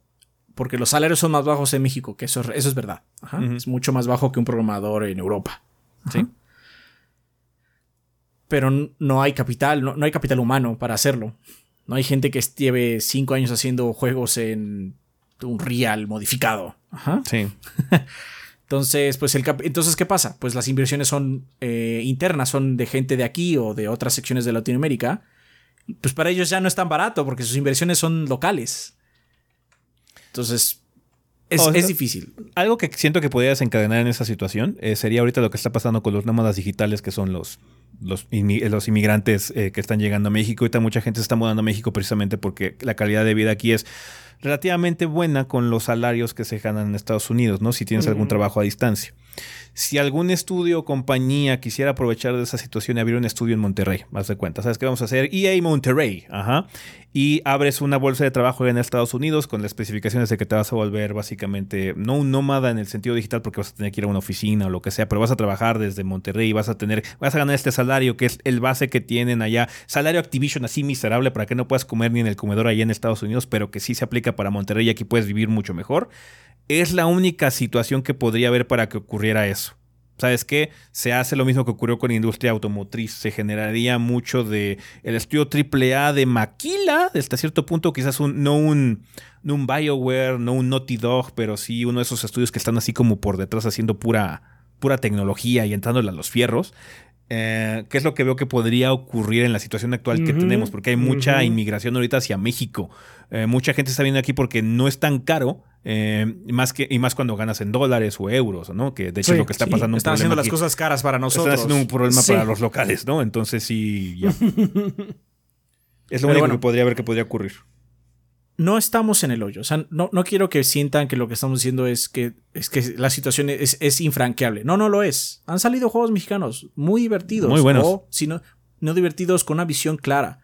Porque los salarios son más bajos en México, que eso, eso es verdad. Es mucho más bajo que un programador en Europa. Sí. Pero no hay capital, no, hay capital humano para hacerlo. No hay gente que lleve cinco años haciendo juegos en un real modificado. Sí. entonces, pues el entonces, ¿qué pasa? Pues las inversiones son eh, internas, son de gente de aquí o de otras secciones de Latinoamérica. Pues para ellos ya no es tan barato porque sus inversiones son locales. Entonces, es, difícil. Algo que siento que podría desencadenar en esa situación eh, sería ahorita lo que está pasando con los nómadas digitales, que son los, los, los inmigrantes eh, que están llegando a México. Ahorita mucha gente se está mudando a México precisamente porque la calidad de vida aquí es relativamente buena con los salarios que se ganan en Estados Unidos, ¿no? Si tienes algún trabajo a distancia. Si algún estudio o compañía quisiera aprovechar de esa situación y abrir un estudio en Monterrey, más de cuenta, ¿sabes qué vamos a hacer? EA Monterrey, ajá. Y abres una bolsa de trabajo en Estados Unidos con las especificaciones de que te vas a volver básicamente, no un nómada en el sentido digital porque vas a tener que ir a una oficina o lo que sea, pero vas a trabajar desde Monterrey y vas a tener, vas a ganar este salario que es el base que tienen allá. Salario Activision así miserable para que no puedas comer ni en el comedor allá en Estados Unidos, pero que sí se aplica para Monterrey y aquí puedes vivir mucho mejor es la única situación que podría haber para que ocurriera eso. ¿Sabes qué? Se hace lo mismo que ocurrió con la industria automotriz. Se generaría mucho de el estudio AAA de Maquila, hasta cierto punto, quizás no, un, no un BioWare, no un Naughty Dog, pero sí uno de esos estudios que están así como por detrás haciendo pura, pura tecnología y entrándole a los fierros. Eh, ¿Qué es lo que veo que podría ocurrir en la situación actual que tenemos? Porque hay mucha inmigración ahorita hacia México. Eh, mucha gente está viendo aquí porque no es tan caro. Eh, más que, y más cuando ganas en dólares o euros, ¿no? Que de hecho es lo que está pasando. Están haciendo las cosas caras para nosotros. Están haciendo un problema para los locales, ¿no? Entonces sí, ya. es lo único que podría ver que podría ocurrir no estamos en el hoyo. O sea, no, no, quiero que sientan que lo que estamos diciendo es que, es que la situación es, es, infranqueable. No, no lo es. Han salido juegos mexicanos muy divertidos. Muy buenos. O, si no, no divertidos, con una visión clara.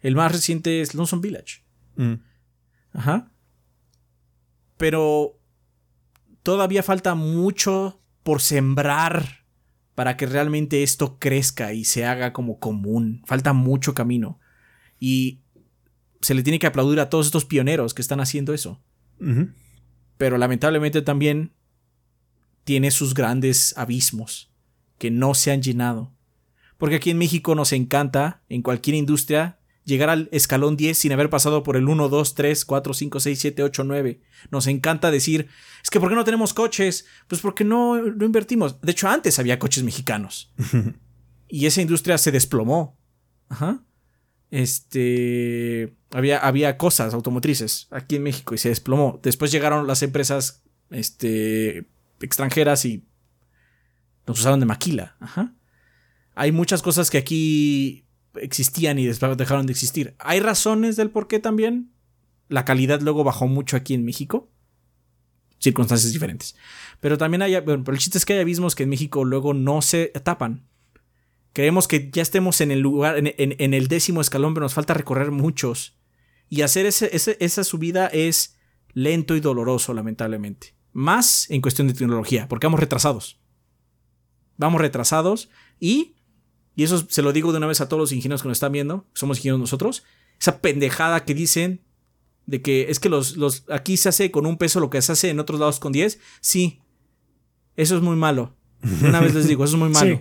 El más reciente es Lonesome Village. Mm. Ajá. Pero todavía falta mucho por sembrar para que realmente esto crezca y se haga como común. Falta mucho camino. Y se le tiene que aplaudir a todos estos pioneros que están haciendo eso. Pero lamentablemente también tiene sus grandes abismos que no se han llenado. Porque aquí en México nos encanta, en cualquier industria, llegar al escalón 10 sin haber pasado por el 1, 2, 3, 4, 5, 6, 7, 8, 9. Nos encanta decir, es que ¿por qué no tenemos coches? Pues porque no, no invertimos. De hecho, antes había coches mexicanos. y esa industria se desplomó. Ajá. Este. Había, había cosas automotrices aquí en México y se desplomó. Después llegaron las empresas este, extranjeras y nos usaron de maquila. Ajá. Hay muchas cosas que aquí existían y después dejaron de existir. Hay razones del por qué también. La calidad luego bajó mucho aquí en México. Circunstancias diferentes. Pero también hay. Pero el chiste es que hay abismos que en México luego no se tapan. Creemos que ya estemos en el lugar, en, el décimo escalón, pero nos falta recorrer muchos. Y hacer ese, esa subida es lento y doloroso, lamentablemente. Más en cuestión de tecnología, porque vamos retrasados. Vamos retrasados y, y eso se lo digo de una vez a todos los ingenieros que nos están viendo, somos ingenieros nosotros, esa pendejada que dicen de que es que los, los, aquí se hace con un peso lo que se hace en otros lados con 10, sí, eso es muy malo. Una vez les digo, eso es muy malo.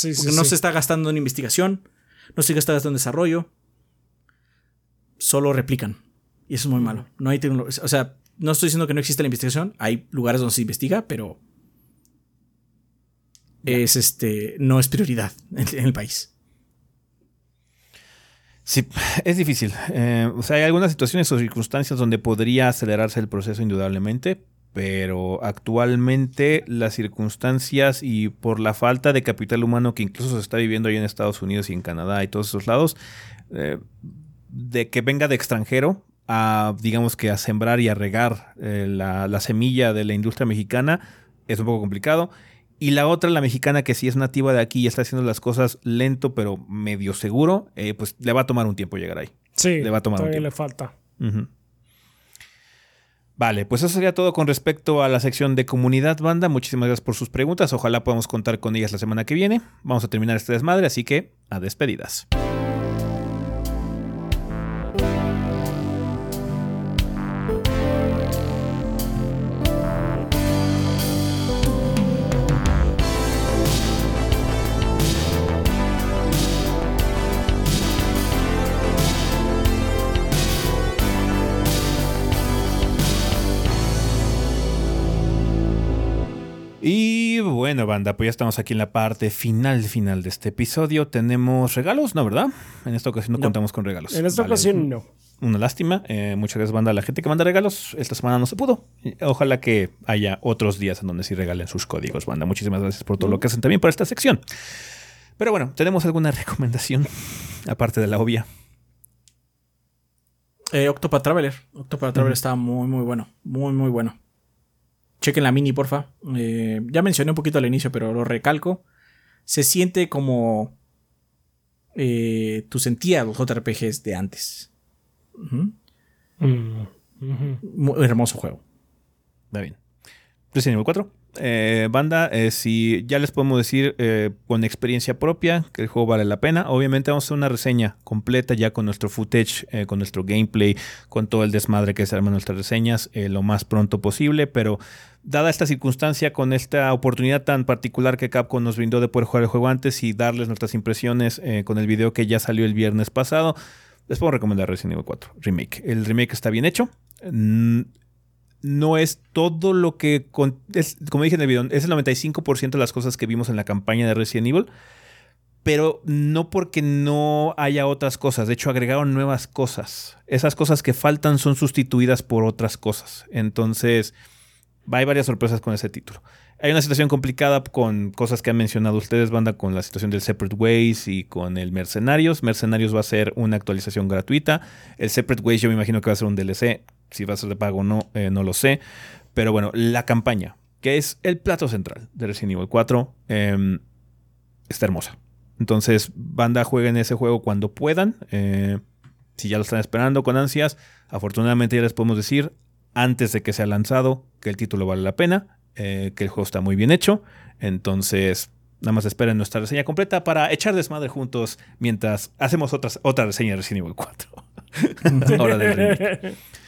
Porque no se está gastando en investigación, no se está gastando en desarrollo, solo replican. Y eso es muy malo. No hay tecnología. O sea, no estoy diciendo que no existe la investigación, hay lugares donde se investiga, pero es este. no es prioridad en, el país. Sí, es difícil. Eh, o sea, hay algunas situaciones o circunstancias donde podría acelerarse el proceso indudablemente, pero actualmente las circunstancias y por la falta de capital humano que incluso se está viviendo ahí en Estados Unidos y en Canadá y todos esos lados, eh, de que venga de extranjero a, digamos que a sembrar y a regar eh, la, semilla de la industria mexicana, es un poco complicado. Y la otra, la mexicana, que sí es nativa de aquí y está haciendo las cosas lento, pero medio seguro, eh, pues le va a tomar un tiempo llegar ahí. Sí, le va a tomar un tiempo. le falta. Vale, pues eso sería todo con respecto a la sección de comunidad banda. Muchísimas gracias por sus preguntas. Ojalá podamos contar con ellas la semana que viene. Vamos a terminar este desmadre, así que a despedidas. Bueno, banda, pues ya estamos aquí en la parte final, final de este episodio. Tenemos regalos, ¿no, verdad? En esta ocasión no, contamos con regalos. En esta ocasión no. Una lástima. Eh, muchas gracias, banda, a la gente que manda regalos. Esta semana no se pudo. Ojalá que haya otros días en donde sí regalen sus códigos, banda. Muchísimas gracias por todo lo que hacen también por esta sección. Pero bueno, ¿tenemos alguna recomendación aparte de la obvia? Eh, Octopath Traveler. Octopath Traveler está muy, muy bueno. Muy, muy bueno. Chequen la mini, porfa. Eh, ya mencioné un poquito al inicio, pero lo recalco. Se siente como eh, tú sentías los JRPGs de antes. Mm, hermoso juego. Va bien. Resident Evil 4. Eh, banda, eh, si ya les podemos decir eh, con experiencia propia que el juego vale la pena, obviamente vamos a hacer una reseña completa ya con nuestro footage, con nuestro gameplay, con todo el desmadre que se arma nuestras reseñas lo más pronto posible, pero dada esta circunstancia, con esta oportunidad tan particular que Capcom nos brindó de poder jugar el juego antes y darles nuestras impresiones con el video que ya salió el viernes pasado, les puedo recomendar Resident Evil 4 Remake. El remake está bien hecho no es todo lo que, como dije en el video, es el 95% de las cosas que vimos en la campaña de Resident Evil, pero no porque no haya otras cosas, de hecho agregaron nuevas cosas. Esas cosas que faltan son sustituidas por otras cosas. Entonces, hay varias sorpresas con ese título. Hay una situación complicada con cosas que han mencionado ustedes, banda, con la situación del Separate Ways y con el Mercenarios. Mercenarios va a ser una actualización gratuita. El Separate Ways yo me imagino que va a ser un DLC. Si va a ser de pago o no, eh, no lo sé. Pero bueno, la campaña, que es el plato central de Resident Evil 4, em, está hermosa. Entonces, banda, jueguen ese juego cuando puedan. Eh, si ya lo están esperando con ansias, afortunadamente ya les podemos decir, antes de que sea lanzado, que el título vale la pena eh, que el juego está muy bien hecho. Entonces, nada más esperen nuestra reseña completa para echar desmadre juntos mientras hacemos otras, otra reseña de Resident Evil 4. Ahora del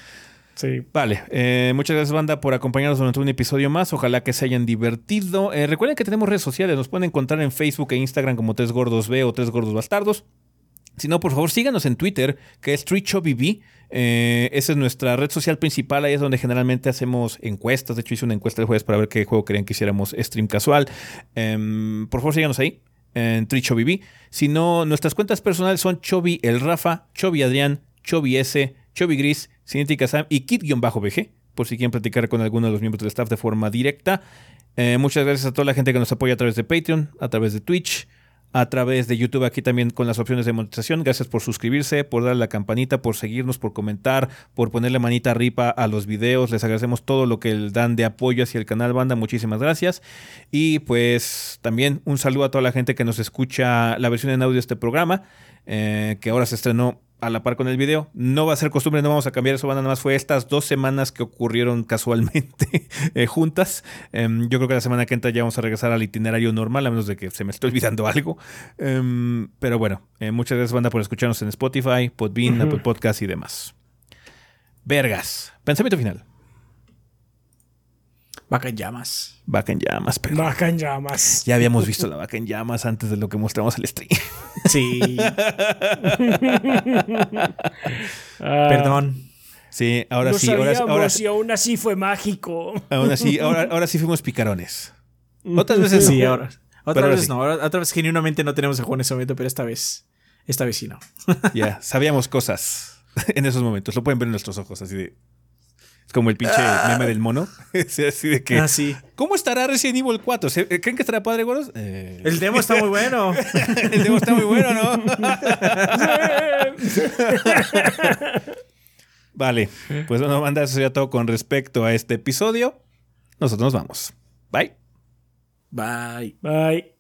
Sí. Vale, eh, muchas gracias banda por acompañarnos durante un episodio más. Ojalá que se hayan divertido. Eh, recuerden que tenemos redes sociales, nos pueden encontrar en Facebook e Instagram como Tres Gordos B o Tres Gordos Bastardos. Si no, por favor, síganos en Twitter, que es TreeChubbyB. Eh, esa es nuestra red social principal, ahí es donde generalmente hacemos encuestas. De hecho, hice una encuesta el jueves para ver qué juego querían que hiciéramos stream casual. Em, por favor, síganos ahí, en TreeChubbyB. Si no, nuestras cuentas personales son Chovy el Rafa, Chovy Adrián, Chovy S, Chovy Gris, Cinética Sam y Kit-BG, por si quieren platicar con alguno de los miembros del staff de forma directa. Eh, muchas gracias a toda la gente que nos apoya a través de Patreon, a través de Twitch, a través de YouTube aquí también con las opciones de monetización. Gracias por suscribirse, por darle la campanita, por seguirnos, por comentar, por ponerle manita arriba a los videos. Les agradecemos todo lo que dan de apoyo hacia el canal Banda. Muchísimas gracias. Y pues también un saludo a toda la gente que nos escucha la versión en audio de este programa, eh, que ahora se estrenó a la par con el video. No va a ser costumbre, no vamos a cambiar eso, nada más fue estas dos semanas que ocurrieron casualmente eh, juntas. Em, yo creo que la semana que entra ya vamos a regresar al itinerario normal, a menos de que se me esté olvidando algo. Em, pero bueno, eh, muchas gracias, banda, por escucharnos en Spotify, Podbean, Apple Podcast y demás. Vergas. Pensamiento final. Vaca en llamas. Vaca en llamas, pero. Vaca en llamas. Ya habíamos visto la vaca en llamas antes de lo que mostramos el stream. Sí. Ah, Perdón. Sí, ahora lo sí, ahora, ahora, y aún así fue mágico. aún así, ahora, ahora sí fuimos picarones. Otras veces Sí, no. ahora. Otra vez sí. no. otra vez genuinamente no tenemos a juego en ese momento, pero esta vez. Esta vez sí no. Ya, sabíamos cosas en esos momentos. Lo pueden ver en nuestros ojos, así de. Es como el pinche meme del mono. Así de que. Ah, sí. ¿Cómo estará Resident Evil 4? ¿Se- ¿Creen que estará padre, Goros? Eh, El demo está muy bueno. el demo está muy bueno, ¿no? vale. Pues bueno, banda, eso sería todo con respecto a este episodio. Nosotros nos vamos. Bye. Bye. Bye.